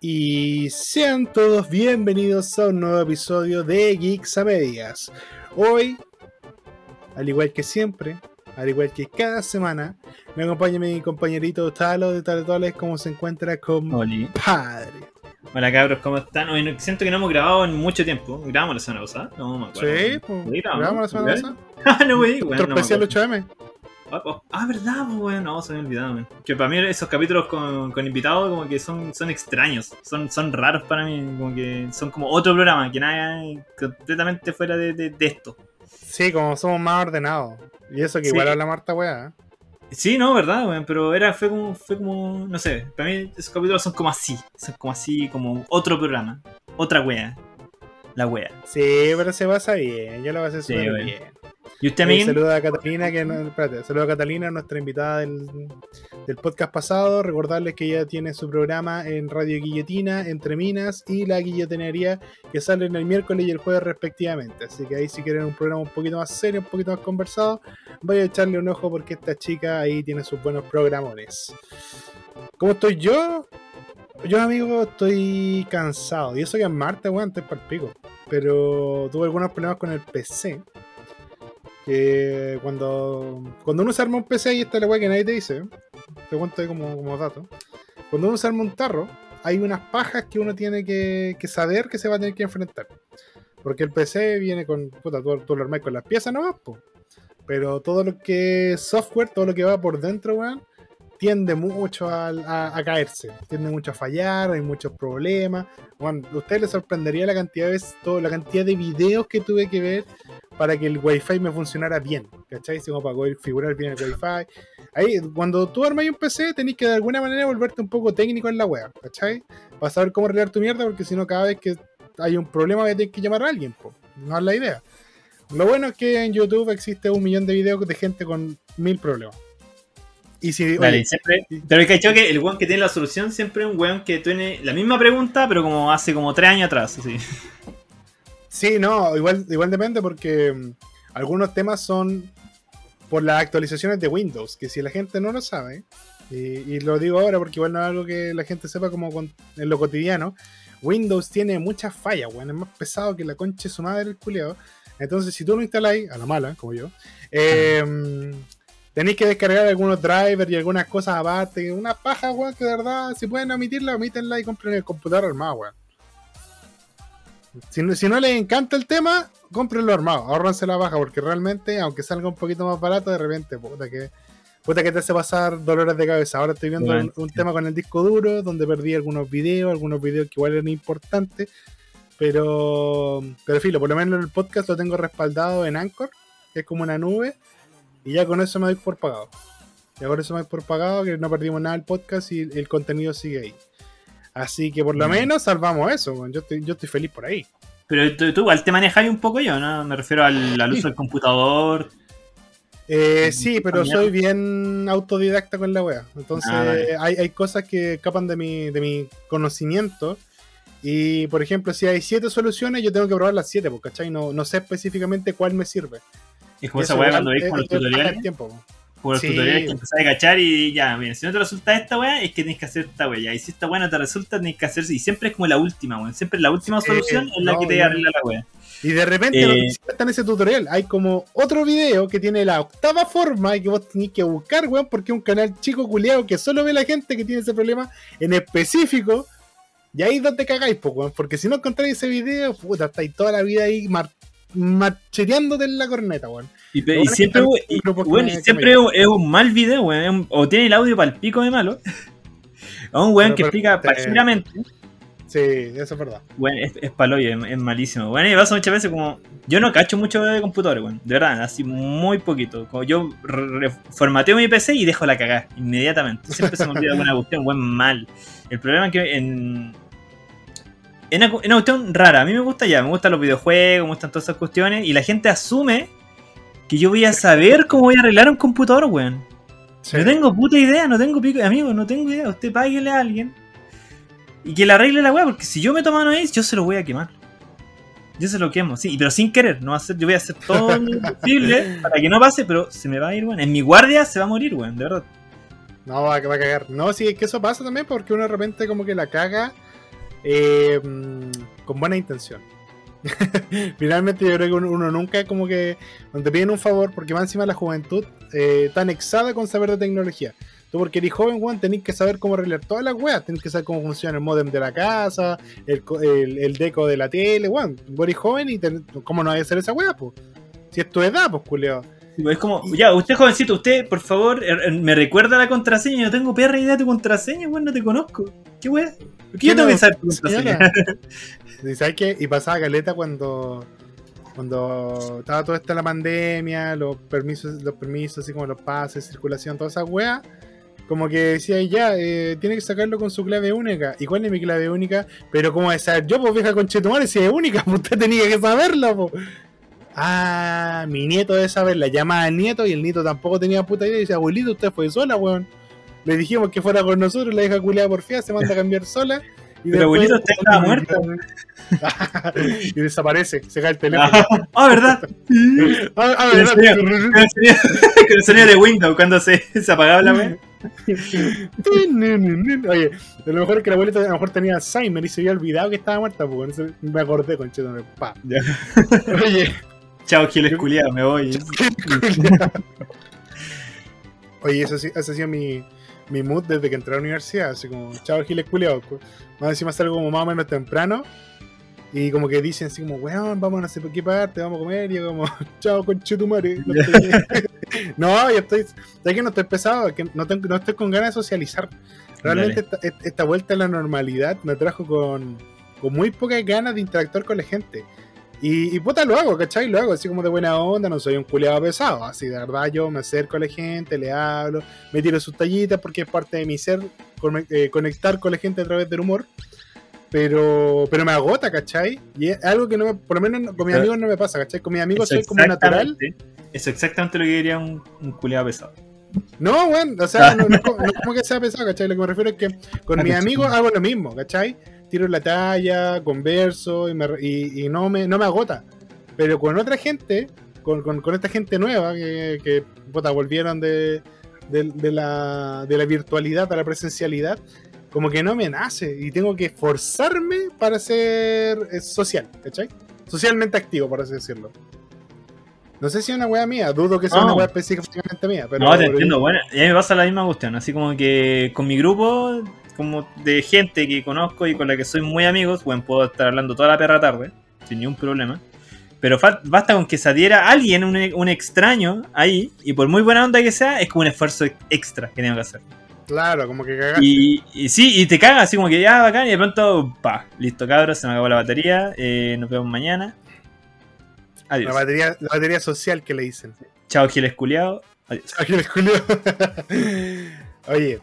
Y sean todos bienvenidos a un nuevo episodio de Geeks a Medias. Hoy, al igual que siempre, al igual que cada semana, me acompaña mi compañerito Talo de Tales como se encuentra con Oli. padre. Hola cabros, ¿cómo están? Hoy no- siento que no hemos grabado en mucho tiempo. ¿Grabamos la semana pasada? No me acuerdo. Sí, pues, grabamos, la semana ¿ok? pasada. Ah, no, güey, bueno, no me especial acuerdo. 8M. Ah, oh, ah, verdad, pues, weón, no, se me olvidado, weón. Que para mí esos capítulos con, con invitados como que son, son extraños, son, son raros para mí, como que son como otro programa, que nada, completamente fuera de, de- de esto. Sí, como somos más ordenados. Y eso que Sí. igual habla Marta, weá. ¿eh? Sí, no, verdad, weón, pero era, fue como, fue como, no sé, para mí esos capítulos son como así, son como así, como otro programa, otra wea, la wea. Sí, pero se pasa bien. Yo lo pasé Sí, súper bueno. bien. ¿Y usted, Eh, saluda a Catalina, que no, espérate, saluda a Catalina, nuestra invitada del, del podcast pasado. Recordarles que ella tiene su programa en Radio Guillotina, Entre Minas y La Guillotinería, que salen el miércoles y el jueves respectivamente. Así que ahí si quieren un programa un poquito más serio, un poquito más conversado, vaya a echarle un ojo porque esta chica ahí tiene sus buenos programones. ¿Cómo estoy yo? Yo, amigo, estoy cansado. Y eso que en Marte, weón, estoy para pico. Pero tuve algunos problemas con el PC que cuando, cuando uno se arma un PC, y esta es la weá que nadie te dice, te cuento ahí como, como dato. Cuando uno se arma un tarro, hay unas pajas que uno tiene que, que saber que se va a tener que enfrentar. Porque el PC viene con, puta, tú, tú lo armás con las piezas nomás, po. Pero todo lo que es software, todo lo que va por dentro, weón, tiende mucho a, caerse, tiende mucho a fallar, hay muchos problemas. Bueno, a ustedes les sorprendería la cantidad de veces, todo- la cantidad de videos que tuve que ver para que el wifi me funcionara bien, ¿cachai? Si para configurar bien el wifi. Ahí, cuando tú armas un PC, tenés que de alguna manera volverte un poco técnico en la web, ¿cachai? Para saber cómo arreglar tu mierda, porque si no, cada vez que hay un problema, tener que llamar a alguien, no es la idea. Lo bueno es que en YouTube existe un millón de videos de gente con mil problemas. Y si, Dale, siempre. Pero es que que el weón que tiene la solución siempre es un weón que tiene la misma pregunta, pero como hace como tres años atrás. Así. Sí, no, igual, igual depende porque mm, algunos temas son por las actualizaciones de Windows, que si la gente no lo sabe, y, y lo digo ahora porque igual no es algo que la gente sepa como con- en lo cotidiano, Windows tiene muchas fallas, weón, es más pesado que la concha de su madre el culiado. Entonces, si tú lo instaláis, a la mala, como yo, eh, tenéis que descargar algunos drivers y algunas cosas aparte, una paja, weón, que de verdad, si pueden omitirla, omítenla y compren el computador armado, weón. Si no, si no les encanta el tema, cómprenlo armado, ahorranse la baja, porque realmente, aunque salga un poquito más barato, de repente, puta que, puta que te hace pasar dolores de cabeza. Ahora estoy viendo un, un tema con el disco duro, donde perdí algunos videos, algunos videos que igual eran importantes, pero, pero filo, por lo menos el podcast lo tengo respaldado en Anchor, que es como una nube, y ya con eso me doy por pagado. Ya con eso me doy por pagado, que no perdimos nada del podcast y el contenido sigue ahí. Así que por lo menos salvamos eso, yo estoy, yo estoy feliz por ahí. Pero tú, tú igual te manejas un poco yo, ¿no? Me refiero al, al uso del computador. Eh, sí, pero soy bien autodidacta con la wea. Entonces, Ah, vale. hay, hay cosas que escapan de mi, de mi conocimiento. Y, por ejemplo, si hay siete soluciones, yo tengo que probar las siete, porque, ¿cachai? No, no sé específicamente cuál me sirve. Es como esa weá cuando veis es- con los es tutoriales. tiempo, po. Por los Sí. tutoriales que empezás a cachar y ya, mira, si no te resulta esta weá, es que tienes que hacer esta weá. Y si esta weá no te resulta, tienes que hacer. Y siempre es como la última, weón. Siempre la última Sí, solución es la no, que te arregla la weá. Y de repente Eh. no está en ese tutorial. Hay como otro video que tiene la octava forma y que vos tenés que buscar, weón, porque es un canal chico culiado que solo ve la gente que tiene ese problema en específico. Y ahí es donde cagáis, po, weón. Porque si no encontráis ese video, puta, estáis toda la vida ahí mar macheteándote en la corneta, weón. Y, y bueno siempre, y- siempre es un- mal video, weón. O tiene el audio para el pico de malo. O un weón que explica te- pajiramente. Sí, eso es verdad. Bueno, es, es paloyo, es, es malísimo. Bueno, y pasa muchas veces como. Yo no cacho mucho de computadores, weón. De verdad, así muy poquito. Como yo formateo mi PC y dejo la cagada inmediatamente. Siempre se me olvida alguna cuestión, weón, mal. El problema es que en. En una, cuestión rara, a mí me gusta ya, me gustan los videojuegos, me gustan todas esas cuestiones, y la gente asume que yo voy a saber cómo voy a arreglar un computador, weón. Sí. No tengo puta idea, no tengo pico. Amigo, no tengo idea. Usted páguele a alguien y que le arregle la weá, porque si yo me tomo mano ahí, yo se lo voy a quemar. Yo se lo quemo, sí, pero sin querer. No va a hacer, yo voy a hacer todo lo posible para que no pase, pero se me va a ir, weón. En mi guardia se va a morir, weón, de verdad. No, va, va a cagar. No, sí, es que eso pasa también porque uno de repente como que la caga eh, mm, con buena intención. Finalmente yo creo que uno, nunca como que te piden un favor, porque va encima la juventud eh, tan exada con saber de tecnología. Tú porque eres joven, Juan, tenés que saber cómo arreglar todas las weas, tenés que saber cómo funciona el modem de la casa, el, el, deco de la tele, Juan. Vos eres joven y ten- cómo no hay que hacer esa wea, pues. Si es tu edad, pues, culeo. Es como, ya, usted jovencito, usted, por favor, er- er, me recuerda la contraseña. Yo no tengo perra idea de tu contraseña, weón, no te conozco. ¿Qué weón? ¿Por qué yo ¿Qué tengo que saber tu contraseña? ¿Y sabes qué? Y pasaba caleta cuando cuando estaba toda esta la pandemia, los permisos, los permisos, así como los pases, circulación, todas esas weas. Como que decía ya, eh, tiene que sacarlo con su clave única. ¿Y cuál es mi clave única? Pero como de saber yo, pues vieja conchetumare, si es única, pues usted tenía que saberla, pues. Ah, mi nieto debe saberla. Llamaba al nieto y el nieto tampoco tenía puta idea. Y dice, abuelito, usted fue sola, weón. Le dijimos que fuera con nosotros, la hija culiada porfiada se manda a cambiar sola. Y Pero abuelito, usted estaba muerta. y desaparece, se cae el teléfono. Ah, ah, ¿verdad? Ah, ah, ¿En verdad. Con el sonido, con de Windows cuando se, se apagaba la weá. Oye, a lo mejor es que la abuelita a lo mejor tenía Alzheimer y se había olvidado que estaba muerta, con eso me acordé, conchito. Pa. Ya. Oye, Chao, Giles culiado, me voy. Oye, eso sí, ese ha sido mi, mi mood desde que entré a la universidad, así como, chao giles culiados. cu- Más encima salgo como más o menos temprano y como que dicen así como, weón, vamos a no sé por qué parte, vamos a comer y yo como, chao conchetumare. No, estoy... no, yo estoy, ¿sabes que no estoy pesado? Que no, tengo- no estoy con ganas de socializar. Realmente esta, esta vuelta a la normalidad me trajo con, con muy pocas ganas de interactuar con la gente. Y, y puta, lo hago, ¿cachai? Lo hago así como de buena onda, no soy un culiado pesado. Así de verdad yo me acerco a la gente, le hablo, me tiro sus tallitas porque es parte de mi ser con- eh, conectar con la gente a través del humor. Pero, pero me agota, ¿cachai? Y es algo que no me, por lo menos con mis Pero- amigos no me pasa, ¿cachai? Con mis amigos soy como natural. Eso es exactamente lo que diría un, un culiado pesado. No, weón, o sea, no, no no como que sea pesado, ¿cachai? Lo que me refiero es que con Ah, mis amigos hago lo mismo, ¿cachai? Tiro la talla, converso y, me y- y no, me, no me agota. Pero con otra gente, con, con- con esta gente nueva que, que puta, volvieron de, de- de la, de la virtualidad a la presencialidad, como que no me nace y tengo que esforzarme para ser eh, social, ¿cachai? Socialmente activo, por así decirlo. No sé si es una wea mía, dudo que sea No. una wea específicamente mía, pero no, te entiendo, bueno, y a mí me pasa la misma cuestión, así como que con mi grupo, como de gente que conozco y con la que soy muy amigos, bueno, puedo estar hablando toda la perra tarde, sin ningún problema. Pero basta con que se adhiera alguien, un, un extraño, ahí, y por muy buena onda que sea, es como un esfuerzo extra que tengo que hacer. Claro, como que cagaste. Y, y sí, y te cagas así como que ya bacán, y de pronto, pa, listo cabros, se me acabó la batería, eh, nos vemos mañana. Adiós. La batería, la batería social que le dicen. Chao Giles culiao. Adiós. Ángel Julio. Oye,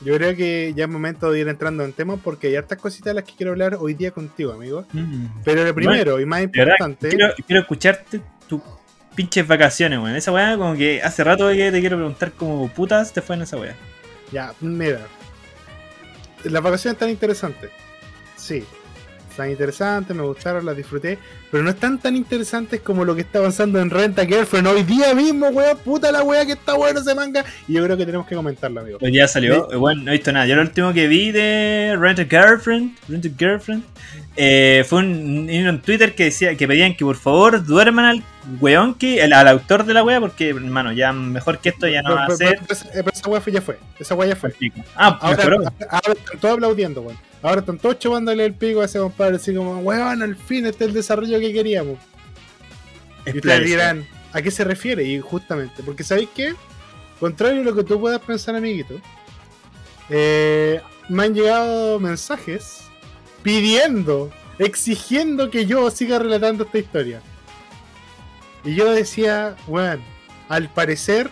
yo creo que ya es momento de ir entrando en temas porque hay hartas cositas de las que quiero hablar hoy día contigo, amigo. Mm. Pero lo primero y más importante, quiero, quiero escucharte tus pinches vacaciones, weón. Esa weá, como que hace rato que te quiero preguntar cómo putas te fue en esa weá. ya, mira. Las vacaciones están interesantes. Sí. Están interesantes, me gustaron, las disfruté. Pero no están tan interesantes como lo que está avanzando en Renta Girlfriend hoy día mismo, weón. Puta la weá que está bueno ese manga. Y yo creo que tenemos que comentarlo, amigo. Hoy día salió, eh, bueno, no he visto nada. Yo lo último que vi de Rent a Girlfriend, Rent a Girlfriend, eh, fue un, en Twitter que decía que pedían que por favor duerman al weón que, el- al autor de la weá, porque hermano, ya mejor que esto ya no va a Pero- ser. pero- pero esa- pero weá fue- ya fue. Esa weá ya fue. Ah, Ahora, ahora están todos aplaudiendo, weón. Ahora están todos chupándole el pico a ese compadre, así como, weón, al fin este es el desarrollo que queríamos. Y ustedes dirán, ¿a qué se refiere? Y justamente, porque ¿sabéis qué? Contrario a lo que tú puedas pensar, amiguito, eh, me han llegado mensajes pidiendo, exigiendo que yo siga relatando esta historia. Y yo decía, weón, al parecer,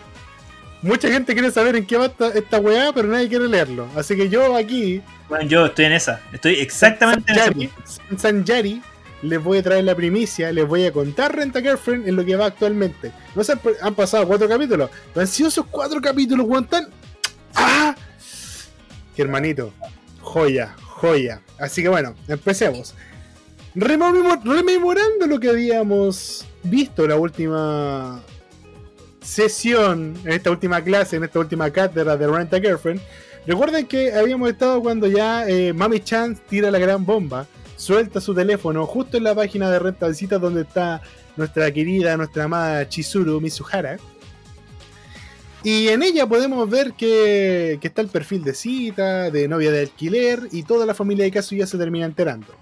mucha gente quiere saber en qué va esta, esta weá, pero nadie quiere leerlo. Así que yo aquí, Bueno, yo estoy en esa. Estoy exactamente en Sanjari, punto. Sanjari, les voy a traer la primicia, les voy a contar Renta Girlfriend en lo que va actualmente. No sé, han pasado cuatro capítulos. pero Han sido esos cuatro capítulos, tan- ¡Ah! Hermanito, joya, joya. Así que bueno, empecemos. Rememor- rememorando lo que habíamos visto en la última sesión, en esta última clase, en esta última cátedra de Renta Girlfriend, Recuerden que habíamos estado cuando ya eh, Mami Chan tira la gran bomba, suelta su teléfono justo en la página de renta de citas donde está nuestra querida, nuestra amada Chizuru Mizuhara. Y en ella podemos ver que, que está el perfil de cita, de novia de alquiler, y toda la familia de Kazuya se termina enterando.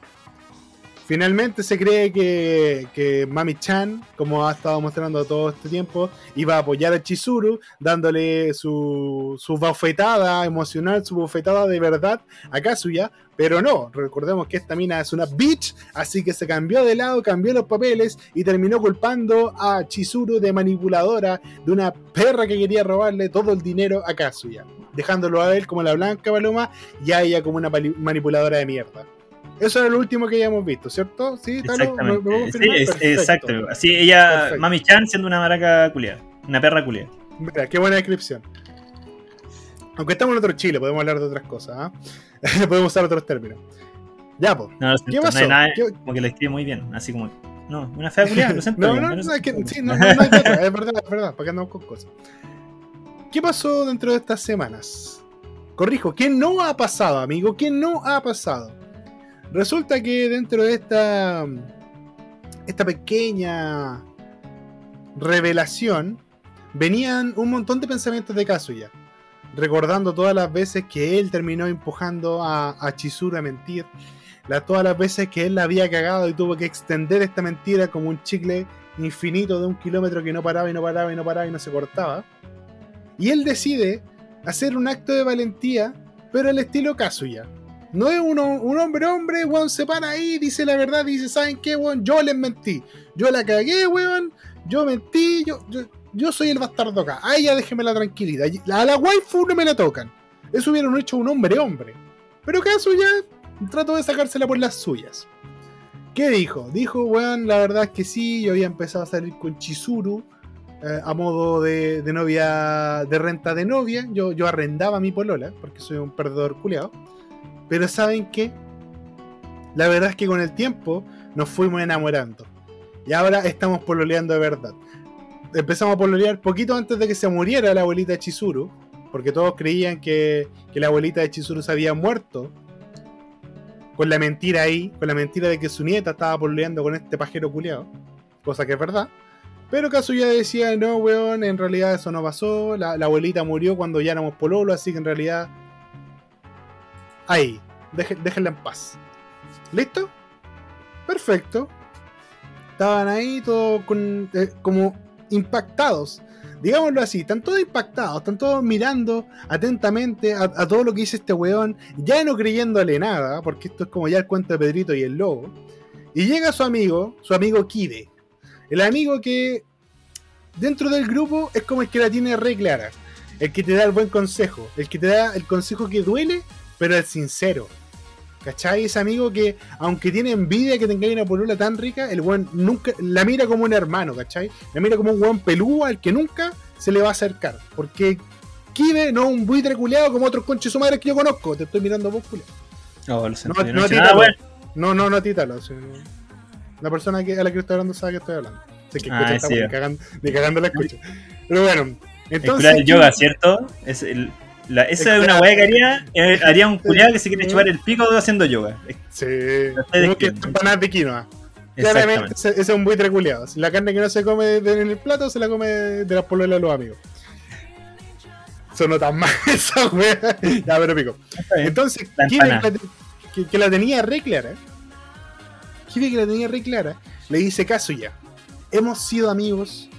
Finalmente se cree que, que Mami-chan, como ha estado mostrando todo este tiempo, iba a apoyar a Chizuru, dándole su, su bofetada emocional, su bofetada de verdad a Kazuya, pero no, recordemos que esta mina es una bitch, así que se cambió de lado, cambió los papeles y terminó culpando a Chizuru de manipuladora, de una perra que quería robarle todo el dinero a Kazuya, dejándolo a él como la blanca paloma y a ella como una manipuladora de mierda. Eso era lo último que habíamos visto, ¿cierto? Sí, Talo, ¿Me- me puedo Exactamente. Sí, es- exacto. Así ella, Perfecto. Mami Chan siendo una maraca culiada. Una perra culiada. Mira, qué buena descripción. Aunque estamos en otro Chile, podemos hablar de otras cosas, ¿ah? podemos usar otros términos. Ya, pues. No, lo ¿Qué no pasó? hay nada, ¿Qué- como que la escribe muy bien. Así como, no, una fea culiada, lo siento. No, no, no, es que, sí, no, no, no hay otra, es verdad, es verdad, para que andamos con cosas. ¿Qué pasó dentro de estas semanas? Corrijo, ¿qué no ha pasado, amigo? ¿Qué no ha pasado? Resulta que dentro de esta, esta pequeña revelación venían un montón de pensamientos de Kazuya, recordando todas las veces que él terminó empujando a, a a mentir, la- todas las veces que él la había cagado y tuvo que extender esta mentira como un chicle infinito de un kilómetro que no paraba y no paraba y no paraba y no se cortaba. Y él decide hacer un acto de valentía, pero al estilo Kazuya. No es uno, un hombre hombre, weón, se para ahí, dice la verdad, dice, ¿saben qué, weón? Yo les mentí. Yo la cagué, weón. Yo mentí, yo, yo, yo soy el bastardo acá. A ella déjeme la tranquilidad. A la waifu no me la tocan. Eso hubieran hecho un hombre hombre. Pero Kazuya trató de sacársela por las suyas. ¿Qué dijo? Dijo, weón, la verdad es que sí, yo había empezado a salir con Chizuru eh, a modo de, de novia, de renta de novia. Yo, yo arrendaba a mi polola, porque soy un perdedor culiado. Pero ¿saben qué? La verdad es que con el tiempo nos fuimos enamorando. Y ahora estamos pololeando de verdad. Empezamos a pololear poquito antes de que se muriera la abuelita de Chizuru, porque todos creían que, que la abuelita de Chizuru se había muerto con la mentira ahí, con la mentira de que su nieta estaba pololeando con este pajero culiado, cosa que es verdad. Pero Kazuya decía, no, weón, en realidad eso no pasó, la, la abuelita murió cuando ya éramos pololo, así que en realidad... Ahí, deje- déjenla en paz. ¿Listo? Perfecto. Estaban ahí todos eh, como impactados. Digámoslo así, están todos impactados, están todos mirando atentamente a, a todo lo que dice este weón, ya no creyéndole nada, porque esto es como ya el cuento de Pedrito y el lobo. Y llega su amigo, su amigo Kide. El amigo que dentro del grupo es como el que la tiene re clara. El que te da el buen consejo. El que te da el consejo que duele, pero el sincero. ¿Cachai? Ese amigo que, aunque tiene envidia que tengáis una polula tan rica, el buen nunca la mira como un hermano, ¿cachai? La mira como un buen pelúa al que nunca se le va a acercar. Porque Kide no es un buitre culeado como otros conches su madre que yo conozco. Te estoy mirando vos, culeado. No, siento, No, no, hecho títalo. No, no, no, títalo. sí, no. La persona que, a la que estoy hablando sabe que estoy hablando. Sé que Ah, escucha sí. wea, ni cagando, ni cagando la escucha. Pero bueno, El entonces. del yoga, ¿cierto? Es el, la, esa es una weá que haría, eh, haría un culiado que se quiere chupar el pico haciendo yoga. Sí, como que empanadas de quinoa. Claramente, Exactamente. ese, es un buitre culeado. Si la carne que no se come de- de- en el plato, se la come de, las pololas de los amigos. Sonó tan mal esa wea. ya, pero pico. Entonces, que, la te- que- que la tenía re clara, Kide, que la tenía re clara, le dice caso ya. Hemos sido amigos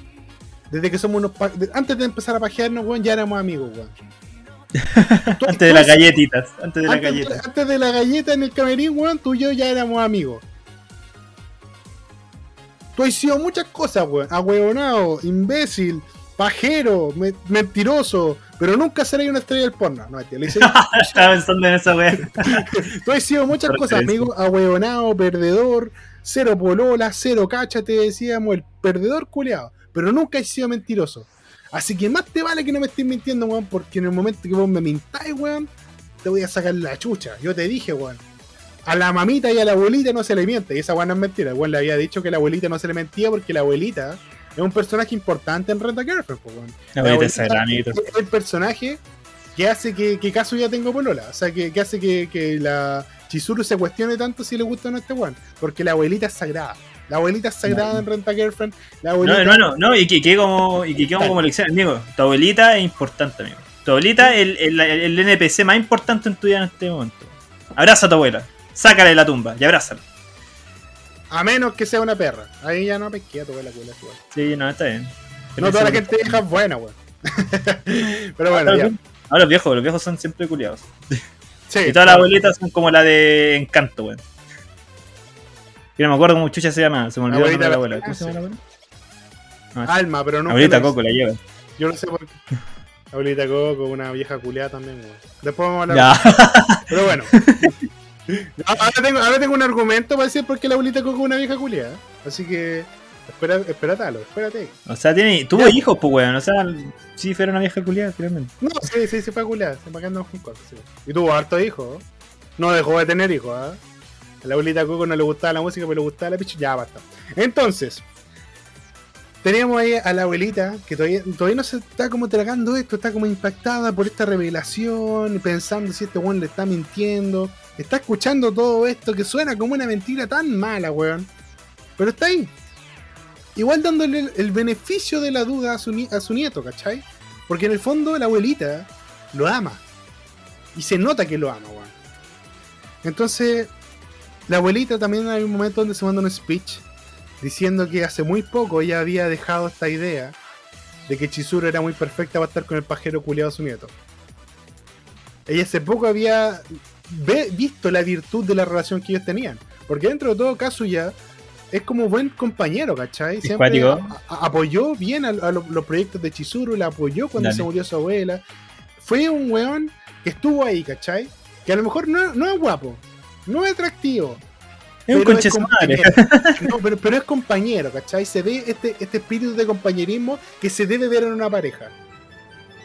desde que somos unos. antes de empezar a pajearnos, weón, ya éramos amigos, weón. Antes de las galletitas. Antes de las galletas. antes de la galleta en el camerín, weón, tú y yo ya éramos amigos. Tú has sido muchas cosas, weón. Ahueonado, imbécil, pajero, me- mentiroso, pero nunca seré una estrella del porno. No, mentira, le dice, Estaba pensando en esa weá. Tú has sido muchas Por cosas, amigo. Ahueonado, perdedor, cero polola, cero cacha, te decíamos, el perdedor culeado. Pero nunca has sido mentiroso. Así que más te vale que no me estés mintiendo, weón, porque en el momento que vos me mintáis, weón, te voy a sacar la chucha. Yo te dije, weón. A la mamita y a la abuelita no se le miente. Y esa weón no es mentira. Weón le había dicho que la abuelita no se le mentía porque la abuelita es un personaje importante en Renta Girlfriend, po, weón. La abuelita es el personaje ¿qué hace que, que Kazuya tenga polola? O sea, ¿qué, qué hace que, que la Chizuru se cuestione tanto si le gusta o no este weón? Porque la abuelita es sagrada. La abuelita es sagrada No. en Renta Girlfriend. La No, abuelita. hermano, no, y que quede como, y que como lección, amigo. Tu abuelita es importante, amigo. Tu abuelita es el, el, el NPC más importante en tu vida en este momento. Abraza a tu abuela, sácala de la tumba y abrázala. A menos que sea una perra. Ahí ya no pesquea toda la abuela. weón. Sí, no, está bien. No toda la gente vieja es buena, weón. Pero bueno, ya. Ahora los viejos, los viejos son siempre culiados. Sí, Y todas las abuelitas son como la de Encanto, weón. Yo no me acuerdo cómo chucha se llama, se me olvidó el nombre de la abuela. ¿Cómo se llama la abuela? No, es- Alma, pero no. abuelita Coco la lleva. Yo no sé por qué. Abuelita Coco, una vieja culeada también, weón. Después vamos a hablar. Ya. Pero bueno. ahora, tengo, ahora tengo un argumento para decir por qué la abuelita Coco es una vieja culeada. Así que. Espera, espérate, espérate. O sea, tiene, tuvo hijos, pues, weón. O sea, sí, fuera una vieja culiada, finalmente. No, sí, sí, sí fue culeada. Se me quedan con. Sí. Y tuvo hartos hijos. ¿no? No dejó de tener hijos, ¿ah? La abuelita Coco no le gustaba la música, pero le gustaba la picha. Ya basta. Entonces, teníamos ahí a la abuelita que todavía, todavía no se está como tragando esto, está como impactada por esta revelación, pensando si este weón le está mintiendo. Está escuchando todo esto que suena como una mentira tan mala, weón. Pero está ahí. Igual dándole el, el beneficio de la duda a su, a su nieto, ¿cachai? Porque en el fondo la abuelita lo ama. Y se nota que lo ama, weón. Entonces, la abuelita también hay un momento donde se manda un speech diciendo que hace muy poco ella había dejado esta idea de que Chizuru era muy perfecta para estar con el pajero culiado su nieto. Ella hace poco había ve- visto la virtud de la relación que ellos tenían. Porque dentro de todo Kazuya es como buen compañero, ¿cachai? Siempre cuático. a- a- apoyó bien a, a lo- los proyectos de Chizuru, la apoyó cuando Dale. se murió su abuela. Fue un weón que estuvo ahí, ¿cachai? Que a lo mejor no, no es guapo, no es atractivo, Es un conche. No, pero, pero es compañero, ¿cachai? Se ve este, este espíritu de compañerismo que se debe ver en una pareja.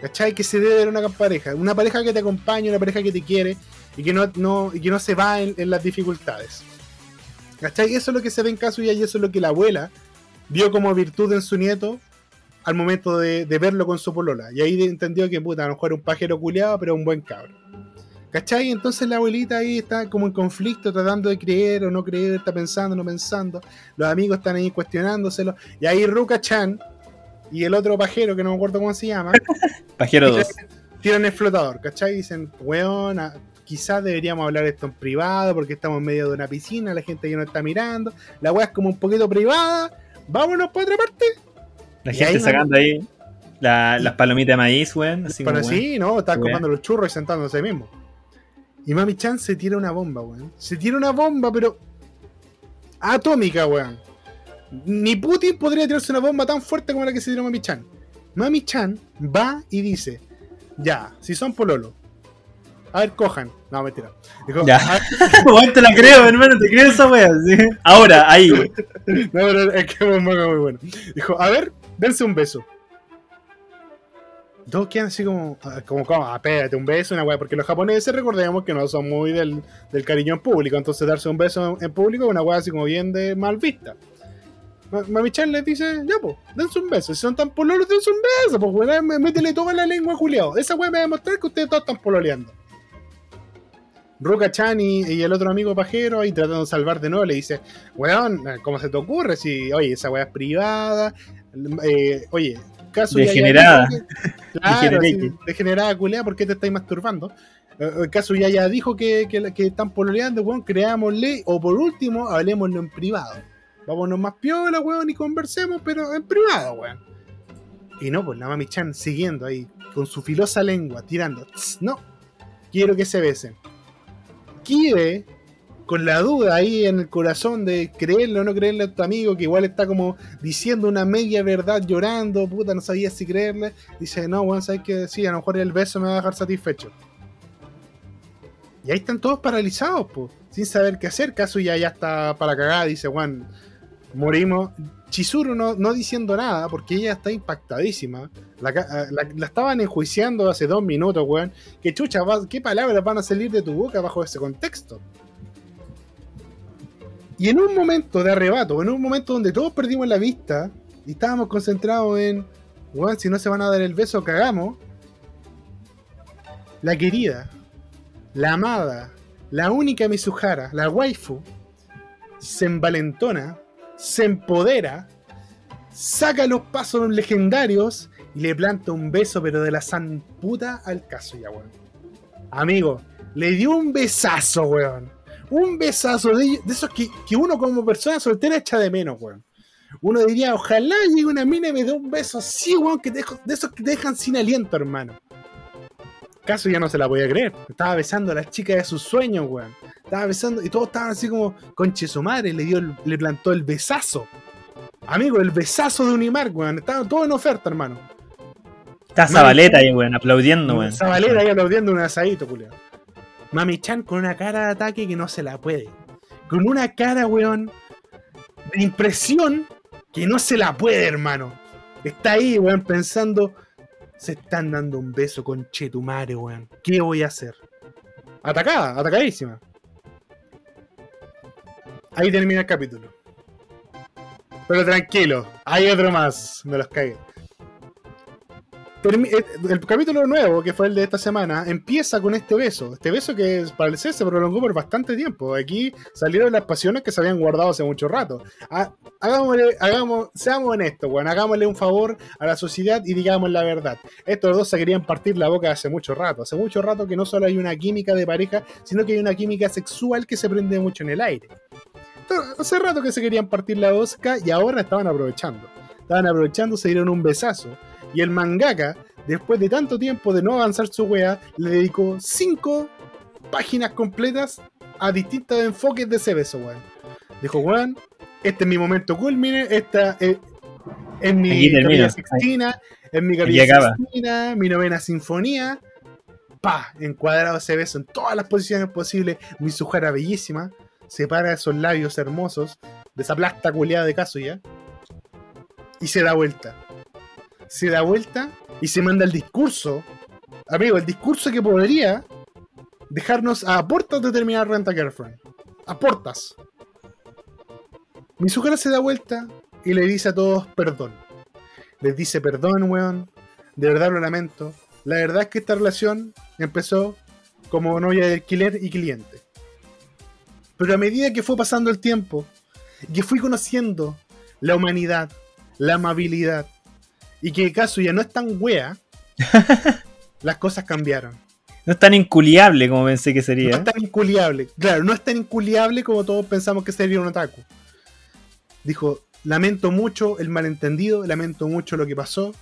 ¿Cachai? Que se debe ver en una pareja. Una pareja que te acompaña, una pareja que te quiere y que no, no, y que no se va en, en las dificultades. ¿Cachai? Eso es lo que se ve en Kazuya y eso es lo que la abuela vio como virtud en su nieto al momento de, de verlo con su polola. Y ahí entendió que, puta, a lo mejor era un pajero culeado, pero un buen cabro. ¿Cachai? Entonces la abuelita ahí está como en conflicto, tratando de creer o no creer, está pensando, no pensando. Los amigos están ahí cuestionándoselo. Y ahí Ruka-chan y el otro pajero, que no me acuerdo cómo se llama, Pajero 2. tiran el flotador, ¿cachai? Dicen, weón, quizás deberíamos hablar esto en privado porque estamos en medio de una piscina, la gente ya no está mirando, la weá es como un poquito privada, vámonos para otra parte. La Y gente ahí, sacando ahí la- las palomitas de maíz, weón. Así Pero como, weón. sí, ¿no? Están comiendo los churros y sentándose ahí mismo. Y Mami Chan se tira una bomba, weón. Se tira una bomba, pero. atómica, weón. Ni Putin podría tirarse una bomba tan fuerte como la que se tiró Mami Chan. Mami Chan va y dice: Ya, si son pololo. A ver, cojan. No, mentira. Dijo, Ya. "A ver, te la creo, hermano, te creo esa weá. ¿sí? Ahora, ahí. No, pero es que es muy bueno. Dijo, a ver, dense un beso. Todos quedan así como, ah, como, como, ah, un beso, una weá, porque los japoneses recordemos que no son muy del, del cariño en público, entonces darse un beso en público es una weá así como bien de mal vista. Ma- Mami Chan les dice, ya pues, dense un beso, si son tan pololos, dense un beso, pues mé- métele toda la lengua, Juliado. Esa weá me va a demostrar que ustedes todos están pololeando. Ruka Chan y, y el otro amigo pajero ahí tratando de salvar de nuevo le dice, weón, ¿cómo se te ocurre? Si, oye, esa weá es privada, eh, oye, caso Degenerada. Claro, así, degenerada culea, ¿por qué te estáis masturbando? Eh, El caso ya ya dijo que, que, que están pololeando, weón, creámosle, o por último, hablemoslo en privado. Vámonos más piola, weón, y conversemos, pero en privado, weón. Y no, pues la mami Chan siguiendo ahí, con su filosa lengua, tirando. "Tss, No, quiero que se besen. Kibe, con la duda ahí en el corazón de creerle o no creerle a tu amigo, que igual está como diciendo una media verdad, llorando, puta, no sabía si creerle. Dice, no, weón, sabes que sí, a lo mejor el beso me va a dejar satisfecho. Y ahí están todos paralizados, pues, sin saber qué hacer. Kazuya ya está para cagar, dice, Juan, morimos. Chizuru no, no diciendo nada, porque ella está impactadísima. La, ca- la- estaban enjuiciando hace dos minutos, weón. ¿Qué chucha, qué palabras van a salir de tu boca bajo ese contexto? Y en un momento de arrebato, en un momento donde todos perdimos la vista y estábamos concentrados en, weón, si no se van a dar el beso, cagamos. la querida, la amada, la única Mizuhara, la waifu, se envalentona, se empodera, saca los pasos legendarios y le planta un beso, pero de la san puta al caso ya, weón. Amigo, le dio un besazo, weón. Un besazo de, de esos que, que uno como persona soltera echa de menos, weón. Uno diría, ojalá llegue una mina y me dé un beso así, weón, que te dejo- de esos que te dejan sin aliento, hermano. Caso ya no se la podía creer. Estaba besando a la chica de sus sueños, weón. Estaba besando y todos estaban así como, conche su madre, le dio, el- le plantó el besazo. Amigo, el besazo de Unimar, weón. Estaba todo en oferta, hermano. Está Zabaleta ahí, weón, aplaudiendo, weón. Zabalera ahí aplaudiendo un asadito, culiao. Mami Chan con una cara de ataque que no se la puede. Con una cara, weón, de impresión que no se la puede, hermano. Está ahí, weón, pensando. Se están dando un beso con Chetumare, weón. ¿Qué voy a hacer? Atacada, atacadísima. Ahí termina el capítulo. Pero tranquilo, hay otro más. Me los cagué. Eh, el capítulo nuevo, que fue el de esta semana, empieza con este beso. Este beso que parece se prolongó por bastante tiempo. Aquí salieron las pasiones que se habían guardado hace mucho rato. Ha- hagámosle, seamos honestos. Hagámosle un favor a la sociedad y digamos la verdad. Estos dos se querían partir la boca hace mucho rato. Hace mucho rato que no solo hay una química de pareja, sino que hay una química sexual que se prende mucho en el aire. Hace rato que se querían partir la boca y ahora estaban aprovechando. Estaban aprovechando, se dieron un besazo. Y el mangaka, después de tanto tiempo de no avanzar su wea, le dedicó cinco páginas completas a distintos enfoques de ese beso, weón. Dijo, weón, este es mi momento culmine, esta es, es mi capilla sextina, es mi capilla sextina, mi novena sinfonía. Pa, encuadrado ese beso en todas las posiciones posibles. Mi sujara bellísima, separa esos labios hermosos de esa plasta culeada de Kazuya y se da vuelta. Se da vuelta y se manda el discurso. Amigo, el discurso que podría dejarnos a puertas de terminar Renta Girlfriend. A puertas. Mizuhara se da vuelta y le dice a todos perdón. Les dice perdón, weón. De verdad lo lamento. La verdad es que esta relación empezó como novia de alquiler y cliente. Pero a medida que fue pasando el tiempo y que fui conociendo la humanidad, la amabilidad y que Kazuya no es tan wea, las cosas cambiaron. No es tan inculiable como pensé que No sería. es tan inculiable. Claro, no es tan inculiable como todos pensamos que sería un otaku. Dijo, lamento mucho el malentendido, lamento mucho lo que pasó,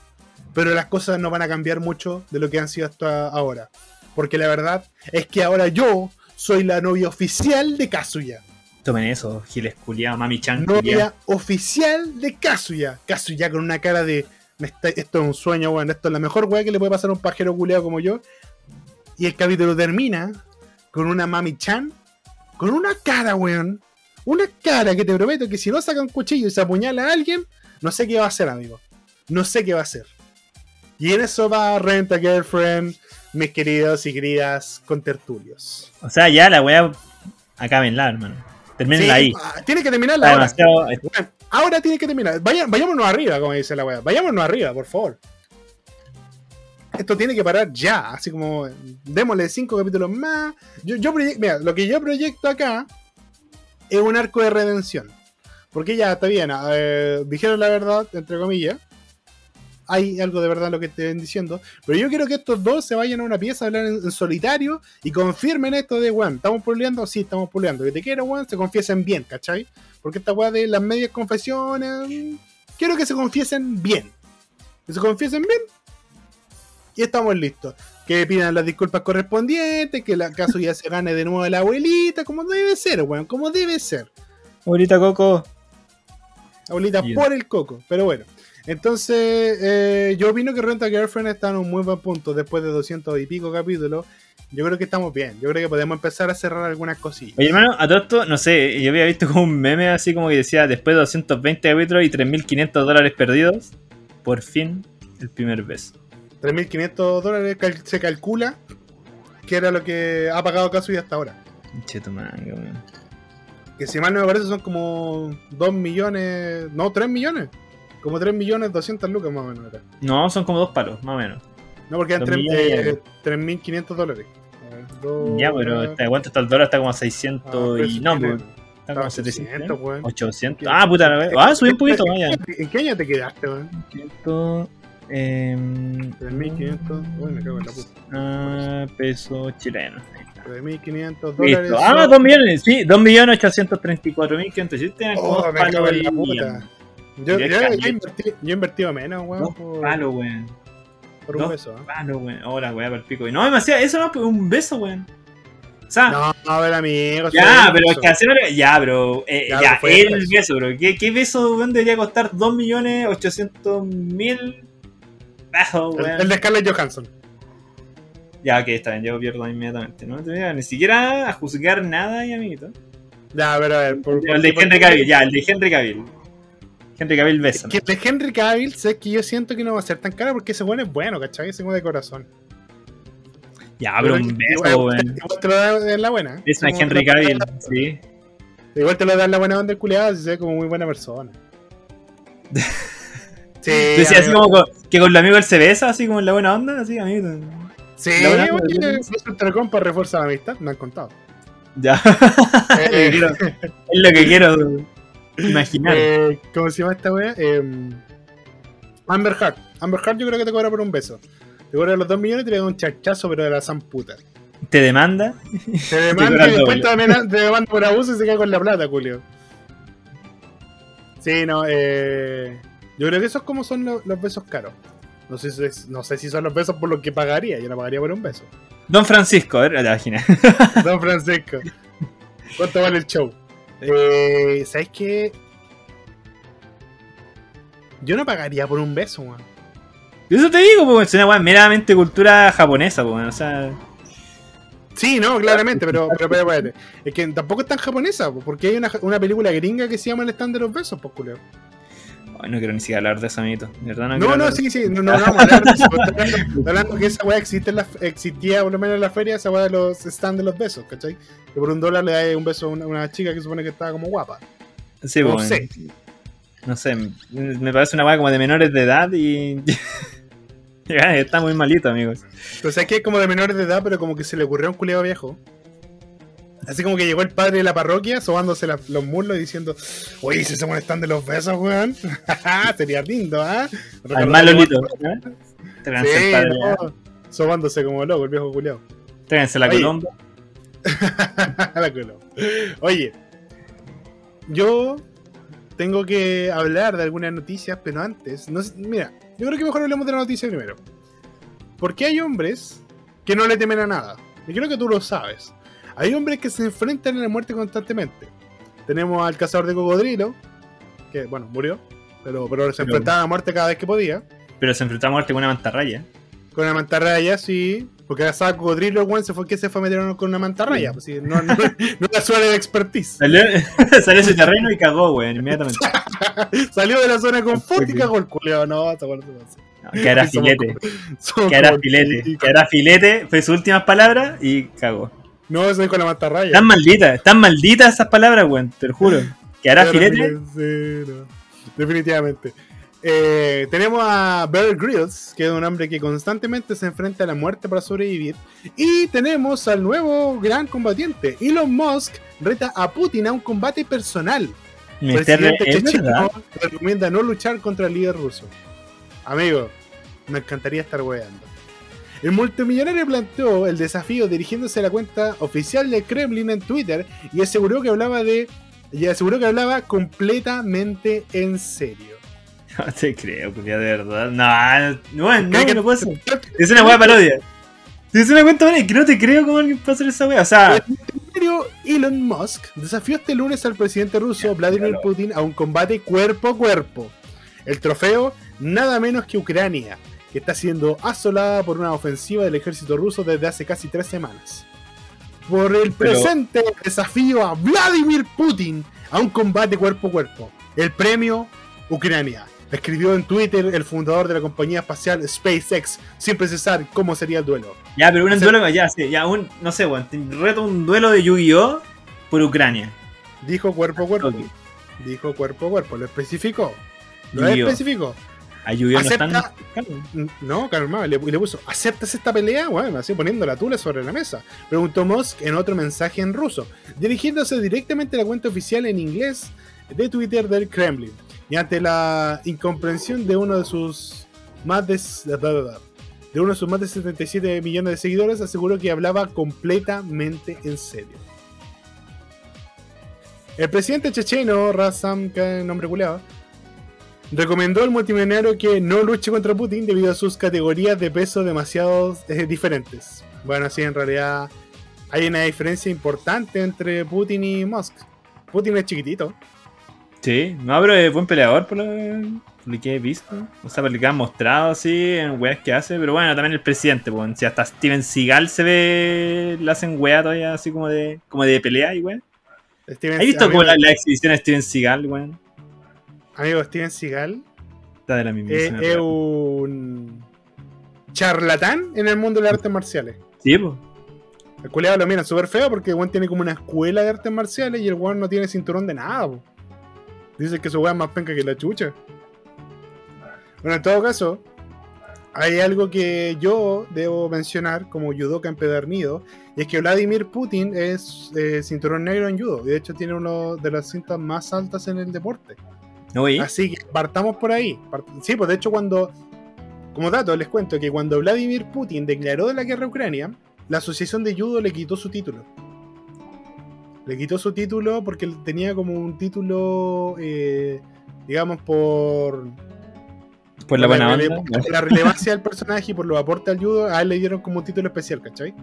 pero las cosas no van a cambiar mucho de lo que han sido hasta ahora. Porque la verdad es que ahora yo soy la novia oficial de Kazuya. Tomen eso, giles culiados, mami chan culiao. Novia oficial de Kazuya. Kazuya con una cara de. "Me está- esto es un sueño, weón. Esto es la mejor weá que le puede pasar a un pajero culeado como yo. Y el capítulo termina con una mami chan. Con una cara, weón. Una cara que te prometo que si no saca un cuchillo y se apuñala a alguien, no sé qué va a hacer, amigo. No sé qué va a hacer. Y en eso va Renta Girlfriend, mis queridos y queridas contertulios. O sea, ya la weá acábenla, hermano. Termínenla Sí, ahí. ah, Tiene que terminarla ahora. demasiado. Bueno, ahora tiene que terminar. Vaya- vayámonos arriba, como dice la weá. Vayámonos arriba, por favor. Esto tiene que parar ya. Así como, démosle cinco capítulos más. Yo, mira, lo que yo proyecto acá es un arco de redención. Porque ya está bien, eh, dijeron la verdad, entre comillas. Hay algo de verdad en lo que te ven diciendo. Pero yo quiero que estos dos se vayan a una pieza a hablar en, en solitario y confirmen esto de, weón, ¿estamos puleando? Sí, estamos puleando. Que te quiero, weón, se confiesen bien, ¿cachai? Porque esta weá de las medias confesiones. Quiero que se confiesen bien. Que se confiesen bien. Y estamos listos. Que pidan las disculpas correspondientes. Que la caso ya se gane de nuevo la abuelita. Como debe ser, weón. Como debe ser. Ahorita Coco. Abuelita Bien. por el coco. Pero bueno. Entonces, eh, yo opino que Renta Girlfriend está en un muy buen punto después de 200 y pico capítulos. Yo creo que estamos bien. Yo creo que podemos empezar a cerrar algunas cosillas. Oye, hermano, a todo esto, no sé, yo había visto como un meme así como que decía, después de 220 capítulos y 3.500 dólares perdidos, por fin el primer beso. 3.500 dólares cal- se calcula que era lo que ha pagado Kazuya hasta ahora. Che tu madre, weón. Que si mal no me parece son como 2 millones, no, 3 millones. Como 3 millones 200 lucas más o menos. era. No, son como dos palos, más o menos. No, porque eran Dos tres- millones. eh, 3.500 dólares. A dos Ya, pero está, ¿cuánto está el dólar? Está como a Ah, 600 pero y. No, pues, está como 700. 700, weón. 800. Ah, puta, la. Ah, subí un poquito, vaya. ¿En qué año te quedaste, weón? 500. em, 3.500. Uy, me cago en la puta. ah, pesos chilenos. Ahí está. 3.500 dólares. Ah, 2 millones, sí, 2 millones 834 mil 500. Sí, tienen como Oh, dos me cago en la puta. Yo, yo, yo, invertí, yo he invertido menos, weón, Dos por, palos, weón. por un dos beso. ¿eh? Palos, weón. Ahora, weón, para el pico. Y no, demasiado. Eso no, un beso, weón. O sea, No, a ver, amigo. ya, pero es que hacer. Ya, pero. eh, Ya, ya, pero el beso. beso, bro. ¿Qué, qué beso, weón, debería costar 2 millones 800 mil pesos, El, weón? el de Scarlett Johansson. Ya, ok, está bien, yo pierdo inmediatamente. No te voy a ni siquiera a juzgar nada, y amiguito. Ya, a ver, a ver. Por, El de por- Henry Cavill, ya, el de Henry Cavill. Henry Cavill beso. Que de Henry Cavill, sé que yo siento que no va a ser tan caro porque ese weón es bueno, ¿cachai? Ese weón de corazón. Ya, pero un beso, weón. igual te lo da en la buena. Es una Como Henry lo- Cavill, sí. Igual te lo da en la buena onda el culiado, si se ve como muy buena persona. Sí, Entonces, así amigo. como con- que con el amigo él se besa, así como en la buena onda, así, amiguito. Sí, la buena entre compas refuerza la amistad, me han contado. Ya. Eh, Quiero- es lo que quiero imaginar. Eh, ¿Cómo se llama esta wea? Eh, Amber Heart. Amber Heart yo creo que te cobra por un beso. Te cobra los 2 millones y te da un chachazo, pero de la san puta. Te demanda. Te demanda y después te demanda- por abuso y se cae con la plata, Julio. Sí, no, eh, yo creo que esos como son los, los besos caros. No sé, si es- no sé si son los besos por lo que pagaría. Yo no pagaría por un beso. Don Francisco, a ver, la página. Don Francisco. ¿Cuánto vale el show? Eh, ¿Sabes qué? Yo no pagaría por un beso, weón. Eso te digo, pues, es una weá meramente cultura japonesa, pues, o sea. Sí, no, claramente, pero, pero, pero. Es que tampoco es tan japonesa, po, porque hay una, una película gringa que se llama El stand de los besos, pues, culeo. Ay, no quiero ni siquiera hablar de eso, amiguito. Verdad no, No, sí, sí, no, no, no vamos a hablar de eso. Estoy hablando, que esa weá existe en la, existía por lo menos en la feria, esa weá de los stand de los besos, ¿cachai? Que por un dólar le da un beso a una, una chica que supone que estaba como guapa. Sí, no pues, sé. No sé, me parece una weá como de menores de edad y. Está muy malito, amigos. Sabes que es como de menores de edad, pero como que se le ocurrió a un culiado viejo. Así como que llegó el padre de la parroquia sobándose la- los muslos y diciendo, oye, si se molestan de los besos, weón. Sería lindo, ¿ah? Al más Lolito. ¿eh? Sí, ¿eh? no, sobándose como loco, el viejo culiado. Tráiganse la colomba. La coló. Oye, yo tengo que hablar de algunas noticias, pero antes, no mira, yo creo que mejor hablemos de la noticia primero. Porque hay hombres que no le temen a nada. Y creo que tú lo sabes. Hay hombres que se enfrentan a la muerte constantemente. Tenemos al cazador de cocodrilo, que bueno, murió, pero, pero se enfrentaba a la muerte cada vez que podía. Pero se enfrentó a muerte con una mantarraya. Con una mantarraya, sí. Porque cazaba cocodrilo, weón se fue que se fue a meter con una mantarraya. Pues, sí, no, no, no era su de expertise. Salió, salió ese terreno y cagó, weón, inmediatamente. Salió de la zona de confort y cagó el culeado. No, esta weá no que hará somos filete. Que hará filete. Que hará filete. Fue sus últimas palabras y cagó. No, eso es con la mantarraya. Están malditas, están malditas esas palabras, weón, te lo juro. Que hará filete. no. Definitivamente. Eh, tenemos a Bear Grylls, que es un hombre que constantemente se enfrenta a la muerte para sobrevivir. Y tenemos al nuevo gran combatiente. Elon Musk reta a Putin a un combate personal. El presidente checheno recomienda no luchar contra el líder ruso. Amigo, me encantaría estar weando. El multimillonario planteó el desafío dirigiéndose a la cuenta oficial de Kremlin en Twitter y aseguró que hablaba de y aseguró que hablaba completamente en serio. No te creo, culiao, de verdad. No, no, bueno, ¿Cree no, que- no puedo ser. Es una weá parodia. Es una cuenta que no te creo cómo alguien puede hacer esa weá. O sea, Elon Musk desafió este lunes al presidente ruso Vladimir. Putin a un combate cuerpo a cuerpo. El trofeo, nada menos que Ucrania, que está siendo asolada por una ofensiva del ejército ruso desde hace casi tres semanas. Por el Pero- presente desafío a Vladimir Putin a un combate cuerpo a cuerpo. El premio Ucrania. Escribió en Twitter el fundador de la compañía espacial SpaceX, sin precisar cómo sería el duelo. ya, pero un o sea- duelo, ya, sí, ya, un, no sé, te Reto un duelo de Yu-Gi-Oh! por Ucrania. Dijo cuerpo a cuerpo. Dijo cuerpo a cuerpo, lo especificó. Lo Yu-Gi-Oh. Especificó. Ayudió no están. No, calma, le, le puso, ¿aceptas esta pelea? Bueno, así poniendo la tula sobre la mesa. Preguntó Musk en otro mensaje en ruso, dirigiéndose directamente a la cuenta oficial en inglés de Twitter del Kremlin. Y ante la incomprensión de uno de sus más de, de uno de sus más de 77 millones de seguidores, aseguró que hablaba completamente en serio. El presidente checheno, Razam, que nombre culeado, recomendó al multimillonario que no luche contra Putin debido a sus categorías de peso demasiado eh, diferentes. Bueno, sí, en realidad hay una diferencia importante entre Putin y Musk. Putin es chiquitito. Sí, no, pero es buen peleador por lo, por lo que he visto. O sea, por lo que han mostrado así en weas que hace. Pero bueno, también el presidente, pues. Si hasta Steven Seagal se ve, le hacen wea todavía así como de, como de pelea y. Steven, ¿Has visto como la, la exhibición de Steven Seagal, weón? Amigo Steven Seagal Está de la eh, mismísima. es un charlatán en el mundo de las artes marciales. Sí, pues. El culeado lo mira súper feo porque el weón tiene como una escuela de artes marciales y el weón no tiene cinturón de nada. po. Dice que su weón es más penca que la chucha. Bueno, en todo caso, hay algo que yo debo mencionar como judoka empedernido, y es que Vladimir Putin es eh, cinturón negro en judo, y de hecho tiene una de las cintas más altas en el deporte. Oye. Así que partamos por ahí. Sí, pues de hecho cuando, como dato, les cuento que cuando Vladimir Putin declaró la guerra a Ucrania, la asociación de judo le quitó su título. Le quitó su título porque tenía como un título, eh, digamos, por, Por la por buena rele- onda. por la relevancia del personaje y por los aportes al judo, a él le dieron como un título especial, ¿cachai?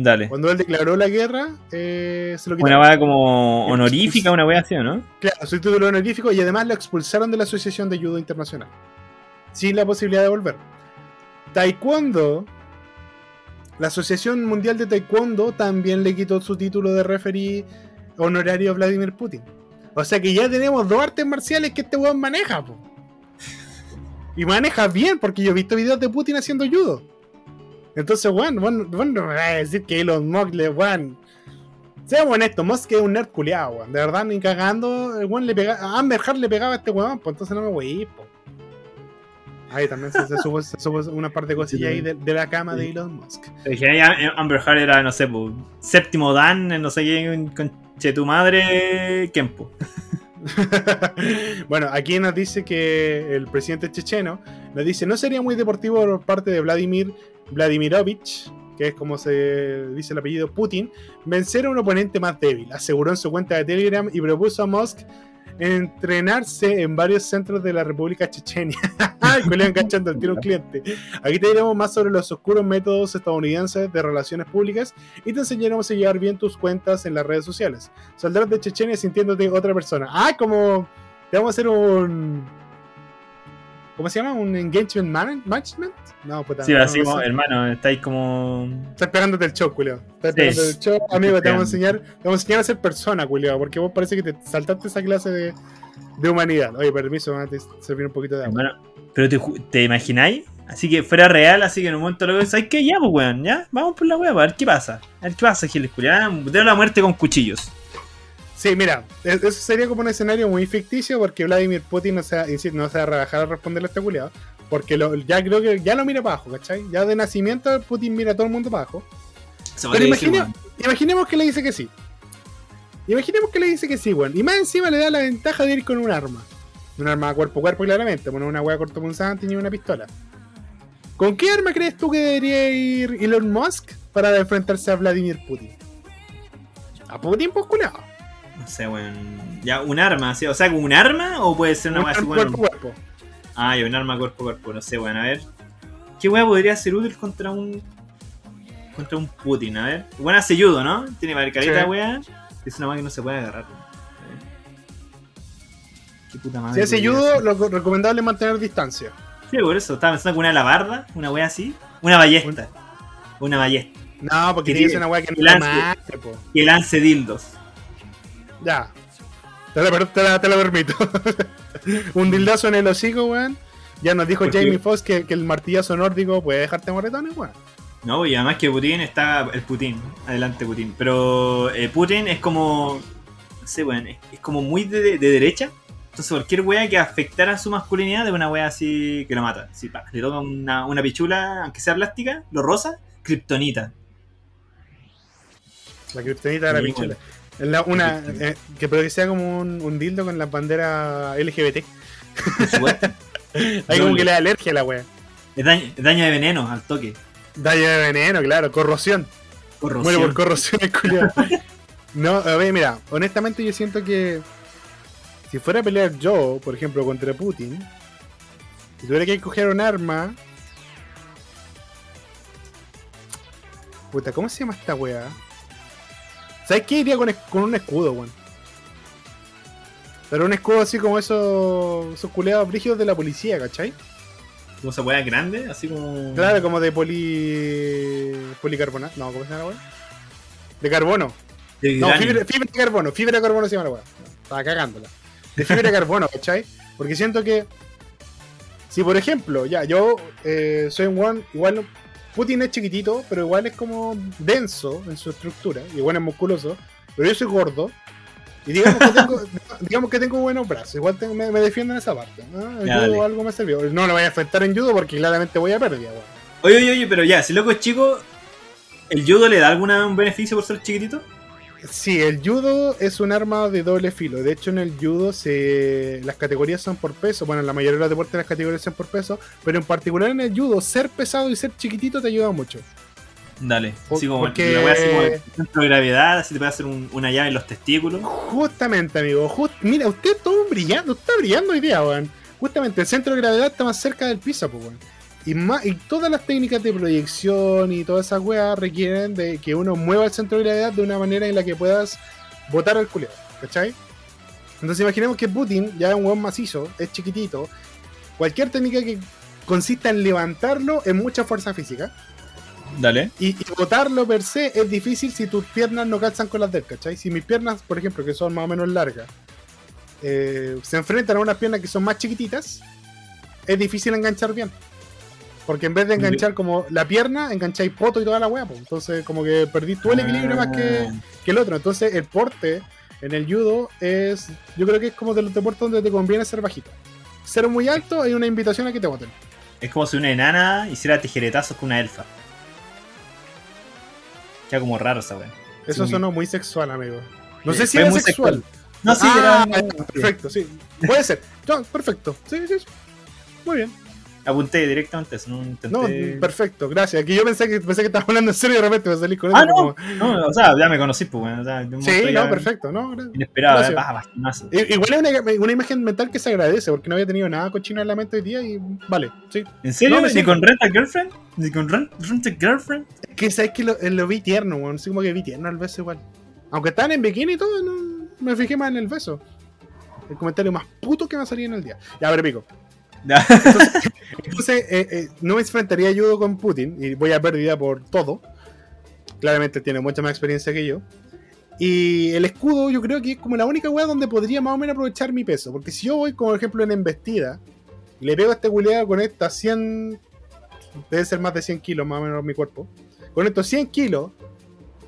Dale. Cuando él declaró la guerra, eh, se lo Una quitaron. wea como honorífica, una wea así, ¿o ¿no? Claro, su título honorífico y además lo expulsaron de la Asociación de Judo Internacional. Sin la posibilidad de volver. Taekwondo. La Asociación Mundial de Taekwondo también le quitó su título de referee honorario a Vladimir Putin. O sea que ya tenemos dos artes marciales que este weón maneja, po. Y maneja bien, porque yo he visto videos de Putin haciendo judo. Entonces, weón, weón, weón no me va a decir que Elon Musk le, weón. Seamos honestos, Musk es un nerd culiado, weón. De verdad, ni cagando, el weón le pegaba. A Amber Heard le pegaba a este weón, pues entonces no me weí, po. Ahí también se, se supo, se supo una parte de cosillas ahí de, de la cama de Elon Musk. Dije, eh, Amber Heard era, no sé, po, séptimo Dan, en no sé qué, con tu madre, Kempo. bueno, aquí nos dice que el presidente checheno nos dice, no sería muy deportivo por parte de Vladimir Vladimirovich, que es como se dice el apellido Putin, vencer a un oponente más débil, aseguró en su cuenta de Telegram y propuso a Musk entrenarse en varios centros de la República Chechenia. Ay, le enganchando el tiro un cliente. Aquí te diremos más sobre los oscuros métodos estadounidenses de relaciones públicas y te enseñaremos a llevar bien tus cuentas en las redes sociales. Saldrás de Chechenia sintiéndote otra persona. Ah, como te vamos a hacer un. ¿Cómo se llama? ¿Un engagement man- management? No, puta. Sí, no, así no como, sé. hermano, estáis como. Estás pegándote el show, culeo. Estás Sí. pegándote el show. Amigo, te vamos a enseñar, te vamos a enseñar a ser persona, culeo, porque vos parece que te saltaste esa clase de, de humanidad. Oye, permiso, me a servir un poquito de agua. Hermano, pero te, te imagináis? Así que fuera real, así que en un momento lo ves, ¿sabes qué? Ya, pues, weón, ya, vamos por la wea, a ver qué pasa. A ver qué pasa, Giles Culián. De la muerte con cuchillos. Sí, mira, e- eso sería como un escenario muy ficticio porque Vladimir Putin no se va, no se va a rebajar a responderle a este culiado. Porque lo- ya creo que ya lo mira para abajo, ¿cachai? Ya de nacimiento Putin mira a todo el mundo para abajo. Pero imagine- imaginemos que le dice que sí. Imaginemos que le dice que sí, weón. Y más encima le da la ventaja de ir con un arma. Un arma cuerpo a cuerpo, claramente. Bueno, una wea cortopunzante ni una pistola. ¿Con qué arma crees tú que debería ir Elon Musk para enfrentarse a Vladimir Putin? A Putin, pues culiao. Sé, weón. Ya, un arma, ¿sí? O sea, ¿un arma o puede ser una Un wea así, weón? cuerpo a cuerpo. Ah, ya, un arma cuerpo a cuerpo, no sé, weón, a ver. ¿Qué wea podría ser útil contra un. contra un Putin? A ver. Bueno, hace judo, ¿no? Tiene marcarita, Sí. wea. Es una wea que no se puede agarrar. Qué puta madre. Si hace judo, lo co- recomendable es mantener distancia. Sí, por eso. Estaba pensando que una alabarda, una wea así. Una ballesta. Una ballesta. No, porque Que tiene que ser una weá que no lance. la mate, po. Que lance dildos. Ya. Te la, per- te la- te la permito. Un dildazo en el hocico, weón. Ya nos dijo Porque- Jamie Foxx que, que el martillazo nórdico puede dejarte moretones, weón. No, y además que Putin está. El Putin, adelante Putin. Pero eh, Putin es como. No sé, weón, es, es como muy de, de derecha. Entonces cualquier wea que afectara su masculinidad de una wea así que lo mata. Si pa, le toca una, una pichula, aunque sea plástica, lo rosa, kriptonita. La kriptonita de la pichula. La- una, eh, que puede que sea como un, un dildo con las banderas LGBT. Hay como que le da alergia a la wea. Es daño, es daño de veneno al toque. Daño de veneno, claro, corrosión. Corrosión. Muere por corrosión. No, a ver, mira, honestamente yo siento que si fuera a pelear yo, por ejemplo, contra Putin, y tuviera que escoger un arma. Puta, ¿cómo se llama esta weá? ¿Sabes qué iría con, con un escudo, weón? Pero un escudo así como esos, esos culeados brígidos de la policía, ¿cachai? Como esa wea grande, así como. Claro, como de poli. policarbonato. No, ¿cómo se llama la weá? De carbono. De No, fibra, fibra de carbono, fibra de carbono se llama la weá. Estaba cagándola. De fibra de carbono, ¿cachai? Porque siento que. Si por ejemplo, ya, yo eh, soy un weón, igual Putin es chiquitito, pero igual es como denso en su estructura, igual es musculoso, pero yo soy gordo. Y digamos que tengo, digamos que tengo buenos brazos, igual me, me defiendo en esa parte. ¿no? El Ya, judo algo me sirvió. No lo voy a enfrentar en judo porque claramente voy a perder, weón. Oye, oye, oye, pero ya, si loco es chico, ¿el judo le da algún beneficio por ser chiquitito? Sí, el judo es un arma de doble filo. De hecho, en el judo se... las categorías son por peso. Bueno, en la mayoría de los deportes las categorías son por peso. Pero en particular en el judo, ser pesado y ser chiquitito te ayuda mucho. Dale. Así como porque- la así como el centro de gravedad, así te puede hacer un- una llave en los testículos. Justamente, amigo. just- Mira, usted todo brillando. Está brillando hoy día, weón. Justamente, el centro de gravedad está más cerca del piso, pues, weón. Y, más, y todas las técnicas de proyección y todas esas weas requieren de que uno mueva el centro de gravedad de una manera en la que puedas botar al culiado, ¿cachai? Entonces imaginemos que Putin ya es un weón macizo, es chiquitito. Cualquier técnica que consista en levantarlo es mucha fuerza física. Dale. Y, y botarlo per se es difícil si tus piernas no calzan con las del, ¿cachai? Si mis piernas, por ejemplo, que son más o menos largas, eh, se enfrentan a unas piernas que son más chiquititas, es difícil enganchar bien. Porque en vez de enganchar como la pierna, engancháis poto y toda la weá, pues. Entonces, como que perdí todo el equilibrio más que, Ah. que el otro. Entonces, el porte en el judo es. Yo creo que es como de los deportes donde te conviene ser bajito. Ser muy alto hay una invitación a que te voten. Es como si una enana hiciera tijeretazos con una elfa. Queda como raro esa wea. Eso Sí. sonó muy sexual, amigo. No sé si era sexual. sexual. No, sí, Ah, era. perfecto, sí. Puede ser. No, perfecto. Sí, sí, sí. Muy bien. Apunté directamente eso, no intenté. No, perfecto, gracias. Que yo pensé que pensé que estabas hablando en serio y de repente me salí con Ah, eso. no. como- No, o sea, ya me conocí, pues, bueno, o sea, de un Sí, no, ya perfecto, no. Inesperado, Gracias. eh, baja, bastonazo. Igual es una, una imagen mental que se agradece porque no había tenido nada cochino en la mente hoy día y vale, sí. ¿En serio? No, ¿Ni con Rent a Girlfriend? ¿Ni con Rent, Rent a Girlfriend? Es que sabes que lo, lo vi tierno, weón. Así como que vi tierno al beso igual. Aunque estaban en bikini y todo, no, me fijé más en el beso. El comentario más puto que me salía en el día. Ya, a ver, pico. Entonces, eh, eh, no me enfrentaría yo con Putin y voy a pérdida por todo. Claramente tiene mucha más experiencia que yo. Y el escudo, yo creo que es como la única weá donde podría más o menos aprovechar mi peso. Porque si yo voy, como ejemplo, en embestida le pego a este culeado con estas 100. Debe ser más de 100 kilos más o menos mi cuerpo. Con estos 100 kilos,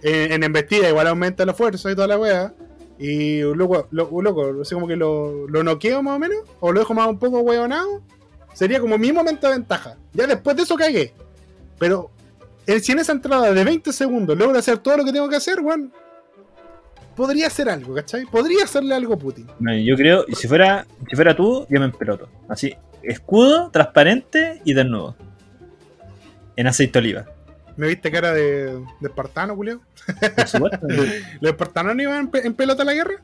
eh, en embestida igual aumenta la fuerza y toda la weá. Y loco, lo, loco, no sé como que lo, lo noqueo más o menos, o lo dejo más un poco hueonado, sería como mi momento de ventaja. Ya después de eso cagué. Pero eh, si en esa entrada de 20 segundos logro hacer todo lo que tengo que hacer, weón, podría hacer algo, ¿cachai? Podría hacerle algo a Putin. Yo creo, y si fuera, si fuera tú, yo me empeloto. Así, escudo, transparente y desnudo. En aceite oliva. ¿Me viste cara de, de espartano, Julio? Por supuesto. ¿Los espartanos no iban en, pe- en pelota a la guerra?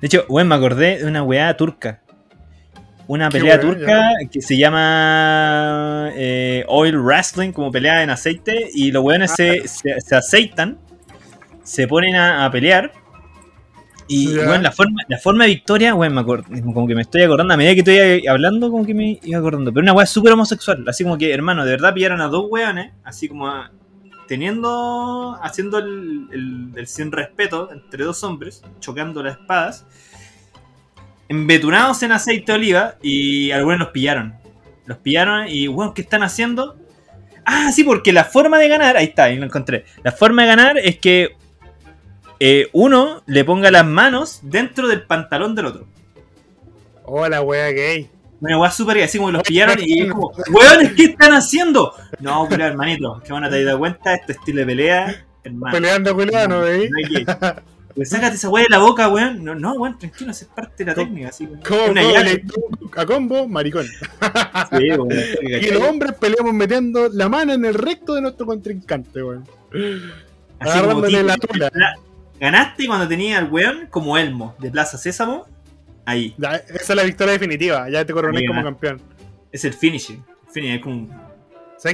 De hecho, weón, me acordé de una weá turca. Una ¿Qué pelea weá, turca que se llama eh, Oil Wrestling, como pelea en aceite, y los weones Ah. se, se, se aceitan, se ponen a, a pelear. Y, weón, la forma, la forma de victoria, weón, me acuerdo, como que me estoy acordando, a medida que estoy hablando, como que me iba acordando. Pero una weá súper homosexual, así como que, hermano, de verdad pillaron a dos weones, así como a- teniendo, haciendo el, el, el sin respeto entre dos hombres, chocando las espadas, embetunados en aceite de oliva y algunos los pillaron. Los pillaron y, weón, ¿qué están haciendo? Ah, sí, porque la forma de ganar, ahí está, ahí lo encontré. La forma de ganar es que eh, uno le ponga las manos dentro del pantalón del otro. Hola, wea gay. Una weá súper gay, así como los pillaron y es como, weones, ¿qué están haciendo? No, pero hermanito, que bueno, te has dado cuenta, este estilo de pelea, hermano. Peleando, peleando, veis. No Pues sácate esa weá de la boca, weón. No, no, weón, tranquilo, es parte de la ¿Cómo- técnica, así. ¿Cómo, Una llave. a combo, maricón. Sí, weón, Y los hombres peleamos metiendo la mano en el recto de nuestro contrincante, weón. Así como agarrándole la tula. Ganaste cuando tenía al weón como Elmo de Plaza Sésamo. Ahí, Ya, esa es la victoria definitiva, ya te coroné como campeón. es el finishing. El finishing es como un-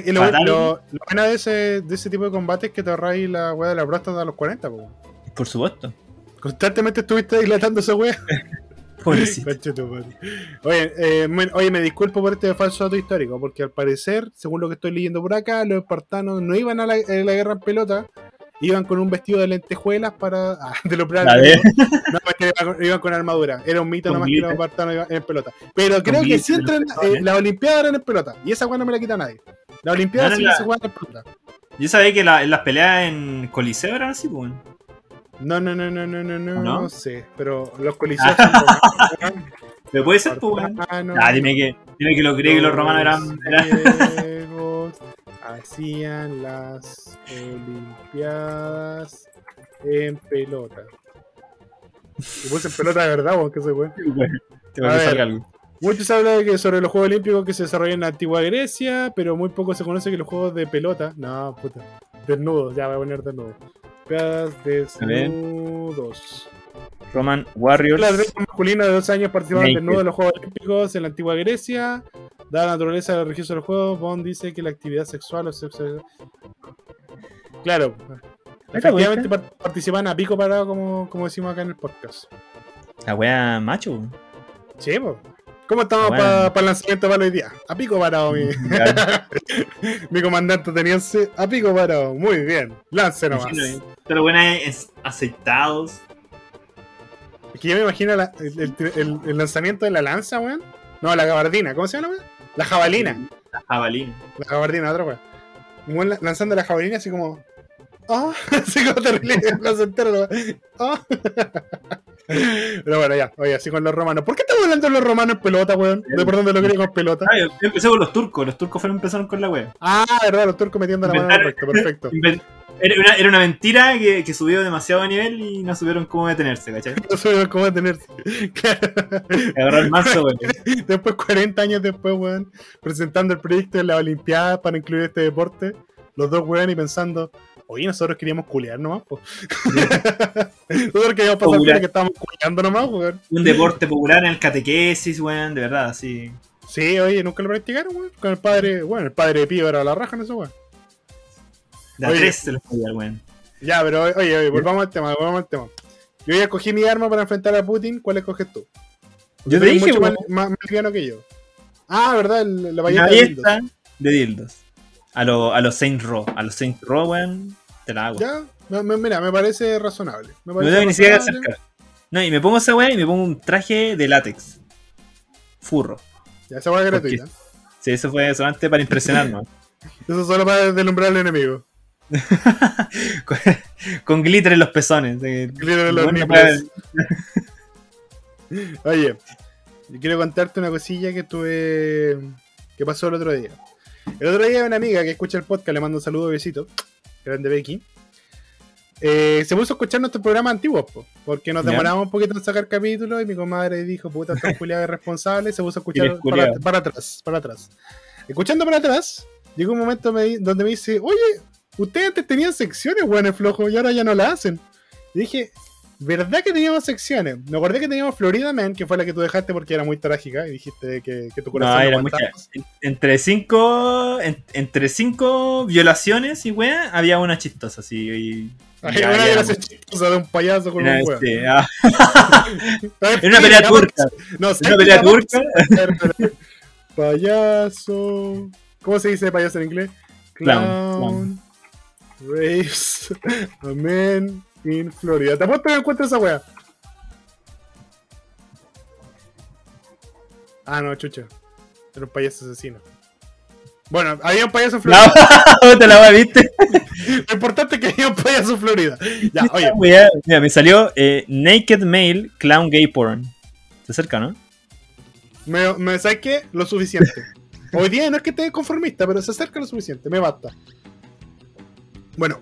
y lo, Fatal. lo, lo bueno de ese, de ese tipo de combate es que te ahorráis la weá de la próstata a los 40, po. weón. Por supuesto. Constantemente estuviste dilatando esa weá. Oye, eh, me, oye, me disculpo por este falso dato histórico, porque al parecer, según lo que estoy leyendo por acá, los espartanos no iban a la, a la guerra en pelota, iban con un vestido de lentejuelas para. Ah, de lo La de- No, iban con, armadura. Era un mito Con nomás que los glitter. espartanos iban en pelota. Pero creo que glitter sí entran. Eh, las Olimpiadas eran en pelota. Y esa weá no me la quita nadie. Las Olimpiadas No, sí la- se juegan en pelota. Yo sabía que la- las peleas en Coliseo eran así, pues. No, no, no, no, no, no, no, ¿O no? sé. Pero los coliseos son Pero puede ser, pues, espartanos, Ah, dime que, dime que los griegos y los romanos eran. Hacían las Olimpiadas en pelota. Y puse en pelota de verdad, weón, que se fue. Te va A a ver. salga algo. Mucho se habla de que sobre los Juegos Olímpicos que se desarrollan en la antigua Grecia, pero muy poco se conoce que los Juegos de pelota. No, puta. Desnudos, ya voy a poner desnudos. Olimpiadas desnudos. Roman Warriors. Los atletas masculinos de 12 años participaban desnudos en los Juegos Olímpicos en la antigua Grecia. Dada la naturaleza del registro de los Juegos, Bond dice que la actividad sexual o sexo. Claro. Efectivamente par- participan a pico parado, como, como decimos acá en el podcast. La wea macho. Sí, po. ¿Cómo estamos Bueno. para el lanzamiento para hoy día? A pico parado, mi, mi comandante ateniense. A pico parado. Muy bien. Lance nomás. Pero buena es aceitados. Es que yo me imagino la- el- el- el lanzamiento de la lanza, weón. No, la gabardina. ¿Cómo se llama, weón? La jabalina. La jabalina. La gabardina, otra weón. Un lanzando la jabalina así como. ¡Ah! así como terrible. plazo entero, weón. ¡Ah! Pero bueno, ya. Oye, así con los romanos. ¿Por qué estamos hablando de los romanos en pelota, weón? De perdón de los griegos en pelota. Ah, yo empecé con los turcos. Los turcos fueron empezaron con la wea. Ah, verdad, los turcos metiendo la mano en. Perfecto. Era una, era una mentira que, que subió demasiado a nivel y no supieron cómo detenerse, ¿cachai? No sé cómo detenerse. Claro. Agarró el mazo, weón. Después, 40 años después, weón, presentando el proyecto de la Olimpiada para incluir este deporte, los dos weón y pensando, oye, nosotros queríamos culear nomás, po. nosotros queríamos pasar Popular. que estábamos culeando nomás, weón. Un deporte popular en el catequesis, weón, de verdad, así. Sí, oye, nunca lo practicaron, weón. Con el padre, bueno, el padre de Pío era la raja en eso, weón. De a Oye. tres se los podía, weón. Ya, pero oye, oye, volvamos al tema, volvamos al tema. Yo ya escogí mi arma para enfrentar a Putin, ¿cuál escoges tú? Yo te dije, mucho más, más, más liviano que yo. Ah, ¿verdad? La ballesta de dildos. ballesta de dildos. A los a los Saint Row. A los Saint Row, weón, te la hago. Ya, me- me- mira, me parece razonable. Me No parece tengo ni siquiera acercar. No, y me pongo esa weá y me pongo un traje de látex. Furro. Ya, esa hueá es ¿Por qué? gratuita. Sí, eso fue solamente para impresionarnos. Eso solo para deslumbrar al enemigo. con, con glitter en los pezones. de- Glitter en los nipples. Oye, yo quiero contarte una cosilla que tuve. que pasó el otro día. El otro día una amiga que escucha el podcast, le mando un saludo, besito. Grande Becky. eh, se puso a escuchar nuestros programas antiguos, po, porque nos Ya. demoramos un poquito en sacar capítulos y mi comadre dijo, puta, esta culiada es responsable, y se puso a escuchar para, para atrás, para atrás. Escuchando para atrás, llegó un momento me donde me dice, oye, ustedes antes tenían secciones, weones flojos, y ahora ya no la hacen. Y dije, ¿verdad que teníamos secciones? Me acordé que teníamos Florida Man, que fue la que tú dejaste porque era muy trágica, y dijiste que, que tu corazón No, era mucha. en- Entre cinco. en- entre cinco violaciones y weá, había una chistosa, así. Y, una las chistosa de un payaso con un weón. este, ah, era una pelea turca. No, Una pelea turca. Payaso. ¿Cómo se dice payaso en inglés? Clown, Clown. Race. A man in Florida. ¿Te apuesto que encuentro esa wea? Ah, no, chucha. Era un payaso asesino. Bueno, había un payaso en Florida. No, te la viste. Lo importante es que había un payaso en Florida. Ya, oye. Mira, me salió eh, Naked Male Clown Gay Porn. Se acerca, ¿no? Me, me ¿Sabes qué? Lo suficiente. Hoy día no es que esté conformista, pero se acerca lo suficiente. Me basta. Bueno,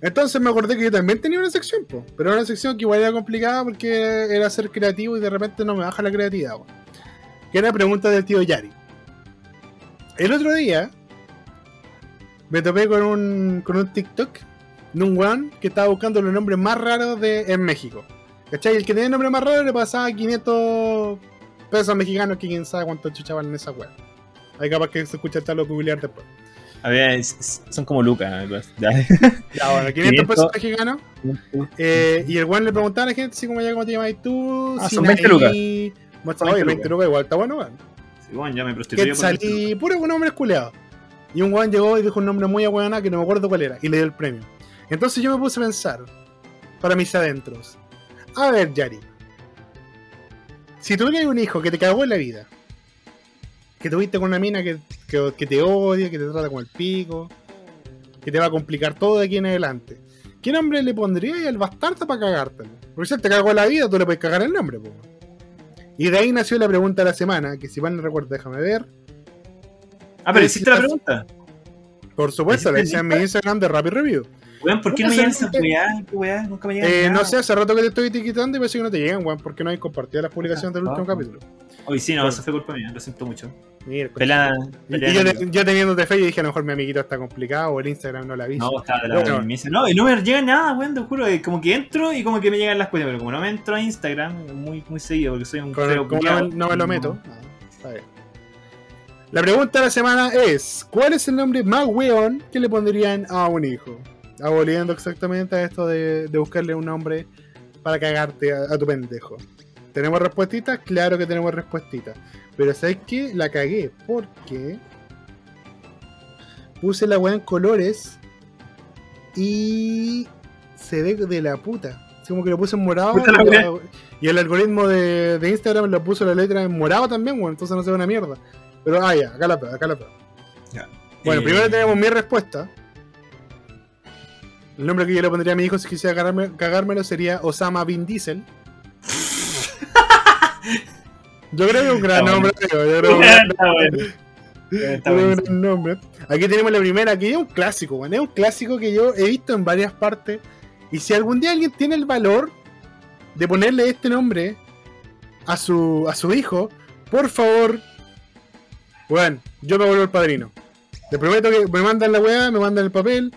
entonces me acordé que yo también tenía una sección, pero era una sección que igual era complicada porque era ser creativo y de repente no me baja la creatividad. Que era pregunta del tío Yari. El otro día me topé con un, con un TikTok de un weón que estaba buscando los nombres más raros de, en México. ¿Cachai? El que tenía el nombre más raro le pasaba 500 pesos mexicanos que quién sabe cuánto chuchaban en esa web. Ahí capaz que se escucha el lo googlear después. A ver, son como lucas. Ya. Ya, bueno, 500 500. pesos mexicanos. Eh, y el weón le preguntaba a la gente así como ya, ¿cómo te llamas tú? Ah, son 20 lucas. Muestra, 20 oye, 20 lucas igual, está bueno, weón. Sí, bueno, ya me por salí puro un nombre esculeado. Y un weón llegó y dijo un nombre muy ahueonado que no me acuerdo cuál era. Y le dio el premio. Entonces yo me puse a pensar, para mis adentros. A ver, Yari. Si tuvieras un hijo que te cagó en la vida, que tuviste con una mina que, que, que te odia, que te trata con el pico, que te va a complicar todo de aquí en adelante, ¿qué nombre le pondrías al bastardo para cagártelo? Porque si él te cagó la vida, tú le puedes cagar el nombre, po. Y de ahí nació la pregunta de la semana, que si mal no recuerdo, déjame ver. Ah, pero hiciste la pregunta. Por supuesto, la ¿Hiciste hice en mi? Instagram de Rapid Review. Weón, ¿por qué no ¿Cómo me llegan esas weá? Nunca me llegan Eh, nada. no sé, hace rato que te estoy etiquetando y parece que no te llegan, weón, porque no hay compartido las publicaciones del último Ah, capítulo. Hoy sí, no, Bueno. eso fue culpa mía, lo siento mucho. Mira, y, y yo, yo teniéndote fe, yo dije, a lo mejor mi amiguito está complicado o el Instagram no la vi. No, estaba de la Bueno. me dice, no, y no me llega nada, weón, te juro, eh, como que entro y como que me llegan las cuentas, pero como no me entro a Instagram muy, muy seguido, porque soy un feo como no, no me lo meto. Ah, está bien. La pregunta de la semana es: ¿Cuál es el nombre más weón que le pondrían a un hijo? Aboliendo exactamente a esto de, de buscarle un nombre para cagarte a, a tu pendejo. ¿Tenemos respuestitas? Claro que tenemos respuestitas. Pero ¿sabes qué? La cagué porque puse la weá en colores y se ve de la puta. Así como que lo puse en morado y, weá. la- y el algoritmo de, de Instagram le puso la letra en morado también, bueno, entonces no se ve una mierda. Pero ah, ya, acá la pego, acá la pego. Ya. Bueno, Eh, primero tenemos mi respuesta. El nombre que yo le pondría a mi hijo si quisiera cagármelo sería Osama Bin Diesel. Yo creo que es un gran nombre, bueno. un bueno. Nombre. Aquí tenemos la primera, que es un clásico, weón. Es un clásico que yo he visto en varias partes. Y si algún día alguien tiene el valor de ponerle este nombre a su, a su hijo, por favor, bueno, yo me vuelvo el padrino. Te prometo que me mandan la weá, me mandan el papel.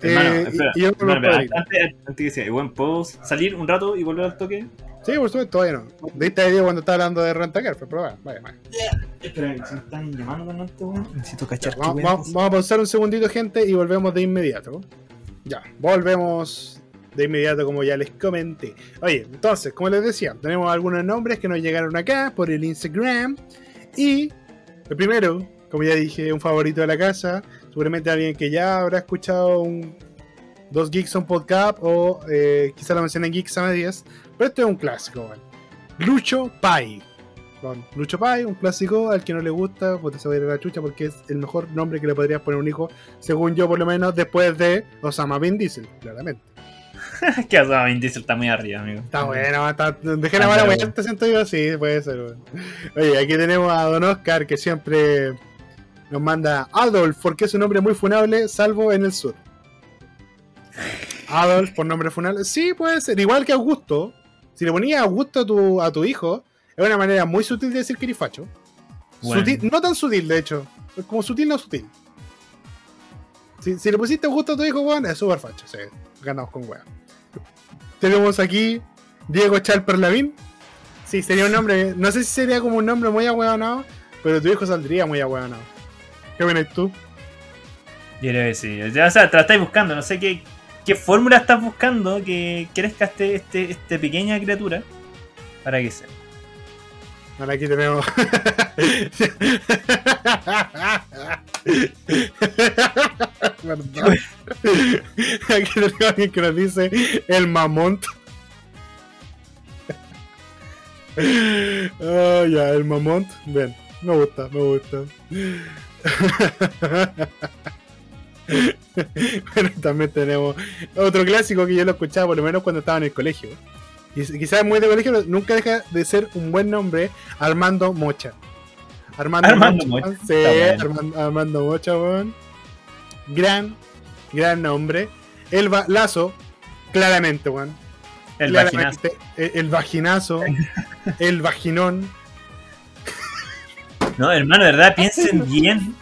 Hermano, eh, espera, y, y yo me vuelvo el hermano, espera, padrino. antes, antes que sea, ¿puedo salir un rato y volver al toque? Sí, por supuesto, todavía no. De esta idea cuando estaba hablando de Rentacar, pero vaya, vaya, vaya. Espera, se me están llamando weón. Necesito cachar Vamos, a pausar un segundito, gente, y volvemos de inmediato. Ya, volvemos de inmediato, como ya les comenté. Oye, entonces, como les decía, tenemos algunos nombres que nos llegaron acá por el Instagram. Y el primero, como ya dije, un favorito de la casa. Seguramente alguien que ya habrá escuchado un, dos Geeks on Podcast o eh, quizá lo mencioné en Geeks a medias. Pero este es un clásico. Lucho Pai. Con Lucho Pai, un clásico al que no le gusta, pues se va a ir a la chucha porque es el mejor nombre que le podrías poner a un hijo, según yo por lo menos, después de Osama Bin Diesel, claramente. que Osama Bin Diesel está muy arriba, amigo. Está bueno, está, dejé la mala te siento yo, sí, puede ser. weón. Oye, aquí tenemos a Don Oscar que siempre nos manda Adolf, porque es un nombre muy funable, salvo en el sur. Adolf por nombre funable, sí, puede ser, igual que Augusto. Si le ponías Augusto a tu, a tu hijo, es una manera muy sutil de decir que eres facho. Bueno. Sutil- no tan sutil, de hecho. Como sutil, no sutil. Si, si le pusiste Augusto a tu hijo, weón, es súper facho. Sí, ganamos con weón. Tenemos aquí Diego Chalper Lavín. Sí, sería un nombre. No sé si sería como un nombre muy ahueonado, pero tu hijo saldría muy ahueonado. ¿Qué opinas tú? Yo creo que sí. O sea, te la estáis buscando. No sé qué, qué fórmula estás buscando que crezca este, este, este pequeña criatura para que sea. Ahora aquí tenemos. Aquí tenemos alguien que nos dice el mamont. Oh, ya, el mamont. Bien, me gusta, me gusta. bueno, también tenemos otro clásico que yo lo escuchaba por lo menos cuando estaba en el colegio. y quizás muy de colegio, pero nunca deja de ser un buen nombre, Armando Mocha. Armando, Armando Mocha. Mocha, Sí, bueno. Armando, Armando Mocha, weón. Gran, gran nombre. Elba Lazo, claramente, weón. El Claramente, vaginazo. El, el vaginazo, el vaginón. No, hermano, verdad, piensen bien.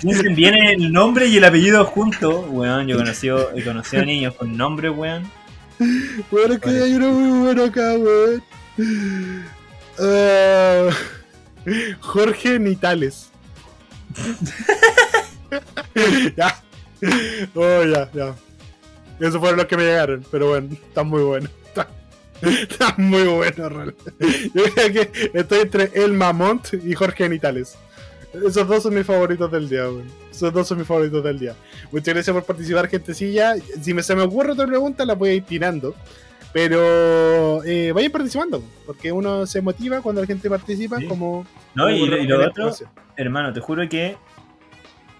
Piensen bien en el nombre y el apellido juntos. Weón, yo he conocido, he conocido niños con nombres, weón. Bueno, es que hay uno muy bueno acá, weón. Ah, Jorge Nitales. ya. Oh, ya, ya. Esos fueron los que me llegaron, pero bueno, están muy buenos. Están muy buenos, realmente. Yo creo que estoy entre El Mamont y Jorge Nitales. Esos dos son mis favoritos del día, weón. Esos dos son mis favoritos del día. Muchas gracias por participar, gentecilla. Si me, se me ocurre otra pregunta, la voy a ir tirando. Pero eh, vayan participando, porque uno se motiva cuando la gente participa Sí. como... No, y, como y lo otro, hermano, te juro que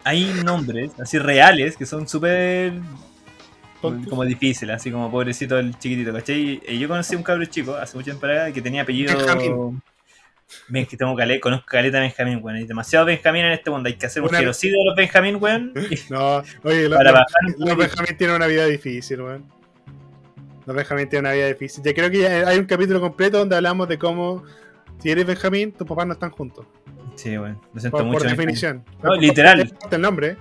hay nombres así reales que son súper. Como difíciles, así como pobrecito el chiquitito, ¿cachai? Y yo conocí a un cabro chico hace mucho tiempo que tenía apellido. Benjamín. Ven, que tengo caleta, conozco caleta Benjamín, weón. Hay demasiado Benjamín en este mundo. Hay que hacer un Una- genocidio de los Benjamín, weón. No, oye, los, Para los-. Benjamín tienen una vida difícil, weón. Los Benjamín tienen una vida difícil. Ya creo que ya hay un capítulo completo donde hablamos de cómo, si eres Benjamín, tus papás no están juntos. Sí, weón. Lo siento Por, mucho. por definición. No, literal. No importa el nombre.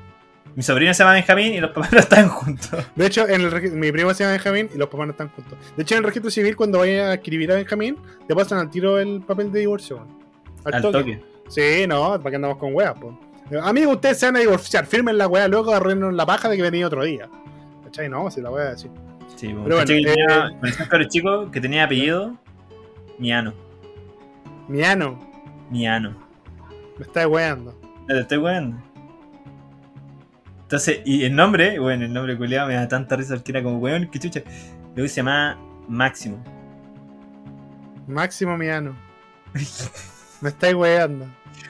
¿Eh? Mi sobrino se llama Benjamín y los papás no están juntos. De hecho, en el mi primo se llama Benjamín y los papás no están juntos. De hecho, en el registro civil, cuando vayas a escribir a Benjamín, te pasan al tiro el papel de divorcio. Al toque. Sí, no, para que andamos con weas, po. Amigo, ustedes se van a divorciar, firmen la wea, luego arruinan la paja de que venía otro día. ¿Cachai? No, si la wea así. Sí, weón. Pero bueno, ¿Cachai que eh, tenía- a cabro chico que tenía apellido Miano. Miano, Miano. me está weando. Te estoy weando. Entonces, y el nombre, bueno, el nombre culiado me da tanta risa porque era como weón, que chucha. Luego se llama Máximo. Máximo Miano. Me estáis weando.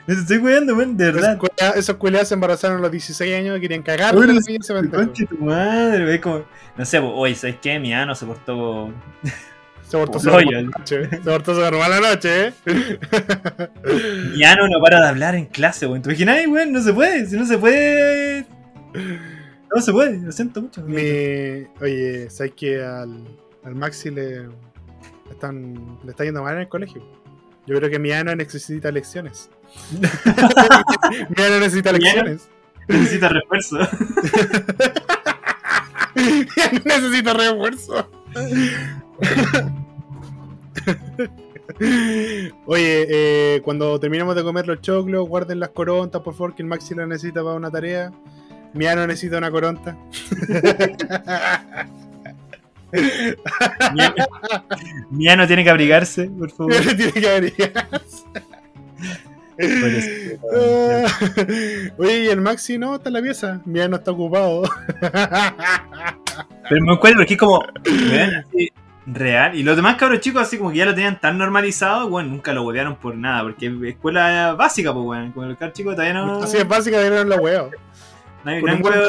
No te estoy weando, weón, de Esos verdad. Esos culiados se embarazaron a los 16 años y querían cagar la no pendejo. Conche tu madre, wey, como. No sé, pues, oye, ¿sabes qué? Miano se portó. Se portó su noche. Se portó su la noche, eh. Miano no para de hablar en clase, weón. ¿Te imaginas, weón? No se puede, si no se puede. No se puede, lo siento mucho. Mi, oye, ¿sabes que al, al Maxi le, están, le está yendo mal en el colegio? Yo creo que Miano necesita lecciones. Miano necesita lecciones. Necesita refuerzo. Miano necesita refuerzo. Oye, eh, cuando terminemos de comer los choclos, guarden las corontas, por favor, que el Maxi las necesita para una tarea. Miano necesita una coronta. Miano, Miano tiene que abrigarse, por favor. Miano tiene que abrigar. Por eso, Ah, Oye, y el Maxi no está en la pieza. Miano está ocupado. Pero me encuentro porque es como. así, real. Y los demás cabros chicos, así como que ya lo tenían tan normalizado, bueno, nunca lo huevearon por nada. Porque es escuela básica, pues, weón. Como los cabros chicos todavía no. Así es básica, dieron la huevo. No hay, no hay huevo.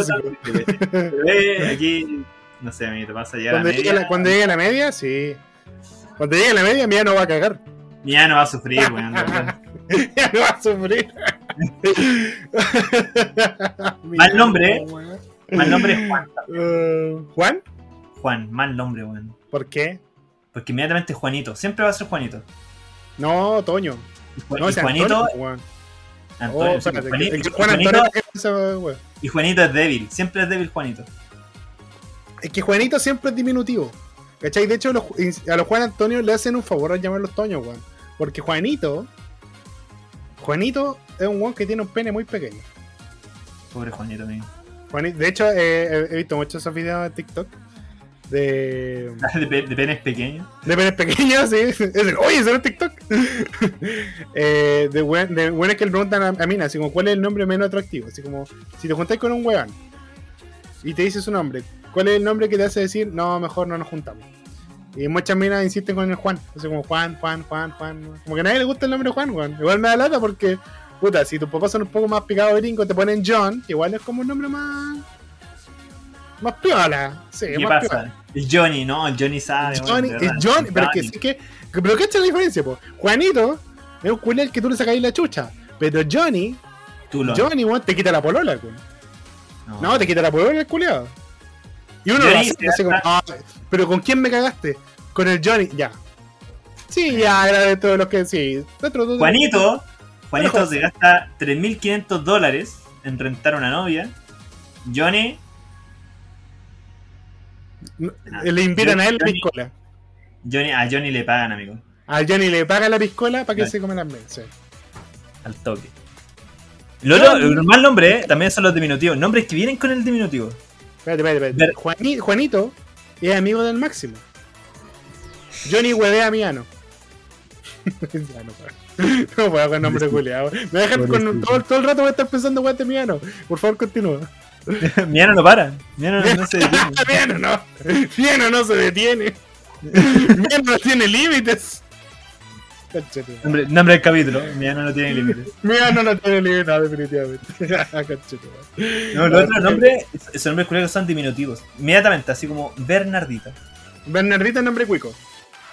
Pero, eh, aquí. No sé, amiguito, pasa a llegar a Cuando la llegue, media. la, cuando llegue a la media, sí. Cuando llegue a la media, Miano va a cagar. Ya no va a sufrir, weón. ya no va a sufrir. Mal nombre, Mal nombre es Juan. Eh, ¿Juan? Juan, mal nombre, weón. ¿Por qué? Porque inmediatamente Juanito. Siempre va a ser Juanito. No, Toño. Y, No, y Juanito. Antonio, Juan. Antonio, Oh, sí, Juanito- el Juan y Juanito es débil. Siempre es débil Juanito. Es que Juanito siempre es diminutivo. ¿Cachai? De hecho, los- a los Juan Antonio le hacen un favor al llamarlos Toño, weón. Porque Juanito. Juanito es un weón que tiene un pene muy pequeño. Pobre Juanito, de hecho, eh, he visto muchos esos videos de TikTok. De. De, pe- de penes pequeños. De penes pequeños, sí. Es el, Oye, ¿eso no es TikTok? eh, de weón- de que le preguntan a, a Mina, así como, ¿cuál es el nombre menos atractivo? Así como, si te juntáis con un weón y te dice su nombre, ¿cuál es el nombre que te hace decir, no, mejor no nos juntamos? Y muchas minas insisten con el Juan, así como Juan, Juan, Juan, Juan. Como que a nadie le gusta el nombre Juan, weón. Igual me da lata porque, puta, si tus papás son un poco más picados gringos, te ponen John, que igual es como un nombre más. Más piola. Sí, ¿Qué más pasa? piola. El Johnny, no, el Johnny sabe. Johnny, es verdad, Johnny, pero es que, que. Pero ¿cacha la diferencia, po? Juanito es un culial que tú le sacáis la chucha. Pero Johnny, Tú lo. Johnny, weón, te quita la polola, weón. No, te quita la polola el culiado. Y uno Johnny lo hace, como, "Ah, pero ¿con quién me cagaste? Con el Johnny, ya. Sí, ya, era de todos los que sí. Todo- Juanito, Juanito se gasta 3.500 dólares en rentar una novia. Johnny, Le invitan a él la piscola. Johnny, a Johnny le pagan, amigo, A Johnny le pagan la piscola para que se come las mesas. al toque. Lo otro, el normal nombre, eh, también son los diminutivos. Nombres que vienen con el diminutivo. Espérate, espérate, espérate. Ver- Juanito es amigo del Máximo. Johnny huevea a Miano. ya no puedo. No puedo con nombre culiado. Me dejan con todo el rato voy a estar pensando weón de Miano. Por favor, continúa. Miano no para. Miano no, no se detiene. Miano no. Miano no se detiene. Miano no tiene límites. Nombre, nombre del capítulo. Miano no tiene límites. Miano no tiene límites, no, definitivamente. No, los otros nombres, esos nombres culiados son diminutivos. Inmediatamente, así como Bernardita. Bernardita es nombre cuico.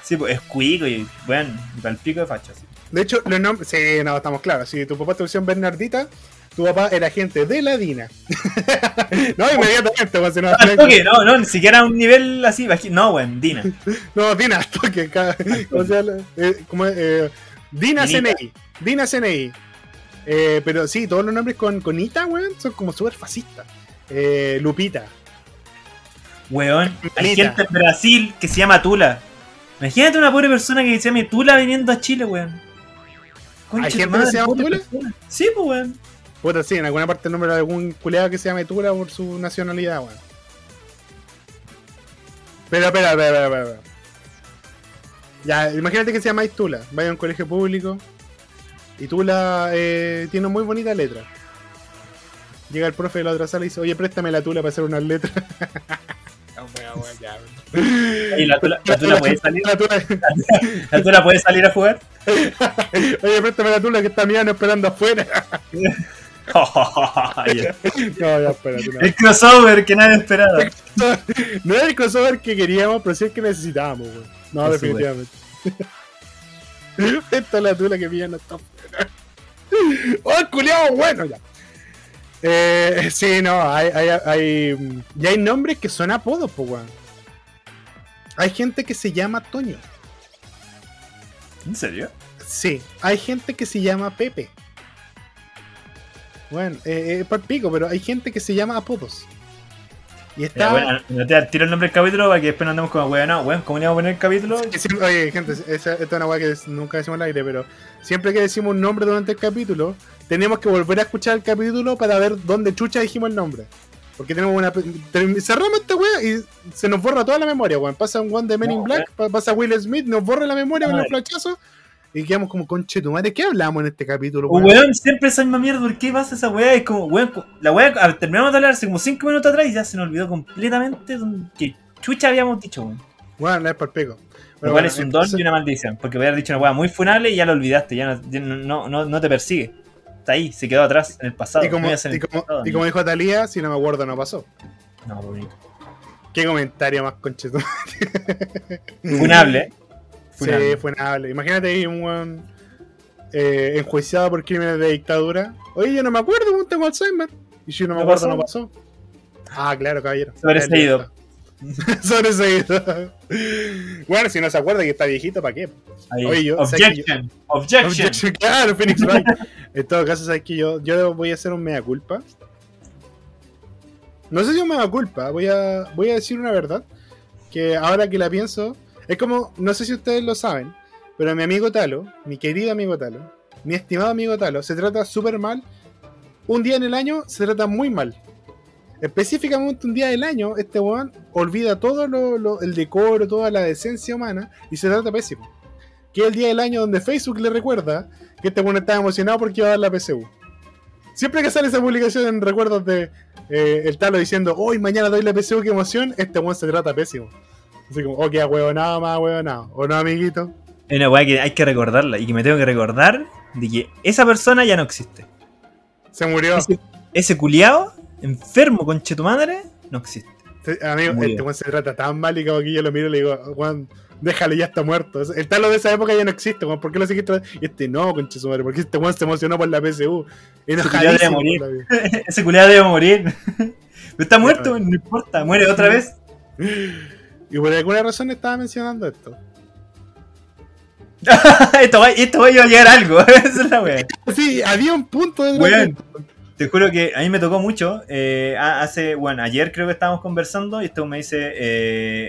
Sí, pues es cuico y, bueno, y para el pico de facha. sí. De hecho, los nombres. Sí, no, estamos claros. Si tu papá te pusieron Bernardita, tu papá era agente de la DINA. no, inmediatamente, pues, si no, toque, no, no, ni siquiera a un nivel así, no, weón, Dina. no, DINA, al toque. cada- o sea, eh, como, eh, DINA Dinita. CNI. DINA CNI. Eh, pero sí, todos los nombres con, con Ita, weón, son como súper fascistas. Eh, Lupita. Weón, hay Lita. gente en Brasil que se llama Tula. Imagínate una pobre persona que se llame Tula viniendo a Chile, weón. ¿Hay gente que se llama Tula? Sí, pues, weón. Puta, sí, en alguna parte el nombre de algún culeado que se llame Tula por su nacionalidad, weón. Pero, espera, espera, espera, espera, espera. Ya, imagínate que se llama Tula. Vaya a un colegio público. Y Tula eh, tiene una muy bonita letra. Llega el profe de la otra sala y dice, oye, préstame la Tula para hacer unas letras. No, weón, weón, ya, weón. Y la Tula, la Tula puede salir, La Tula- la Tula puede salir a jugar. Oye, préstame la Tula que está mirando esperando afuera. Ya. No, ya, espérate. no. el crossover que nadie esperaba. No era el crossover que queríamos, pero sí el que necesitábamos, weón. No, definitivamente. Esta es la tula que pilla no está. ¡Oh, el culiao! Bueno, ya. Eh, sí, no, hay, hay, hay. mm, Ya hay nombres que son apodos, pues, weón. Hay gente que se llama Toño. ¿En serio? Sí, hay gente que se llama Pepe. Bueno, eh, eh, pico, pero hay gente que se llama apodos. Y está. bueno, no te tiro el nombre del capítulo para que después no andemos como weón. No, weón, ¿cómo le vamos a poner el capítulo? Oye, gente, esa, esta es una weá que nunca decimos al aire, pero siempre que decimos un nombre durante el capítulo, tenemos que volver a escuchar el capítulo para ver dónde chucha dijimos el nombre. Porque tenemos una. Cerramos esta weá y se nos borra toda la memoria, weón. Pasa un one de Men in Black, pa- pasa Will Smith, nos borra la memoria con los flachazos y quedamos como conche tu madre. ¿Qué hablamos en este capítulo, weón? weón, siempre esa misma mierda, ¿por qué pasa esa weá? Es como, weón, la weá, a ver, terminamos de hablar hace como 5 minutos atrás y ya se nos olvidó completamente que chucha habíamos dicho, weón. Bueno, la es por pico. Lo Pero cual bueno, es un don y una maldición, porque haber dicho una weá muy funable y ya lo olvidaste, ya no, ya no, no, no te persigue. Está ahí, se quedó atrás, en el pasado. Y como, el y como- pasado, y como dijo Talía, si no me acuerdo, no pasó. No, bonito. Qué comentario más concheto. Funable, ¿eh? Sí, Funable. fue nable. Imagínate ahí un weón eh, enjuiciado por crímenes de dictadura. Oye, yo no me acuerdo, weón, tengo Alzheimer. Y si no me ¿No acuerdo, pasó? no pasó. Ah, claro, caballero. Sobreseído. Sobreseído. bueno, si no se acuerda que está viejito, ¿para qué? Ahí. Oye, yo- ¿sabes que Objection, objection. Objection, claro, Phoenix Wright. En todo caso, sabes que yo, yo voy a hacer un mea culpa. No sé si un mea culpa, voy a, voy a decir una verdad. Que ahora que la pienso, es como, no sé si ustedes lo saben, pero mi amigo Talo, mi querido amigo Talo, mi estimado amigo Talo, se trata súper mal. Un día en el año se trata muy mal. Específicamente un día del año, este weón olvida todo lo, el decoro, toda la decencia humana y se trata pésimo. Que es el día del año donde Facebook le recuerda que este weón estaba emocionado porque iba a dar la PSU. Siempre que sale esa publicación en recuerdos de eh, el talo diciendo, hoy mañana doy la PSU, qué emoción, este weón se trata pésimo. Así como, ok, a huevo nada más, huevo nada. ¿O no, amiguito? Es una weá que hay que recordarla y que me tengo que recordar de que esa persona ya no existe. Se murió. Ese, ese culiao, enfermo con tu madre, no existe. Este, amigo, este weón se trata tan mal y como que yo lo miro y le digo, Juan, déjale, ya está muerto. El talo de esa época ya no existe, weón. ¿Por qué lo seguiste? Y este no, conche su madre, porque este weón se emocionó por la PSU. culiao debe morir. Ese culiado debe morir. Pero está muerto, no importa. Muere otra vez. Y por alguna razón estaba mencionando esto. esto, va, esto va a llegar a algo. Esa es la wea. Sí, había un punto de. Te juro que a mí me tocó mucho. eh, ha- hace, bueno, ayer creo que estábamos conversando y esto me dice, eh,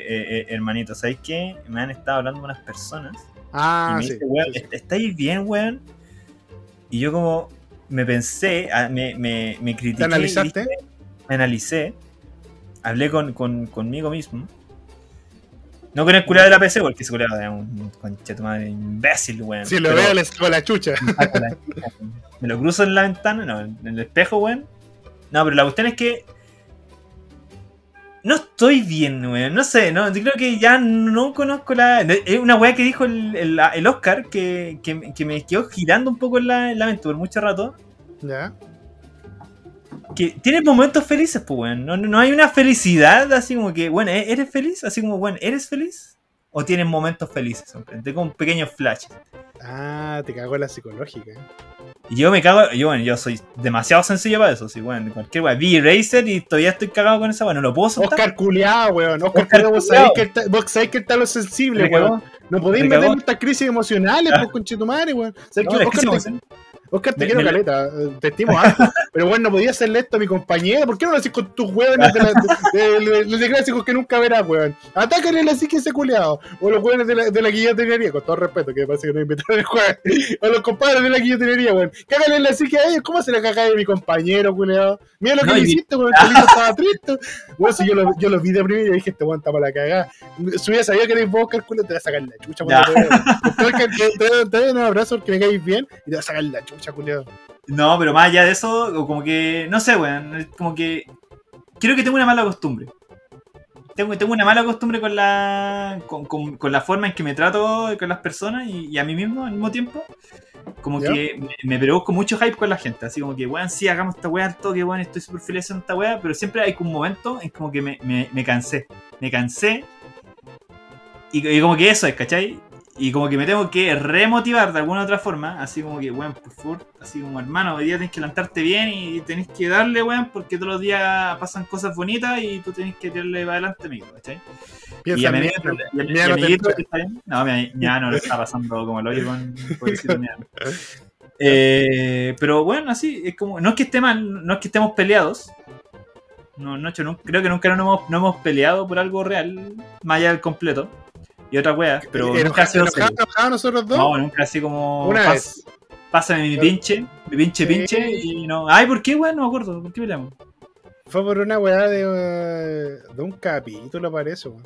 eh, hermanito, ¿sabes qué? Me han estado hablando unas personas y Ah, me sí. dice, weón, sí, sí. ¿est- ¿estáis bien, weón? Y yo como me pensé, ah, me, me, me critiqué. ¿Te y analizaste? dije- me analicé, hablé con, con, conmigo mismo. No con el culiado de la PC, porque ese culiado es un concha tu madre imbécil, weón. Si lo Pero- veo, le saco la chucha. me lo cruzo en la ventana, no, en el espejo, weón. No, pero la cuestión es que. No estoy bien, weón. No sé, no, yo creo que ya no conozco la. Es una weá que dijo el, el, el Oscar que, que, que me quedó girando un poco en la, en la mente por mucho rato. Ya. Que tienes momentos felices, pues, weón. No, no, hay una felicidad así como que, bueno, ¿e- ¿eres feliz? Así como, bueno, ¿eres feliz? ¿O tienes momentos felices? siempre? Tengo un pequeño flash. Ah, te cago en la psicológica. Y yo me cago, yo bueno, yo soy demasiado sencillo para eso, sí, bueno, cualquier weá, vi Racer y todavía estoy cagado con esa weá, no lo puedo soltar. Oscar culiao, weón. Oscar, Oscar culiao, vos sabés que el ta- vos sabés que el talo es sensible, weón. No podéis Me meter en estas crisis emocionales, Ah. pues, conchetumare, weón. ¿Sabes No, la Oscar, te. Oscar, te Me- quiero me- caleta, te estimo harto. pero bueno, no podías hacerle esto a mi compañera. ¿Por qué no lo haces con tus hueones de, de, de- de- de clásicos que nunca verás, weón? Atácale la psique a ese culiao. O los hueones de la, de la guillotinería, con todo respeto, que me parece que no invitaron el jueves. O los compadres de la guillotinería, weón. Cágale la psique a ellos. ¿Cómo se la caga a mi compañero, culiao? Mira lo que No, y- hiciste, weón. El estaba triste. Weón, si yo lo, yo lo vi de primero y dije, este weón está para la cagada. Si hubiera sabido que eres vos, Oscar, culiao, te va a sacar la chucha. Te. Te, te, te, doy un abrazo porque me caes bien y te va a sacar la chucha, culiao. No, pero más allá de eso, como que, no sé, weón, como que creo que tengo una mala costumbre. Tengo, tengo una mala costumbre con la con, con- con la forma en que me trato con las personas y, y a mí mismo al mismo tiempo. Como ¿Ya? que me, me produzco mucho hype con la gente. Así como que, weón, sí, hagamos esta weá al toque, weón, estoy súper feliz haciendo esta weá. Pero siempre hay un momento en como que me, me, me cansé. Me cansé. Y, y como que eso es, ¿cachai? Y como que me tengo que remotivar de alguna otra forma, así como que, weón, por favor, así como hermano, hoy día tenés que levantarte bien y tenés que darle, weón, porque todos los días pasan cosas bonitas y tú tenés que tirarle para adelante, amigo, ¿cachai? Y Piensa a mi amiguito, y a mi- mi que está bien. No, mi ya no lo está pasando como el hoyo con pobrecito. Eh, pero bueno, así, es como, no es que esté mal, no es que estemos peleados. No, no- creo que nunca no hemos, no hemos peleado por algo real, más allá del completo. Y otra wea, pero nunca sido enojado- enojado nosotros dos. No, nunca así como. Una pas- vez. Pásame mi pinche, mi pinche Sí. pinche, y no. Ay, ¿por qué, weón? No me acuerdo, ¿por qué peleamos? Fue por una weá de, eh, de un capítulo, parece, weón.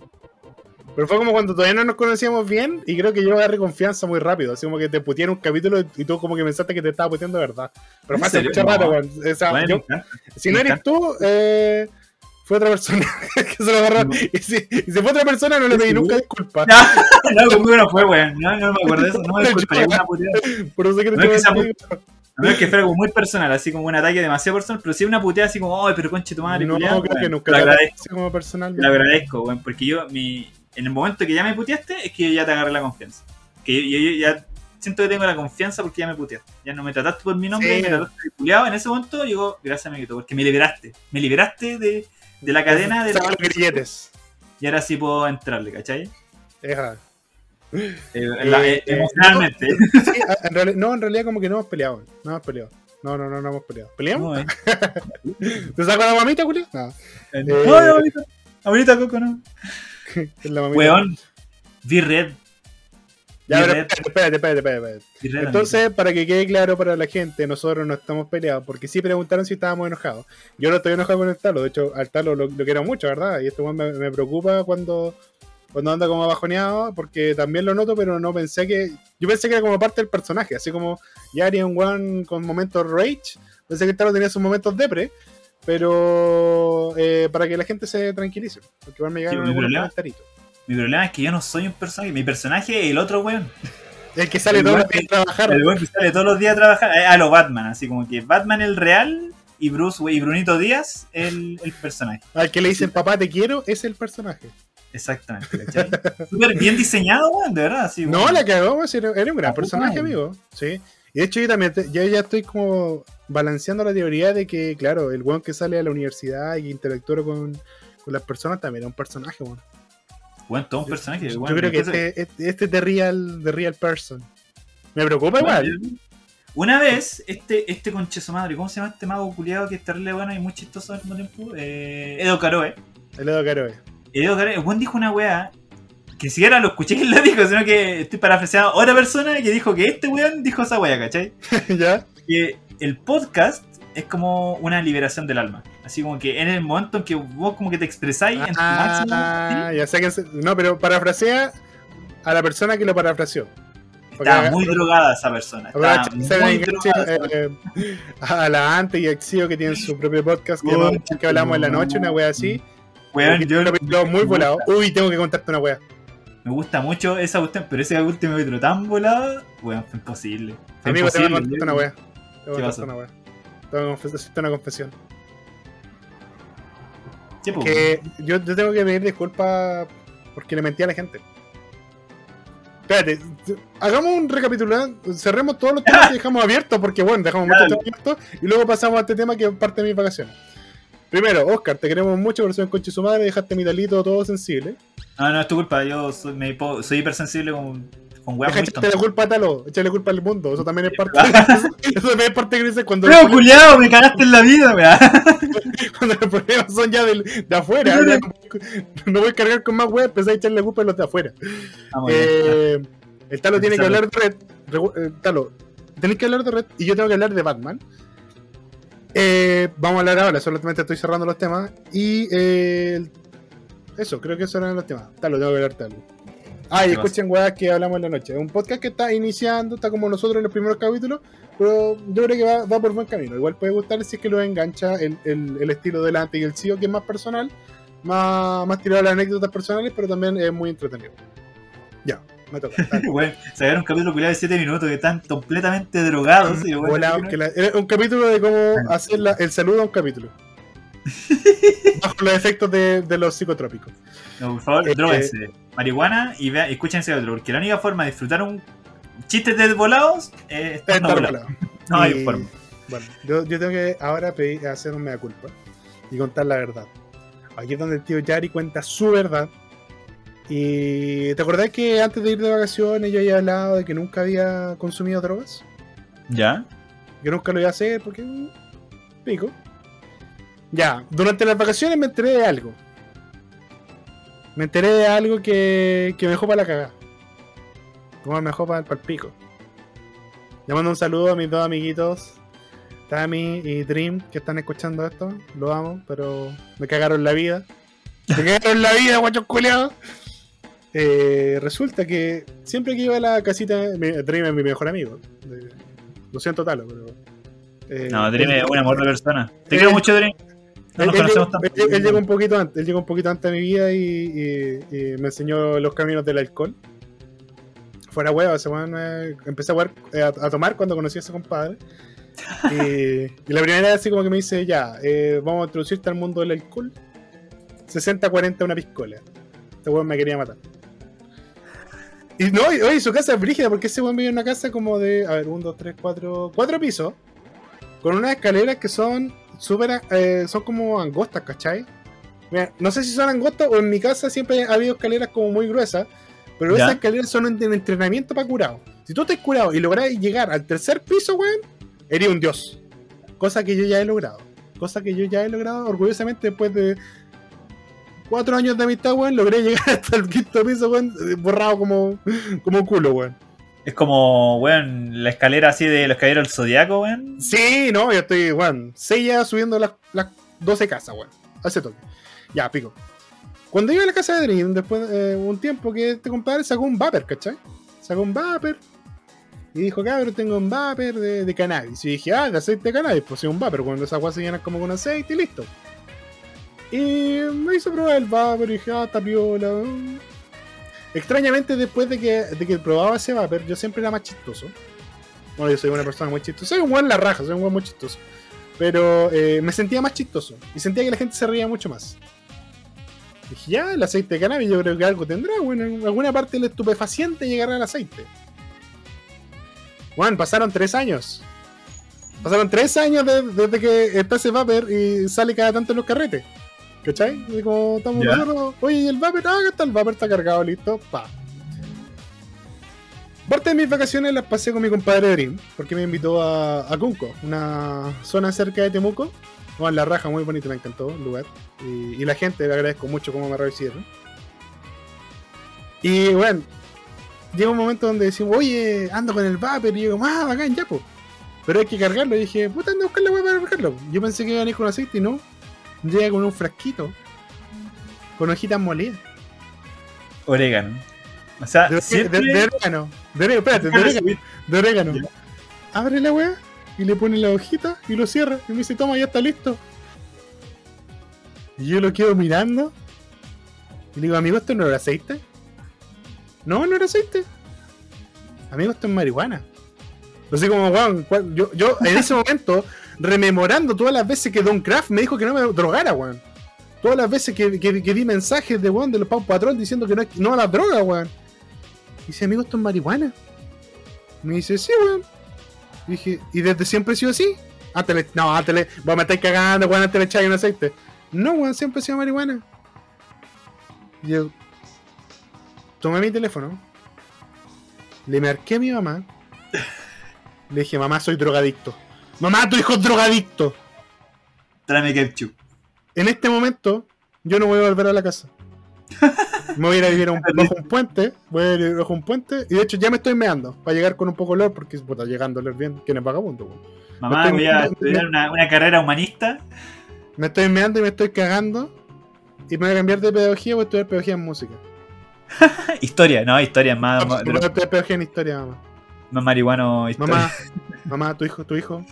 Pero fue como cuando todavía no nos conocíamos bien y creo que yo agarré confianza muy rápido. Así como que te puteé en un capítulo y tú como que pensaste que te estaba puteando de verdad. Pero ¿En fue hace serio? mucho rato, weón. O sea, Bueno, yo- nunca. si no eres tú, eh, fue otra persona que se lo agarró. No. Y, si, y si fue otra persona, no le pedí ¿Sí? nunca disculpas. No, conmigo no fue, weón. No, no me acuerdo de eso. No me disculparía una puteada. Por eso que No es que sea muy- A menos que fuera como muy personal, así como un ataque demasiado personal, pero si es una puteada así como, ay, pero conche tu madre, No, culiao", creo que weón, nunca te lo agradezco, como personal. lo agradezco, weón, porque yo, mi, en el momento que ya me puteaste, es que yo ya te agarré la confianza. Que yo, yo- yo ya siento que tengo la confianza porque ya me puteaste. Ya no me trataste por mi nombre, Sí. me trataste de culiao. En ese momento, digo, gracias, amiguito, porque me liberaste. Me liberaste de, de la cadena de los grilletes. Y ahora sí puedo entrarle, ¿cachai? Eja. Eh, en la- emocionalmente. Sí, a- en realidad- no, en realidad como que no hemos peleado. No hemos peleado. No, no, no, no hemos peleado. ¿Peleamos? No, eh. ¿Te saco la mamita, Julio? No. Eh, No, abuelita, abuelita Coco, no. La mamita. Weón, vi red. Ya, pero espérate, espérate, espérate, espérate, Entonces, para que quede claro para la gente, nosotros no estamos peleados, porque sí preguntaron si estábamos enojados. Yo no estoy enojado con el Talo, de hecho, al Talo lo, lo quiero mucho, ¿verdad? Y esto me, me preocupa cuando, cuando anda como bajoneado, porque también lo noto, pero no pensé que. Yo pensé que era como parte del personaje, así como ya haría un one con momentos rage. Pensé que el Talo tenía sus momentos depre, pero eh, para que la gente se tranquilice, porque igual me llegaron Sí, comentarios. Mi problema es que yo no soy un personaje. Mi personaje es el otro weón. El que sale El todos los días a trabajar. El weón que sale todos los días a trabajar. eh, A lo Batman. Así como que Batman el real y Bruce y Brunito Díaz el, el personaje. Al que le dicen papá te quiero es el personaje. Exactamente, ¿cachai? Súper bien diseñado, weón, de verdad. Sí, No, la cagó, era, era un gran personaje, amigo. Sí. Y de hecho yo también, te- yo ya estoy como balanceando la teoría de que, claro, el weón que sale a la universidad y interactúa con, con las personas también es un personaje, weón. Weón, todo un personaje. Yo creo que este, este, este es de real, de real person. Me preocupa weón, igual. Una vez, este, este conche su madre, ¿cómo se llama este mago culiado que es terrible bueno y muy chistoso al mismo tiempo? Eh, Edo Caroe. El Edo Caroe. Edo Caroe, el weón dijo una weá que ni siquiera lo escuché que la dijo, sino que estoy parafraseando a otra persona que dijo que este weón dijo esa weá, ¿cachai? ¿Ya? que el podcast es como una liberación del alma. Así como que en el momento en que vos como que te expresáis en tu máximo Ah, ya sé que... No, pero parafrasea a la persona que lo parafraseó. está muy drogada esa persona. Está muy drogada. eh, eh, a la Ante y a Exio que tienen su propio podcast que, Uy, llamamos- que hablamos en la noche, una wea así. Weón, yo capítulo muy volado. Uy, tengo que contarte una wea. Me gusta mucho esa cuestión, pero ese último capítulo tan volado, weón, fue imposible. Fue Amigo, te voy a imposible, contarte una wea. Te voy a ¿Qué contarte pasó? una wea. Tengo que confes- hacerte una confesión. Sí, pues, Que yo, yo tengo que pedir disculpas porque le mentí a la gente. Espérate, hagamos un recapitulado, cerremos todos los temas que dejamos abiertos, porque bueno, dejamos muchos temas abiertos y luego pasamos a este tema que es parte de mis vacaciones. Primero, Oscar, te queremos mucho por ser un conche su madre, dejaste mi talito todo sensible. No, no es tu culpa, yo soy, me soy hipersensible con, con weas muy la tontas. culpa a Talo, echarle culpa al mundo, eso también es parte de eso también es parte de cuando, Pero culiado, me cagaste en la vida, weón. cuando los problemas son ya del- de afuera. ya no, voy a cargar con más web, empecé a echarle culpa a los de afuera. Bien. Eh, el Talo tiene que hablar de Red. Eh, Talo, tenés que hablar de Red y yo tengo que hablar de Batman. Eh, vamos a hablar ahora, solamente estoy cerrando los temas. Y eh, eso, creo que esos eran los temas. Talo, tengo que hablarte algo. Ah, y ¿Qué escuchen weas que hablamos en la noche. Es un podcast que está iniciando, está como nosotros en los primeros capítulos, pero yo creo que va, va por buen camino. Igual puede gustar si es que lo engancha el, el, el estilo delante y el CEO, que es más personal, más, más tirado a las anécdotas personales, pero también es muy entretenido. Ya, me toca. Weón, sacaron un capítulo culiado de 7 minutos que están completamente drogados. y, que la- era un capítulo de cómo hacer la- el saludo a un capítulo. Bajo los efectos de, de los psicotrópicos. no, por favor, Eh, droguense. Marihuana y vea, escuchen ese otro, porque la única forma de disfrutar un chiste de volados es estar Estar volado. No hay forma. Bueno, yo, yo tengo que ahora pedir, hacer un mea culpa y contar la verdad. Aquí es donde el tío Yari cuenta su verdad. Y te acordás que antes de ir de vacaciones yo había hablado de que nunca había consumido drogas, ¿Ya? que nunca lo iba a hacer porque pico. Ya, durante las vacaciones me enteré de algo. Me enteré de algo que, que me dejó para la cagada. Como me dejó para el pico. Le mando un saludo a mis dos amiguitos, Tami y Dream, que están escuchando esto. Lo amo, pero me cagaron la vida. Me cagaron la vida, guachos culiados. Eh, resulta que siempre que iba a la casita, Dream es mi mejor amigo. Eh, lo siento, Talo, pero. eh, No, Dream es un amor de persona. Te quiero mucho, Dream. No él, nos él conocemos llegó, tanto. él- él llegó un poquito antes, él llegó un poquito antes a mi vida y, y- y me enseñó los caminos del alcohol. Fuera huevo, ese weón, eh, empecé a, jugar- eh, a, a tomar cuando conocí a ese compadre. Y, y la primera vez así como que me dice, ya, vamos a introducirte al mundo del alcohol. 60-40 una piscola. Este weón me quería matar. Y no, y- oye, su casa es brígida porque ese weón vive en una casa como de, a ver, 1, 2, 3, 4, 4 pisos. Con unas escaleras que son súper, eh, son como angostas, ¿cachai? Mira, no sé si son angostas o en mi casa siempre ha habido escaleras como muy gruesas, pero Ya. esas escaleras son un un entrenamiento para curado. Si tú estás curado y lográs llegar al tercer piso, weón, eres un dios. Cosa que yo ya he logrado. Cosa que yo ya he logrado orgullosamente después de cuatro años de amistad, weón, logré llegar hasta el quinto piso, weón, eh, borrado como, como culo, weón. Es como, weón, la escalera así de los caballeros del zodiaco, weón. Sí, no, yo estoy, weón, seis ya subiendo las, las 12 casas, weón. Hace toque. Ya, pico. Cuando iba a la casa de Dream, después de un tiempo que este compadre sacó un vapor, ¿cachai? Sacó un vapor. Y dijo, cabrón, tengo un vapor de, de cannabis. Y dije, ah, de aceite de cannabis. Pues sí, un vapor. Cuando esa agua se llena como con aceite y listo. Y me hizo probar el vapor y dije, ah, está piola. Extrañamente, después de que, de que probaba ese vapor, yo siempre era más chistoso. Bueno, yo soy una persona muy chistosa. Soy un buen la raja, soy un buen muy chistoso. Pero eh, me sentía más chistoso. Y sentía que la gente se reía mucho más. Dije, ya, el aceite de cannabis yo creo que algo tendrá. Bueno, en alguna parte del estupefaciente llegará el aceite. Juan, pasaron tres años. Pasaron tres años de- desde que está ese vapor y sale cada tanto en los carretes. ¿Cachai? Y como estamos nosotros, oye, ¿y el vapor, ah, está el vapor, está cargado, listo, pa. Parte de mis vacaciones las pasé con mi compadre Dream, porque me invitó a, a Cunco, una zona cerca de Temuco. Bueno, la raja, muy bonito, me encantó el lugar. Y, y la gente, le agradezco mucho cómo me recibieron. Y bueno, llega un momento donde decimos, oye, ando con el vapor, y yo, ah, bacán, ya, po. Pero hay que cargarlo. Y dije, puta, anda a buscar la para cargarlo. Yo pensé que iban a ir con aceite y no. Llega con un frasquito. Con hojitas molidas. Orégano. O sea, De, de, siempre... de orégano. De orégano, espérate, de orégano. De orégano. Abre la weá y le pone la hojita y lo cierra. Y me dice, toma, ya está listo. Y yo lo quedo mirando. Y le digo, amigo, ¿esto no era aceite? No, no era aceite. Amigo, esto es marihuana. Así como, weón, cuál- yo, yo en ese momento, rememorando todas las veces que Don Kraft me dijo que no me drogara, weón. Todas las veces que, que, que di mensajes de weón de los Pau Patrol diciendo que no, a la droga, weón. Dice, amigo, esto es marihuana. Me dice, sí, weón. Dije, ¿y desde siempre he sido así? Antes le, no, antes le, vos me cagando, weón, antes le echáis un aceite. No, weón, siempre he sido marihuana. Y yo tomé mi teléfono, le marqué a mi mamá, le dije, mamá, soy drogadicto. Mamá, tu hijo es drogadicto. Tráeme ketchup. En este momento, yo no voy a volver a la casa. Me voy a ir a vivir a un- bajo un puente, voy a ir bajo un puente, y de hecho ya me estoy meando, para llegar con un poco de olor, porque puta, llegando a oler bien, ¿quién es vagabundo? Mamá, voy a estudiar una, una carrera humanista. Me estoy meando y me estoy cagando, y me voy a cambiar de pedagogía, voy a estudiar pedagogía en música. Historia, no, historia más, Voy más, a estudiar pedagogía en historia, mamá. más marihuano. Historia. Mamá, mamá, tu hijo, tu hijo,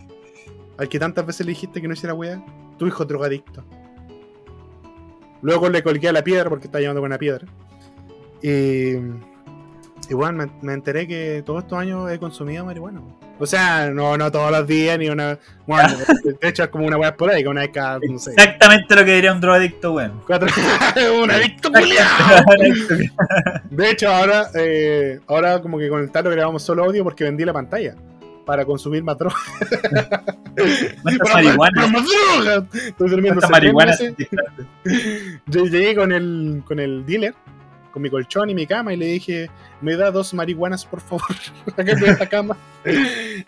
al que tantas veces le dijiste que no hiciera weá, tu hijo drogadicto. Luego le colgué a la piedra porque está llevando con una piedra. Y. Y bueno, me, me enteré que todos estos años he consumido marihuana. O sea, no, no todos los días, ni una. Bueno, de hecho es como una weá esporádica, una vez cada, no sé. Exactamente lo que diría un drogadicto, weón. Cuatro. un adicto. De hecho, ahora, eh, ahora como que con el talo grabamos solo audio porque vendí la pantalla para consumir más droga. Para más droga. Estoy durmiendo meses. Yo llegué con el, con el dealer, con mi colchón y mi cama y le dije, me da dos marihuanas por favor. Acá en la cama.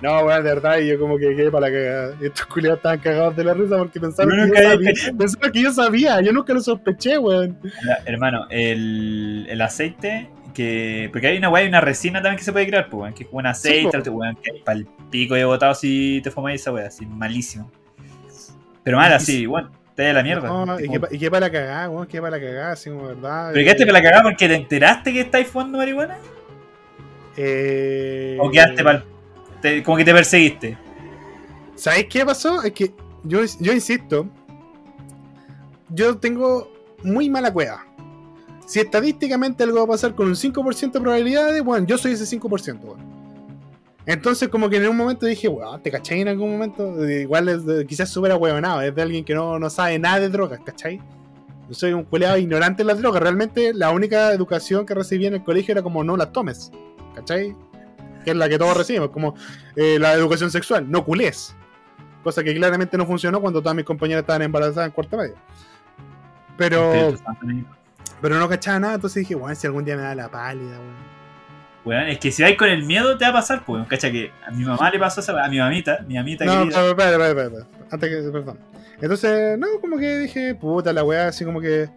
No, weón, de verdad, y yo como que quedé para la cagada. Estos culiados estaban cagados de la risa porque pensaron, Yo que nunca yo, sabía, pensaron que yo sabía. Yo nunca lo sospeché, weón. Hermano, el, el aceite que. Porque hay una weá y una resina también que se puede crear, pues, weón. Que es como un aceite, weón, que para el pico de botado si te fumas esa weá, así, malísimo. Pero mal, así, weón, te da la mierda. No, y, que, pa- y que para la cagada, weón, que para la cagada, así como verdad. ¿Pero quedaste para la cagada porque te enteraste que estáis fumando marihuana? Eh, ¿O quedaste para como que te perseguiste? ¿Sabes qué pasó? Es que yo, yo insisto, yo tengo muy mala cueva. Si estadísticamente algo va a pasar con un 5% de probabilidades, bueno, yo soy ese 5%. weón. Entonces, como que en un momento dije, weón, ¿te cachai en algún momento? Igual es de- quizás súper ahueonado, es de alguien que no, no sabe nada de drogas, ¿cachai? Yo soy un culeado ignorante en las drogas. Realmente la única educación que recibí en el colegio era como no las tomes, ¿cachai? Que es la que todos recibimos, como eh, la educación sexual, no culés. Cosa que claramente no funcionó cuando todas mis compañeras estaban embarazadas en cuarta media. Pero. Pero no cachaba nada, entonces dije, bueno, si algún día me da la pálida, weón. Weón, es que si vais con el miedo te va a pasar, pues, cacha que a mi mamá le pasó esa a mi mamita, mi mamita No, querida. pero, espera, espera, espera. Antes que, perdón. Entonces, no, como que dije, puta la weá, así como que.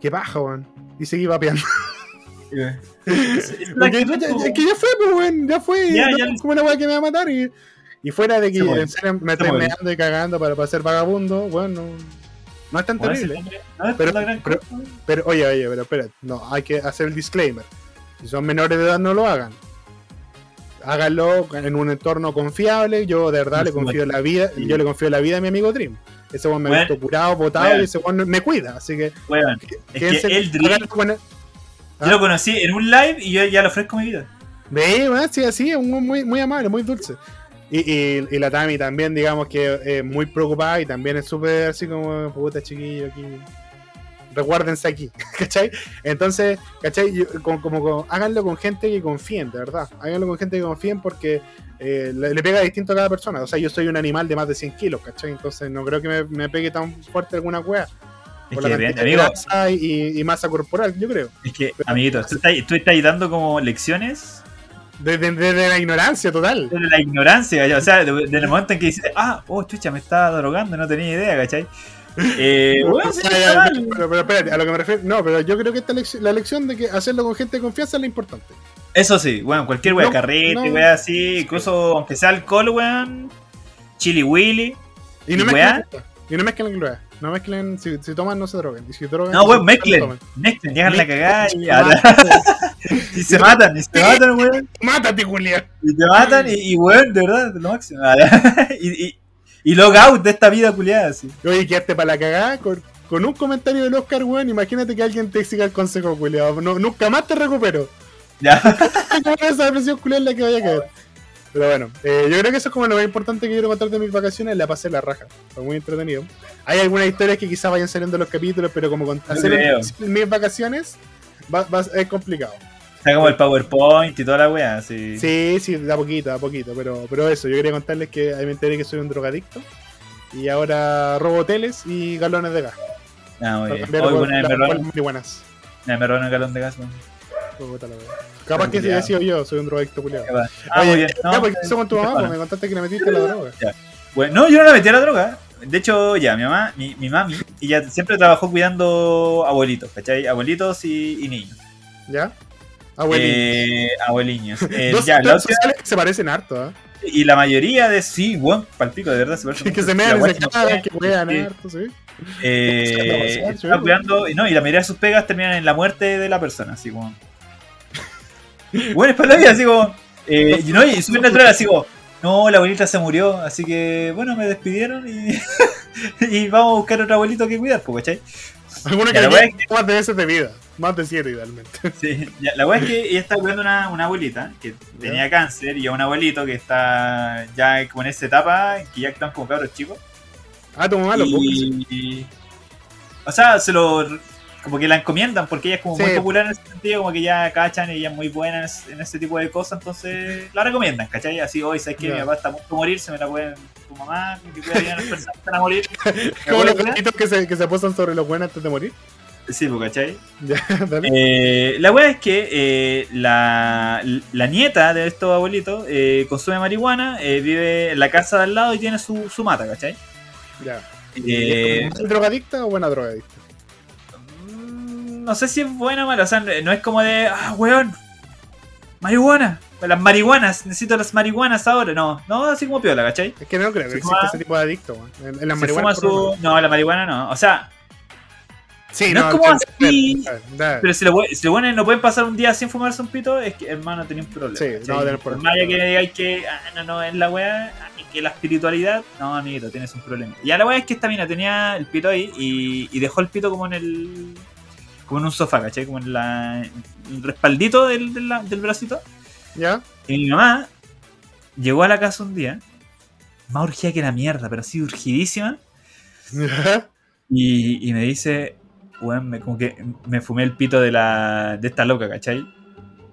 Que baja, weón. Y seguí vapeando. Es- es la Porque actitud, ya- ya- po. es que ya fue, pues, weón, ya fue. Ya, no, ya. como una weá que me va a matar. Y, y fuera de que me meando y cagando para, para ser vagabundo, bueno, no, es tan terrible. no es Pero- gran pero- cosa. Pero, oye, oye, pero espera, no, hay que hacer el disclaimer. Si son menores de edad, no lo hagan. Háganlo en un entorno confiable. Yo de verdad le confío la vida, Sí. yo le confío la vida a mi amigo Dream. Ese weón me ha visto curado, botado bueno. y ese weón me cuida. Así que, es que el Dream, yo lo conocí en un live y yo ya le ofrezco mi vida. Ve, sí, así, es muy, muy amable, muy dulce. Y, y- y la Tami también, digamos que es muy preocupada y también es súper así como, puta chiquillo, aquí. Recuérdense aquí, ¿cachai? Entonces, ¿cachai? Yo- como, como- como- háganlo con gente que confíen, de verdad. Háganlo con gente que confíen porque eh, le, le pega distinto a cada persona. O sea, yo soy un animal de más de 100 kilos, ¿cachai? Entonces no creo que me, me pegue tan fuerte alguna wea. Por que la cantidad de amigo. grasa y, y masa corporal, yo creo. Es que, amiguito, tú estás, tú estás dando como lecciones Desde desde la ignorancia total. de la ignorancia, o sea, de- desde el momento en que dices, ah, oh, chucha, me estaba drogando, no tenía idea, ¿cachai? Eh, bueno, sí, Ya, ya, pero, pero espérate, a lo que me refiero. No, pero yo creo que esta lección, la lección de que hacerlo con gente de confianza es lo importante. Eso sí, weón, cualquier wea, No, carrete, no. wea así, incluso aunque sea alcohol, weón, chili willy. Y no cosas. Y no mezclen cosas. No mezclen. Si, si toman, no se droguen. Y si drogan. No, weón, mezclen, mezclen, llegan la cagada y, y se matan, y se matan, weón, Mátate, Julián. y te matan, y, y weón, de verdad, lo máximo. y, y, y log out de esta vida culiada, así. Oye, quedaste para la cagada con, con un comentario del Oscar, weón. Imagínate que alguien te siga el consejo, culiado. No, nunca más te recupero. Ya, esa depresión culiada en la que vaya a caer. Pero bueno, eh, yo creo que eso es como lo más importante que quiero contar de mis vacaciones. La pasé la raja. Fue muy entretenido. Hay algunas historias que quizás vayan saliendo en los capítulos, pero como con, hacer mis vacaciones va- va- es complicado. está como el PowerPoint y toda la wea, así. Sí, sí, da poquito, da poquito. Pero, pero eso, yo quería contarles que ahí me enteré que soy un drogadicto. Y ahora robo hoteles y galones de gas. Ah, muy bien. Hoy una vez la- me por robaron, las marihuanas. me robaron un galón de gas, weón. Puta la wea. Capaz que si hubiera sido yo, soy un drogadicto culiado. Va. Ah, Oye, bien. ya, No, porque eso con tu mamá, pues me contaste que le metiste la droga. Bueno, no, yo no la metí a la droga. De hecho, ya, mi mamá, mi, mi mami, ella siempre trabajó cuidando abuelitos, ¿cachai? Abuelitos y, y niños. ¿Ya? Abuelito. Eh, abueliños. Eh, Dos ya, la sociales que se parecen harto, ¿ah? y la mayoría de sí, bueno, palpico, de verdad, se parecen Que se La mean y wea se no cagan, sé, que juegan sí. harto, sí. Eh, sí. cuidando, y no, y la mayoría de sus pegas terminan en la muerte de la persona, así como. Bueno, es para la vida, así como. Eh, y no, y súper natural, así como. No, la abuelita se murió, así que bueno, me despidieron y, y vamos a buscar otro abuelito que cuidar, pues, ¿cachai? Algunos Ya, que la wea tienen más de veces de vida. Más de siete, idealmente. Sí, la weá es que ella estaba cuidando una, una abuelita que tenía cáncer y a un abuelito que está ya como en esa etapa que ya están como cabros chicos. Ah, tu mamá lo y, o sea, se lo como que la encomiendan porque ella es como Sí. muy popular en ese sentido, como que ya cachan y ella es muy buena en ese, tipo de cosas, entonces la recomiendan, ¿cachai? Así, hoy sabes que mi papá está a punto de morir, se me la pueden tu mamá, que cuida bien a las personas que están a morir. ¿Me Como los puede gatitos que se, que se posan sobre los buenos antes de morir. Sí, pues, ¿cachai? Eh, la wea es que eh, la, la nieta de estos abuelitos eh, consume marihuana, eh, vive en la casa de al lado y tiene su, su mata, ¿cachai? ya. Eh, ¿Es drogadicta o buena drogadicta? No sé si es buena o mala, o sea, no es como de, ah, weón, marihuana, las marihuanas, necesito las marihuanas ahora, no, no, así como piola, ¿cachai? Es que no creo que Se existe fuma- ese tipo de adicto, weón. En, en la Se marihuana. fuma por lo su... No, la marihuana no, o sea, Sí, No es como así, pero si los si buenos no pueden pasar un día sin fumarse un pito, es que, hermano, tenía un problema. Sí, ¿cachai? no, tener problema. más que digáis que, ah, no, no, es la weá, que la espiritualidad, no, amiguito, tienes un problema. Y la weá es que esta mina tenía el pito ahí y, y dejó el pito como en el. Como en un sofá, ¿cachai? Como en la, el respaldito del, del, del bracito. ¿Ya? Y mi mamá llegó a la casa un día, más urgida que la mierda, pero así urgidísima. ¿Ya? Y, y me dice, weón, me, como que me fumé el pito de la de esta loca, ¿cachai?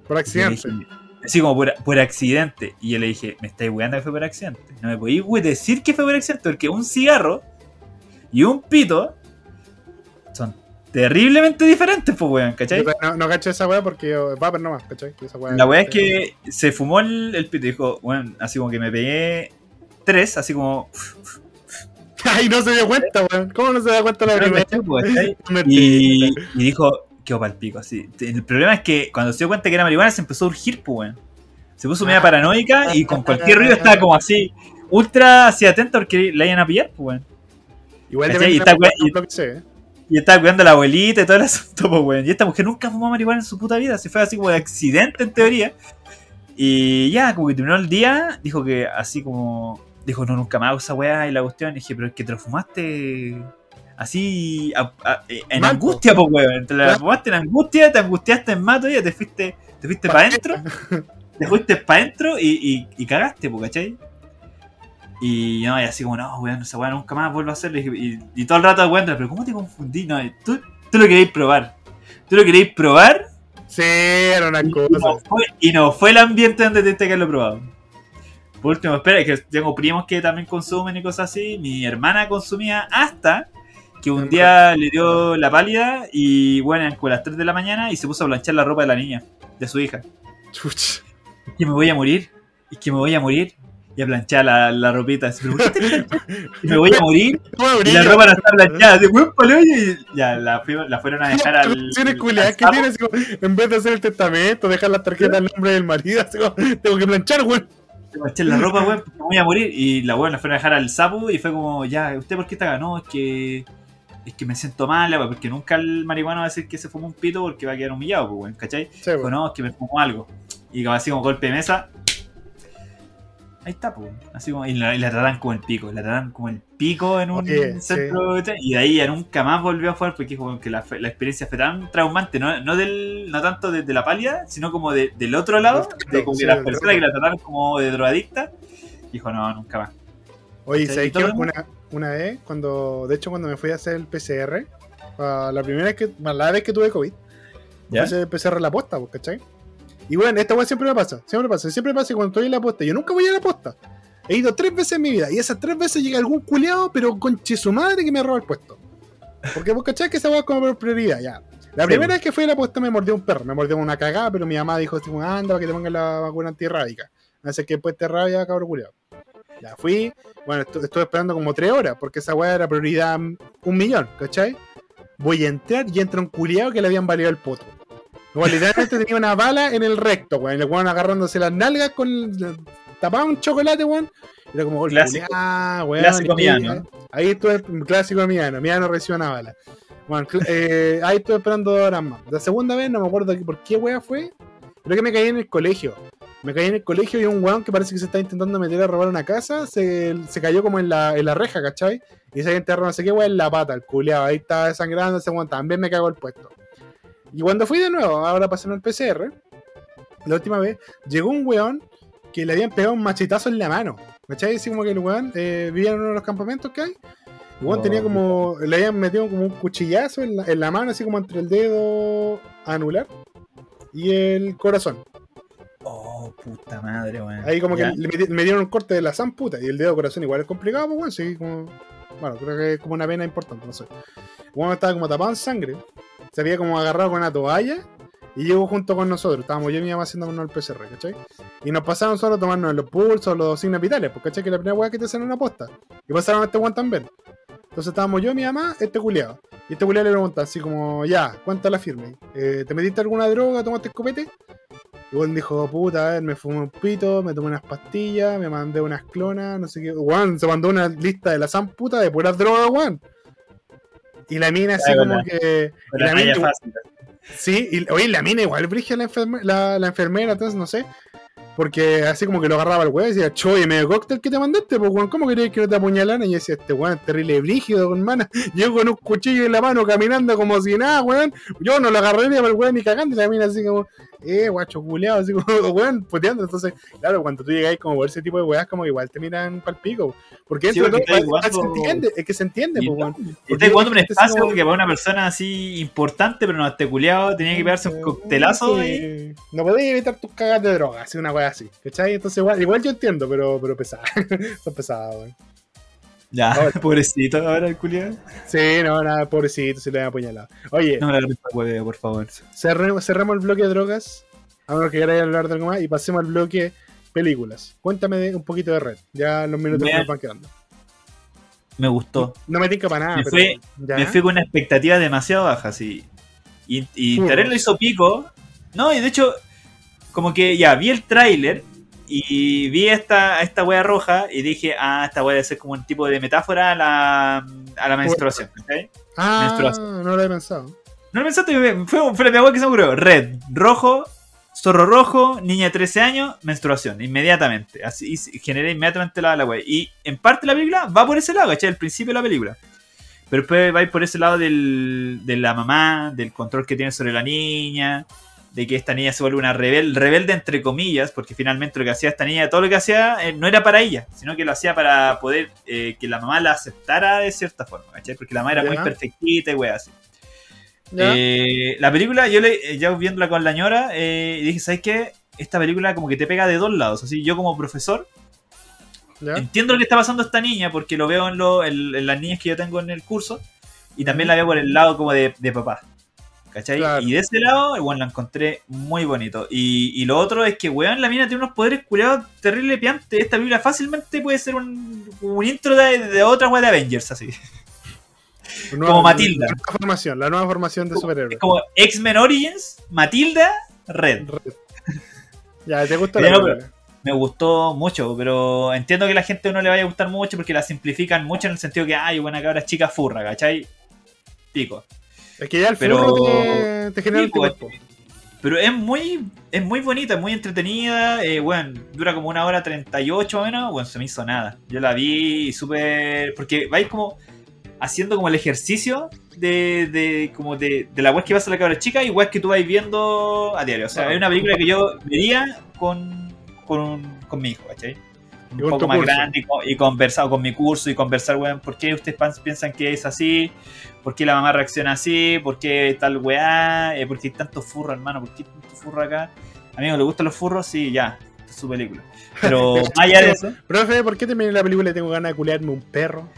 Por accidente. dije, así como por, por accidente. Y yo le dije, me estáis weando que fue por accidente. No me podéis decir que fue por accidente, porque un cigarro y un pito terriblemente diferentes, pues weón, ¿cachai? No, no cacho esa weá porque yo. Va, pero no más, ¿cachai? Esa La weá es que se fumó el, el pito y dijo, weón, así como que me pegué tres, así como. Ay, no se dio cuenta, weón. ¿Cómo no se da cuenta la primera? ¿cachai, pues, ¿cachai? Mentira. Y, y dijo, quedó pa'l pico, así. El problema es que cuando se dio cuenta que era marihuana se empezó a urgir, pues, weón. Se puso media Ah. paranoica y con cualquier ruido estaba como así, ultra así atenta porque la iban a pillar, pues, weón. Igual depende Y de está y- Y estaba cuidando a la abuelita y todo el asunto, pues, weón. Y esta mujer nunca fumó marihuana en su puta vida, se fue así como de accidente en teoría. Y ya, como que terminó el día, dijo que así como. Dijo, no, nunca más hago esa weá y la cuestión. Y dije, pero es que te lo fumaste así a- a- en angustia, pues, weón. Te la Claro. fumaste en angustia, te angustiaste en mato y te fuiste, te fuiste para adentro. Te fuiste para adentro y, y, y cagaste, pues, ¿cachai? Y no, y así como, no, weón, esa weá nunca más vuelvo a hacerlo. Y, y- y todo el rato, weón, pero ¿cómo te confundí? No, tú, tú lo queréis probar. Tú lo queréis probar Sí, era una y cosa. no, fue, y no fue el ambiente donde tuviste que haberlo probado. Por último, espera, que tengo primos que también consumen y cosas así. Mi hermana consumía hasta que un día le dio la pálida y bueno, como las 3 de la mañana y se puso a planchar la ropa de la niña, de su hija. Chuch. Es que me voy a morir, es que me voy a morir. Y a planchar la, la ropita. así, "¿Pero por qué te planchas? Y me voy a morir ¿Cómo y la ropa no está planchada. Y ya la, fueron a dejar al. Tienes al que tienes, así como, en vez de hacer el testamento, dejar la tarjeta al nombre del marido, así como, tengo que planchar, weón. Me planché la ropa, weón, porque me voy a morir. Y la weón la fueron a dejar al sapo y fue como, ya, ¿usted por qué está acá? No, es que. Es que me siento mal, weón, porque nunca el marihuano va a decir que se fumó un pito porque va a quedar humillado, pues, weón, ¿cachai? Sí, Dijo, no, es que me fumó algo. Y como así como golpe de mesa. Ahí está, pues. Así como, y la, y la tratan como el pico. La tratan como el pico en un Oye, centro. de- Y de ahí ya nunca más volvió a jugar porque dijo weón, que la, experiencia fue tan traumante. No, no, del, no tanto desde la pálida, sino como de- del otro lado. De como Sí, que las personas que la trataron como de drogadicta. Dijo, no, nunca más. Oye. ¿sabes qué? Una, una vez, cuando, de hecho, cuando me fui a hacer el PCR, ah, la primera vez que, la vez que tuve COVID, fui a hacer el PCR la posta, ¿cachai? Y bueno, esta weá siempre me pasa, siempre me pasa, siempre me pasa cuando estoy en la posta, yo nunca voy a la posta. He ido tres veces en mi vida, y esas tres veces llega algún culeado, pero con su madre que me roba el puesto. Porque vos cachai que esa weá es como por prioridad, ya. La primera vez que fui a la posta me mordió un perro, me mordió una cagada, pero mi mamá dijo, anda, para que te pongan la vacuna antirrábica. Así que después te rabia, cabrón culiado. Ya fui, bueno, estu- estuve esperando como tres horas, porque esa weá era prioridad un millón, ¿cachai? Voy a entrar y entra un culiado que le habían valido el poto. Literalmente tenía una bala en el recto, weón. El weón agarrándose las nalgas con. Tapaba un chocolate, weón. Era como, Clásico. culiao, weón. Clásico Miano. Ahí estuve, clásico Miano. Miano recibió una bala. Bueno, eh, ahí estuve esperando dos horas más. La segunda vez no me acuerdo por qué weá fue. Creo que me caí en el colegio. Me caí en el colegio y un weón que parece que se está intentando meter a robar una casa se, se cayó como en la, en la reja, ¿cachai? Y se enterrado no sé qué weón en la pata, el culeado. Ahí estaba desangrando ese weón. También me cagó el puesto. Y cuando fui de nuevo, ahora pasando el PCR, la última vez, llegó un weón que le habían pegado un machetazo en la mano. ¿Cachai? Así como que el weón eh, vivía en uno de los campamentos que hay. El weón No. tenía como. Le habían metido como un cuchillazo en la, en la mano, así como entre el dedo anular y el corazón. Oh, puta madre, weón. Ahí como Ya. que le me dieron un corte de la zamputa y el dedo corazón igual es complicado, pues weón, sí, como. Bueno, creo que es como una vena importante, no sé. El weón estaba como tapado en sangre, se había como agarrado con una toalla y llegó junto con nosotros. Estábamos yo y mi mamá haciendo el PCR, ¿cachai? Y nos pasaron solo a tomarnos los pulsos, los signos vitales, porque ¿cachai? Que la primera weá que te hacen una posta. Y pasaron a este weón también. Entonces estábamos yo, mi mamá, este culiado. Y este culiado le pregunta así como, ya, ¿cuánta la firme? Eh, ¿Te metiste alguna droga? ¿Tomaste escopete? Y Juan dijo, puta, a ver, me fumé un pito, me tomé unas pastillas, me mandé unas clonas, no sé qué. Juan se mandó una lista de la san puta de puras drogas, Juan. Y la mina así como que. y la mina, fácil. sí, y, oye, la mina igual brigia la, enferme- la, la enfermera, entonces no sé. Porque así como que lo agarraba el weón y decía, choy, medio cóctel que te mandaste, pues weón, ¿cómo querías que no te apuñalaran? Y yo decía, este weón es terrible brígido, hermana. Yo con un cuchillo en la mano caminando como si nada, weón. Yo no lo agarraría para el weón ni cagando. Y la mina así como, eh, guacho culeado, así como, weón, puteando. Entonces, claro, cuando tú llegáis como por ese tipo de weas, como que igual te miran pal pico. Porque Sí, todo, igual se entiende, es que se entiende, pues weón. Estás jugando un espacio como- que para una persona así importante, pero no este culiado tenía que pegarse un coctelazo Sí. y. No podéis evitar tus cagas de droga, así una wea así. ¿Cachai? Entonces igual, igual yo entiendo, pero, pero pesada. Son pesadas, weón. Ya, Ahora. pobrecito ahora el culiado. Sí, no, nada, pobrecito, se le han apuñalado. Oye, No me la hueveo, por favor. cerremos el bloque de drogas, a menos que queráis hablar de algo más, y pasemos al bloque películas. Cuéntame de- un poquito de red, ya los minutos que Vean. nos van quedando. Me gustó. No me tinca para nada, Me pero. Me fui con una expectativa demasiado baja, sí. Y, y. Tarek lo hizo pico. No, y de hecho, como que ya vi el tráiler y vi esta, esta wea roja y dije, ah, esta wea debe ser como un tipo de metáfora a la, a la menstruación. ¿ok? Ah, menstruación. no lo he pensado. No lo pensaste, fue, fue la wea que se me ocurrió. Red, rojo, zorro rojo, niña de 13 años, menstruación, inmediatamente. Así y generé inmediatamente la, la wea. Y en parte la película va por ese lado, ¿cachai? El principio de la película. Pero después va a ir por ese lado del, de la mamá, del control que tiene sobre la niña, de que esta niña se vuelve una rebel, rebelde entre comillas, porque finalmente lo que hacía esta niña, todo lo que hacía eh, no era para ella, sino que lo hacía para poder eh, que la mamá la aceptara de cierta forma, ¿cachai? Porque la mamá era muy perfectita y wea así. Eh, la película, yo le, ya viéndola con la ñora, dije, ¿sabes qué? Esta película como que te pega de dos lados, así yo como profesor ¿Ya? entiendo lo que está pasando a esta niña porque lo veo en, lo- en- en las niñas que yo tengo en el curso y también la veo por el lado como de, de papá. ¿Cachai? Claro. Y de ese lado, bueno, la encontré muy bonito. Y, y lo otro es que, weón, la mina tiene unos poderes curados terrible piantes. Esta película fácilmente puede ser un, un intro de, de otra weá de Avengers, así. Nueva- como Matilda. La nueva formación, la nueva formación de Es superhéroes. como X-Men Origins, Matilda, Red. Ya, ¿te gusta la película? Me gustó mucho, pero entiendo que a la gente no le vaya a gustar mucho porque la simplifican mucho en el sentido que, ay, buena cabra chica furra, ¿cachai? Pico. Es que ya el Pero- furro te, te genera Sí, pues. Pero es muy, es muy bonita, es muy entretenida. Eh, bueno, dura como una hora 38 o menos. Bueno, se me hizo nada. Yo la vi súper. Porque vais como haciendo como el ejercicio de, de como de, de la web que vas a la cabra chica y web que tú vais viendo a diario. O sea, es una película que yo vería con, con, con mi hijo, ¿cachai? Un poco tu más curso. grande y, y conversar con mi curso y conversar, weón, ¿por qué ustedes piensan que es así? ¿Por qué la mamá reacciona así? ¿Por qué tal weá? Eh, ¿Por qué hay tanto furro, hermano? ¿Por qué tanto furro acá? Amigo, ¿le gustan los furros? Sí, ya. esta Es su película. Pero más allá de eso. Profe, ¿por qué terminé la película y tengo ganas de culearme un perro?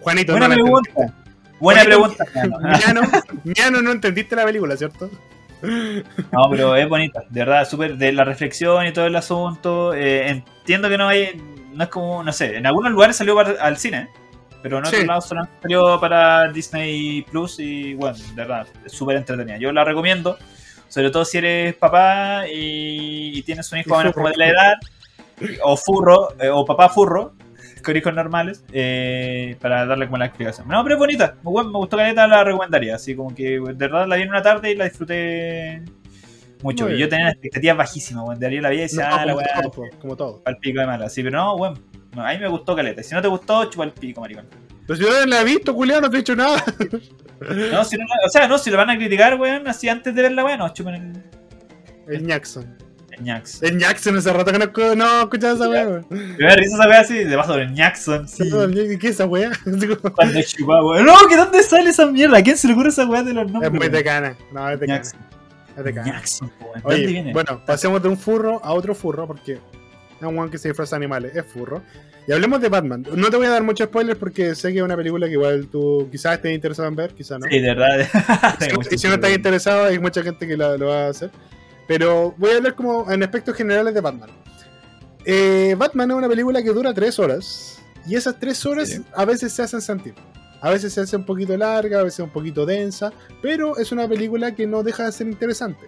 Juanito, Buena no pregunta. Buena pregunta. Miano, Miano, no entendiste la película, ¿cierto? No, pero es bonita. De verdad, súper de la reflexión y todo el asunto. eh, entiendo que no hay. No es como, no sé, en algunos lugares salió para- al cine, pero en otros Sí. lados solamente salió para Disney Plus y bueno, de verdad, súper entretenida. Yo la recomiendo, sobre todo si eres papá y, y tienes un hijo menos como de la edad, o furro, eh, o papá furro, con hijos normales, eh, para darle como la explicación. No, pero es bonita, me gustó caleta, la recomendaría, así como que de verdad la vi en una tarde y la disfruté mucho. Y yo tenía expectativas bajísimas, weón. De ahí la vi y decía, No, ah, la weá, po, como todo. al pico de mala. Sí, pero no, weón. No, a mí me gustó caleta. Y si no te gustó, chupa el pico, maricón. Pero si yo no la he visto, culiao, no te he dicho nada. No, si no, o sea, no, si lo van a criticar, weón, así antes de ver la weá, no, chupen el, El Jackson. El Jackson, hace rato que no, no escuchaba esa weá, weón. Me da risa esa weá así, de paso el Ñaxon, sí. ¿Qué es esa weá? Cuando chupaba, weón. No, ¿que dónde sale esa mierda? ¿A quién se le ocurre esa weá de los nombres? Es muy weón? de cana. No, es de cana. Ñaxon. Es de cana. Ñaxon, po, weón. ¿De dónde viene? bueno, pasemos de un furro a otro furro porque es un one que se disfraza de animales, es furro. Y hablemos de Batman. No te voy a dar muchos spoilers porque sé que es una película que igual tú quizás estés interesado en ver, quizás no. Sí, de verdad. Y si no estás interesado, hay mucha gente que la- lo va a hacer. Pero voy a hablar como en aspectos generales de Batman. Eh, Batman es una película que dura tres horas. Y esas tres horas Sí. a veces se hacen sentir. A veces se hace un poquito larga, a veces un poquito densa. Pero es una película que no deja de ser interesante.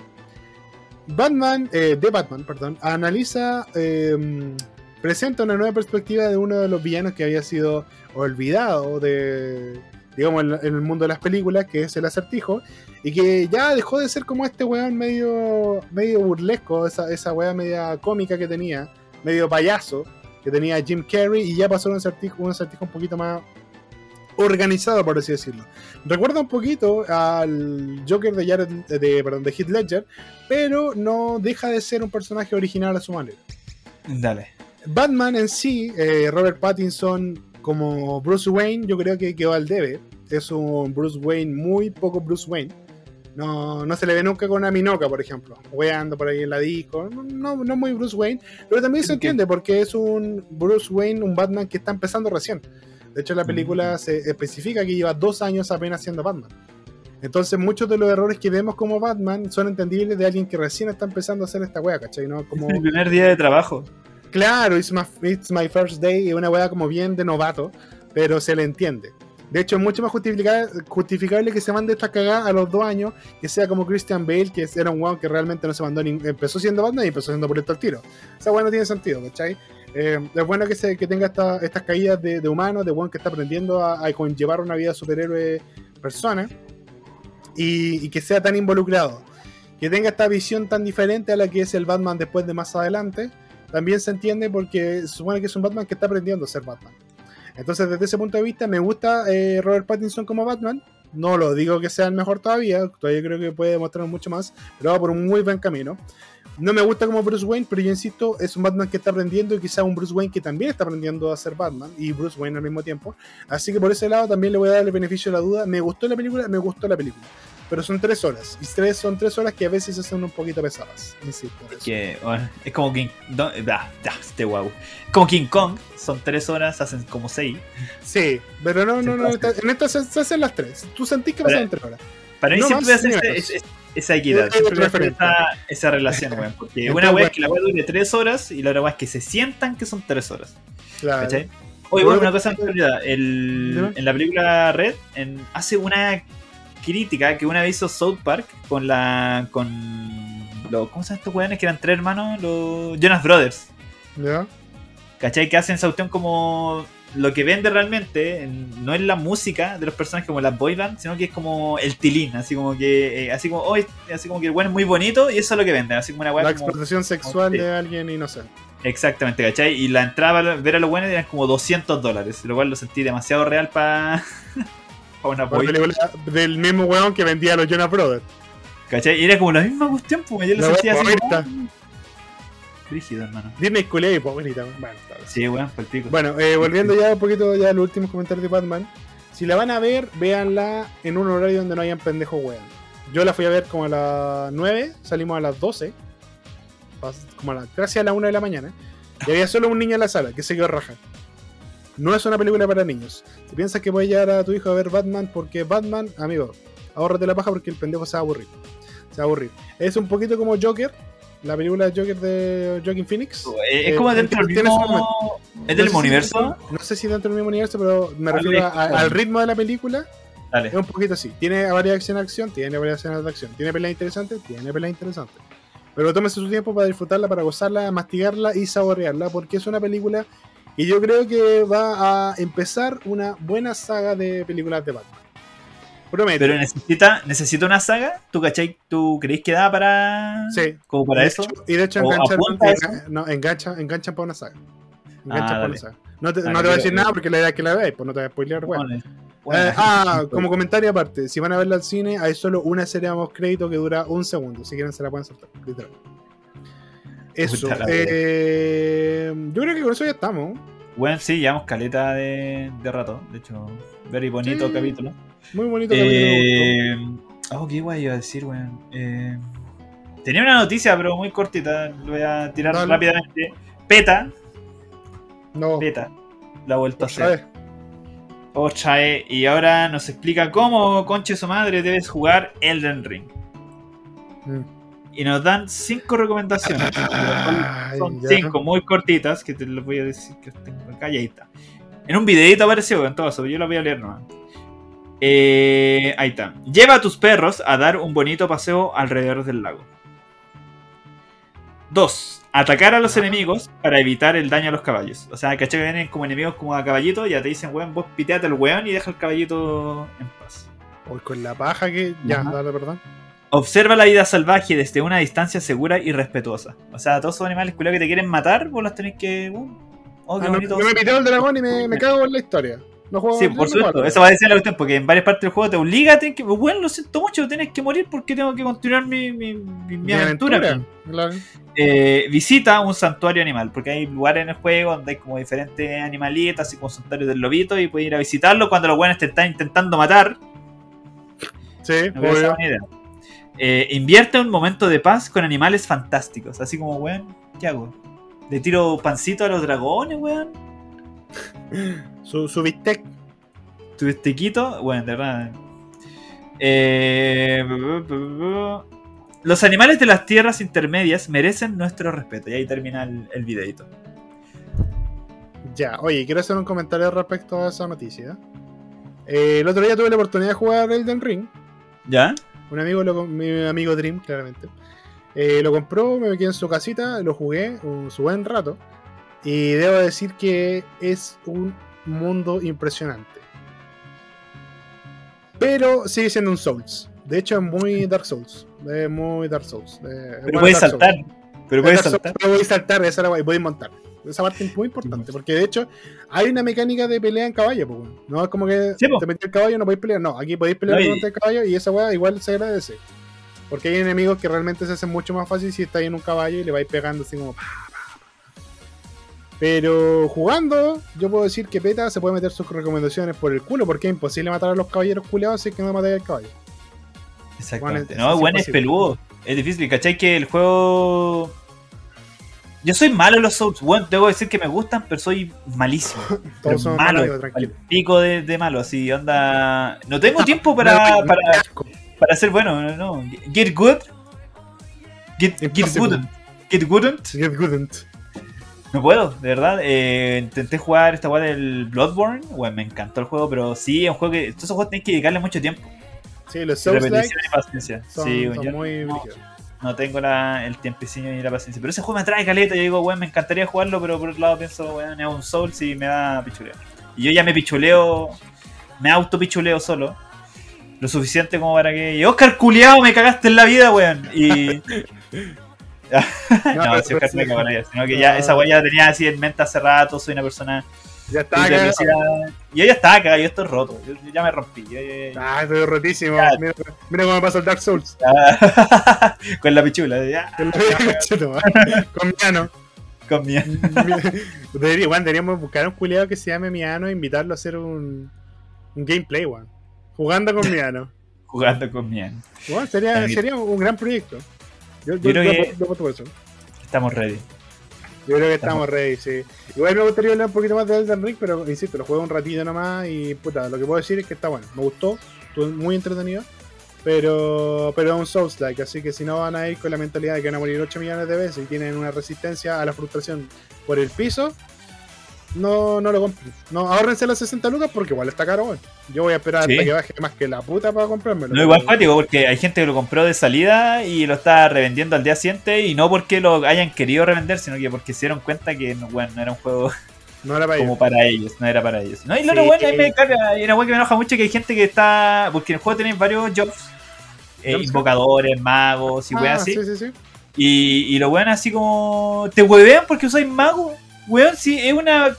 Batman, eh, de Batman, perdón, analiza, eh, presenta una nueva perspectiva de uno de los villanos que había sido olvidado de, digamos, en, en el mundo de las películas, que es el acertijo, y que ya dejó de ser como este weón medio, medio burlesco, esa, esa weá media cómica que tenía, medio payaso, que tenía Jim Carrey, y ya pasó a un acertijo, un acertijo un poquito más organizado, por así decirlo. Recuerda un poquito al Joker de, Jared, de, perdón, de Heath Ledger, pero no deja de ser un personaje original a su manera. Dale. Batman en sí, eh, Robert Pattinson como Bruce Wayne, yo creo que quedó al debe. Es un Bruce Wayne muy poco Bruce Wayne. No, no se le ve nunca con una minoca, por ejemplo, weando por ahí en la disco. No, no, muy Bruce Wayne, pero también se entiende porque es un Bruce Wayne, un Batman que está empezando recién. De hecho, la película se especifica que lleva dos años apenas siendo Batman. Entonces, muchos de los errores que vemos como Batman son entendibles de alguien que recién está empezando a hacer esta wea, ¿cachai? ¿No? Como, El primer día de trabajo. Claro, it's my, first day, es una weá como bien de novato, pero se le entiende. De hecho, es mucho más justifica- justificable que se mande esta cagada a los dos años, que sea como Christian Bale, que era un weón que realmente no se mandó ni empezó siendo Batman y empezó siendo por esto al tiro. Esa weá no tiene sentido, ¿cachai? Eh, es bueno que, se, que tenga esta- estas caídas de, humanos, de weón que está aprendiendo a, a conllevar una vida superhéroe persona, y que sea tan involucrado. Que tenga esta visión tan diferente a la que es el Batman después de más adelante, también se entiende porque se supone que es un Batman que está aprendiendo a ser Batman. Entonces, desde ese punto de vista, me gusta eh, Robert Pattinson como Batman. No lo digo que sea el mejor todavía, todavía creo que puede demostrar mucho más, pero va por un muy buen camino. No me gusta como Bruce Wayne, pero yo insisto, es un Batman que está aprendiendo y quizá un Bruce Wayne que también está aprendiendo a ser Batman y Bruce Wayne al mismo tiempo. Así que por ese lado también le voy a dar el beneficio de la duda. Me gustó la película, me gustó la película. Pero son tres horas. Y tres, son tres horas que a veces se hacen un poquito pesadas. Insisto. Es eso. que, bueno, es como King. no, ah, ah, este guau. Como King Kong, son tres horas, hacen como seis. Sí, pero no, no, no. En esta se, hacen las tres. Tú sentís que pasan tres horas. Para mí No siempre voy a más hacer ese- ese- esa equidad, siempre voy a esa, esa relación, weón. Porque Entonces, una weá bueno. es que la weá dure tres horas y la otra weá es que se sientan que son tres horas. Claro. ¿Cachai? Oye, Bueno, una cosa en realidad. El, en la película Red en- hace una crítica que una vez hizo South Park con la. con. Los, ¿Cómo se llaman estos weones que eran tres hermanos? Los Jonas Brothers. ¿Ya? ¿Cachai? Que hacen esa cuestión como. Lo que vende realmente en- no es la música de los personajes como las boy band, sino que es como el tilín, así como que. eh, así como, oh, es- así como que el weón es muy bonito y eso es lo que vende, así como una La como- explotación sexual de alguien inocente. Exactamente, ¿cachai? Y la entrada para ver a los buenos eran como 200 dólares, lo cual lo sentí demasiado real para una película del mismo weón que vendía a los Jonas Brothers. ¿cachai? Y era como la misma cuestión, pues yo lo sentía así como... Rígido, hermano. Disney culé y pobrita. Bueno. Sí, weón. Bueno, eh, volviendo ya un poquito ya a los últimos comentarios de Batman. Si la van a ver, véanla en un horario donde no hayan pendejos weón. Yo la fui a ver como a las 9, salimos a las 12. pas- Como a la, casi a la 1 de la mañana. Y había solo un niño en la sala que se quedó raja. No es una película para niños. Si piensas que puedes llevar a tu hijo a ver Batman porque Batman, amigo, ahórrate la paja porque el pendejo se va a aburrir. Se va a aburrir. Es un poquito como Joker, la película Joker de Joaquin Phoenix. Eh, es eh, como dentro del mismo... ¿Es del mismo universo? no sé si dentro del mismo universo, pero me refiero a- al ritmo de la película. Dale. Es un poquito así. Tiene varias acción acción, tiene varias escenas de acción. Tiene peleas interesantes, tiene peleas interesantes. Pero tómese su tiempo para disfrutarla, para gozarla, mastigarla y saborearla, porque es una película que yo creo que va a empezar una buena saga de películas de Batman. Prometo. Pero necesita, necesita una saga, ¿tú cachai? ¿Tú crees que da para... Sí. como para eso? hecho- y de hecho ¿O enganchan, enga- no, engancha, enganchan para una saga. Enganchan Ah, para una saga. No te, no te voy a decir nada porque la idea es que la veáis, pues no te voy a spoilear, bueno. Bueno, Eh, bueno. ah, como comentario aparte, si van a verla al cine, hay solo una serie de crédito que dura un segundo. Si quieren, se la pueden soltar, literal. Eso. Eh, yo creo que con eso ya estamos. Bueno, sí, llevamos caleta de, de rato. De hecho, very bonito Sí. capítulo. Muy bonito capítulo. Eh, oh, qué guay iba a decir, weón. Eh, tenía una noticia, pero muy cortita. Lo voy a tirar Dale. rápidamente. PETA, No, PETA, la ha vuelto a hacer. vez. Otra vez. Y ahora nos explica cómo, conche su madre, debes jugar Elden Ring. Mm. Y nos dan cinco recomendaciones. Son ya. cinco muy cortitas que te las voy a decir que tengo acá y ahí está. En un videito apareció en todo eso, yo lo voy a leer nomás. Eh, ahí está. Lleva a tus perros a dar un bonito paseo alrededor del lago. 2. Atacar a los enemigos para evitar el daño a los caballos. O sea, ¿cachai? Que vienen como enemigos como a caballito, ya te dicen, weón, vos piteate al weón y deja el caballito en paz. Uy, con la paja que. Ya, Ajá. dale, perdón. Observa la vida salvaje desde una distancia segura y respetuosa. O sea, todos esos animales culiados que te quieren matar, vos los tenés que. uh, oh, qué Ah, bonito. no me piteo el dragón y me, me cago en la historia. No juego Sí, por supuesto, eso va a decir la cuestión, porque en varias partes del juego te obliga a tener que. Bueno, lo siento mucho, tienes que morir porque tengo que continuar mi, mi, mi- aventura. aventura. Claro. Eh, visita un santuario animal, porque hay lugares en el juego donde hay como diferentes animalitos, así como santuarios del lobito, y puedes ir a visitarlo cuando los buenos te están intentando matar. Sí, No obvio. Eh, invierte un momento de paz con animales fantásticos, así como, weón, ¿qué hago? ¿Le tiro pancito a los dragones, weón? Su, su bistec. tu estequito, bueno, de verdad. Eh, los animales de las tierras intermedias merecen nuestro respeto. Y ahí termina el, el videito. Ya, oye, quiero hacer un comentario respecto a esa noticia. Eh, el otro día tuve la oportunidad de jugar Elden Ring. ¿Ya? Un amigo, lo mi amigo Dream, claramente. Eh, lo compró, me quedé en su casita, lo jugué un su buen rato. Y debo decir que es un mundo impresionante. Pero sigue siendo un Souls. De hecho, es muy Dark Souls. Es muy Dark Souls. Eh, es Pero puedes Dark saltar. Souls. Pero Es puedes Dark Souls, saltar. pero voy a saltar, esa es la guay, voy a montar. Esa parte es muy importante, porque de hecho hay una mecánica de pelea en caballo, pues. No es como que Sí, te metí el caballo no podéis pelear. No, aquí podéis pelear No, y- contra el caballo y esa weá igual se agradece. Porque hay enemigos que realmente se hacen mucho más fácil si estáis en un caballo y le vais pegando así como. Pero jugando, yo puedo decir que Peta se puede meter sus recomendaciones por el culo, porque es imposible matar a los caballeros culeados si es que no matáis al caballo. Exactamente. Bueno, no, es bueno, es peludo. Es difícil, ¿cachai? Que el juego. Yo soy malo en los Souls. Bueno, debo decir que me gustan, pero soy malísimo. Pero malo, malos, pico de, de malo, así, onda. No tengo tiempo para, para, para ser bueno, no, no. Get good. Get, get. Get good. Get Goodent. No puedo, de verdad. Eh, intenté jugar esta weá del Bloodborne. Bueno, me encantó el juego, pero sí, es un juego que. Todos esos juegos tenés que dedicarle mucho tiempo. Sí, los Souls repetición y paciencia. son, sí, son muy no. No tengo la, el tiempecillo ni la paciencia. Pero ese juego me atrae caleta. Yo digo, weón, me encantaría jugarlo, pero por otro lado pienso, weón, es un Souls y me da pichuleo. Y yo ya me pichuleo, me auto pichuleo solo. Lo suficiente como para que. Oscar culiao, me cagaste en la vida, weón. Y. no, pero- si Oscar me sí. cagó en la vida, sino que ya No. esa weá ya tenía así en mente hace rato. Soy una persona. Ya está, de cagado. velocidad. Yo ya estaba cagado, yo estoy roto. Yo, yo ya me rompí. yo- yo- yo- Ah, estoy rotísimo. Mira, mira cómo me pasa el Dark Souls. Ah, con la pichula, ya, Con Miano. con mi. Debería- weón, deberíamos buscar un culiado que se llame Miano e invitarlo a hacer un, un gameplay, weón. Jugando con Miano. jugando con mi. Weón, sería, sería un gran proyecto. Yo, creo que-. Estamos ready. Yo creo que estamos ready, sí. Igual me gustaría hablar un poquito más de Elden Ring, pero insisto, lo juego un ratito nomás y puta, lo que puedo decir es que está bueno. Me gustó, estuvo muy entretenido, pero pero es un Souls-like, así que si no van a ir con la mentalidad de que van a morir 8 millones de veces y tienen una resistencia a la frustración por el piso, no, no lo compren. No, ahórrense las 60 lucas porque igual está caro, weón. Yo voy a esperar Sí. hasta que baje más que la puta para comprármelo. No, igual cuático, porque hay gente que lo compró de salida y lo está revendiendo al día siguiente, y no porque lo hayan querido revender, sino que porque se dieron cuenta que no, bueno, no era un juego No era para como ellos. para ellos, no era para ellos. No, y lo Sí. bueno, a mí me caga, y una wea que me enoja mucho que hay gente que está. Porque en el juego tenéis varios jobs, eh, invocadores, magos y Ah, weas así. Sí, sí, sí. Y, y lo weón así como. Te huevean porque usáis mago. Weón, si es una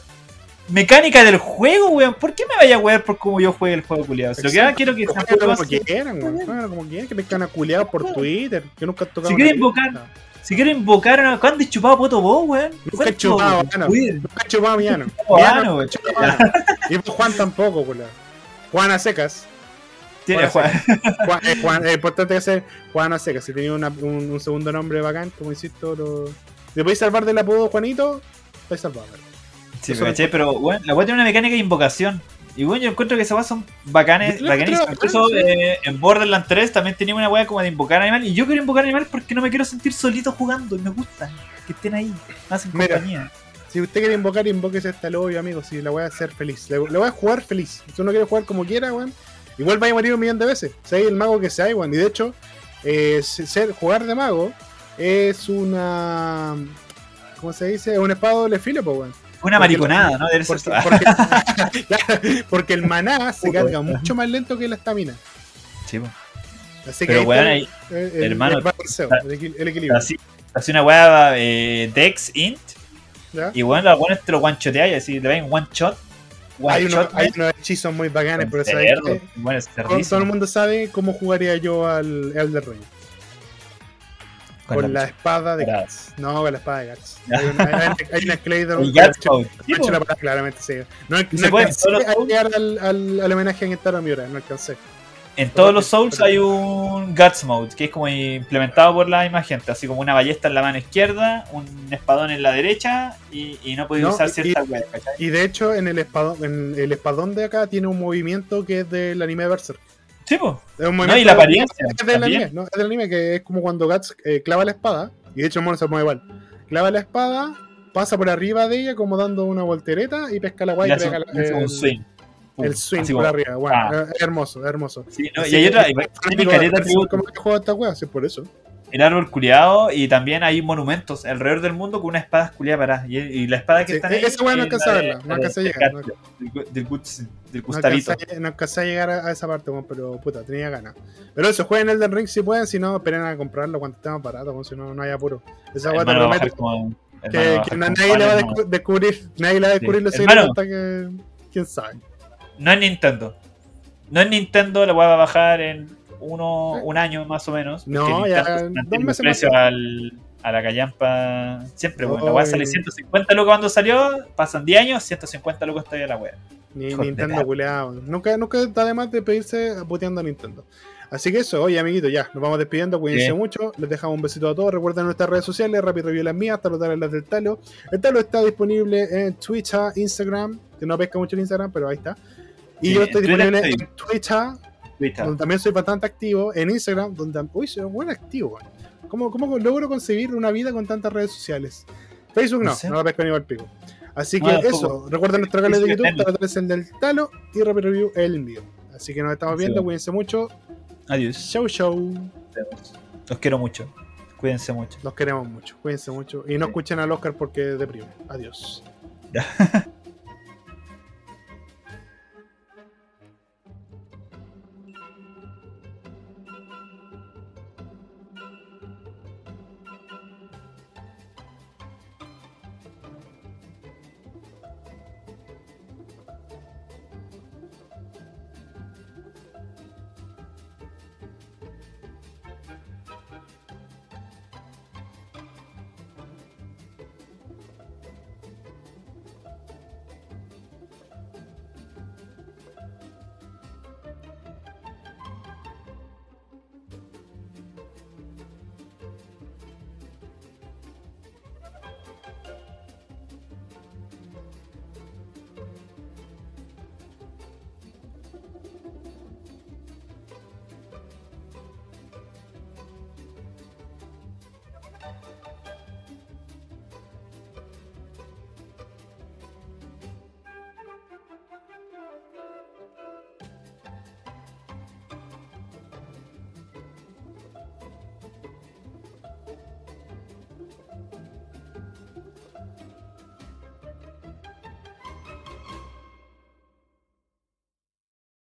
mecánica del juego, weón. ¿Por qué me vaya a wear por cómo yo juegue el juego culiado? Si lo que quiero que sea un Jueguenlo poco como quieran, weón. Como quieran, que me quedan culiados por Twitter, que nunca han tocado Si quieren invocar- Si quiero invocar a. ¿Cuándo has chupado poto vos, weón? Nunca he ¿Cuánto, chupado, weón? Weón, Nunca he chupado Miano. Miano weón. Y pues Juan tampoco, culiao. Juan a secas. Tiene- Juan, Juan, eh, Juan, importante que sea Juan a secas. Si tenía una- un, un segundo nombre bacán, como insisto, lo. ¿Le podéis salvar del apodo Juanito? Estáis salvados. Sí, me caché, pero bueno, la weá tiene una mecánica de invocación. Y bueno, yo encuentro que esas weas son bacanes, claro, Incluso eh, en Borderlands 3 también tenía una weá como de invocar animales. Y yo quiero invocar animales porque no me quiero sentir solito jugando. Y me gusta que estén ahí, hacen Mira. compañía. Si usted quiere invocar, invóquese hasta el obvio, amigo. Si la voy a hacer feliz. Le voy a jugar feliz. Si uno quiere jugar como quiera, weón. Igual vaya a morir un millón de veces. Sea el mago que sea, weón. Y de hecho, eh, ser, jugar de mago es una. ¿Cómo se dice? Es un espada de doble filo, pues, weón. Una mariconada, ¿no? Porque, porque- porque el maná se carga mucho más lento que la estamina. Sí, po. Así que Pero weón, ahí, el, el- hermano, el balanceo, el, equi- el equilibrio. así, así una weá eh, Dex Int. ¿ya? Y bueno, los buenos te lo one shoteáis, así te ven one shot. One Hay, unos, shot. hay unos hechizos muy bacanes, pero ¿sabes qué? Bueno, Todo, el mundo sabe cómo jugaría yo al Elder Ring. Con, la, espada de. Guts. No, con la espada de Guts. Ya. Hay una, hay, una parada, claramente, sí. No, Y no se puede, a llegar al, al, al homenaje en Taro Miura, no alcancé. En todos los Souls hay un Guts Mode, que es como implementado por la misma gente, así como una ballesta en la mano izquierda, un espadón en la derecha y, y no podéis No, usar y- ciertas weas, ¿cachai? Y de hecho, en el, espadón, en el espadón de acá tiene un movimiento que es del anime de Berserk. Sí, pues. Es un No, y la apariencia. Es del anime, no, es del anime que es como cuando Guts eh, clava la espada, y de hecho el mono se mueve igual. Clava la espada, pasa por arriba de ella como dando una voltereta y pesca la guay y pega un, el- swing. Pum, El swing por como- arriba, bueno, Ah. es hermoso, es hermoso. Sí, no, Así y hay otra. El árbol culiado y también hay monumentos alrededor del mundo con una espada culiada parada. Y, y la espada que Sí, está ahí. esa weá no alcanza a verla, no alcanza a llegar, Del, Gustavito. no alcancé a llegar a, esa parte, pero puta, tenía ganas. Pero eso, jueguen Elden Ring si pueden, si no, esperen a comprarlo cuando esté más barato, si no, no hay apuro. Esa weá te promete, Que, que nadie le va a descubrir, nadie le va a descubrir los secretos hasta que. quién sabe. No es Nintendo. No es Nintendo, la voy a bajar en uno, un año más o menos. No, ya. Dos meses precio al, a la callampa siempre, bueno. La voy a salir 150 lucas cuando salió, pasan 10 años, 150 lucas todavía la wea. Ni Nintendo culeado. Nunca, nunca está de más de pedirse puteando a Nintendo. Así que eso, oye amiguitos, ya, nos vamos despidiendo, cuídense mucho, les dejamos un besito a todos, recuerden nuestras redes sociales, Rapid Review las mías, hasta en las del Talo. El Talo está disponible en Twitter, Instagram, que no pesca mucho en Instagram, pero ahí está. Y yo estoy disponible en Twitter, donde también soy bastante activo, en Instagram, donde, uy, soy buen activo, ¿Cómo, ¿Cómo logro concebir una vida con tantas redes sociales? Facebook no, no, la pesco ni al pico. Así que eso, recuerden nuestro canal de YouTube, Talo es el del Talo y Rapid Review el mío. Así que nos estamos viendo, cuídense mucho. Adiós. Show, show. Los quiero mucho. Cuídense mucho. Los queremos mucho. Cuídense mucho. Y no escuchen al Oscar porque deprime. Adiós.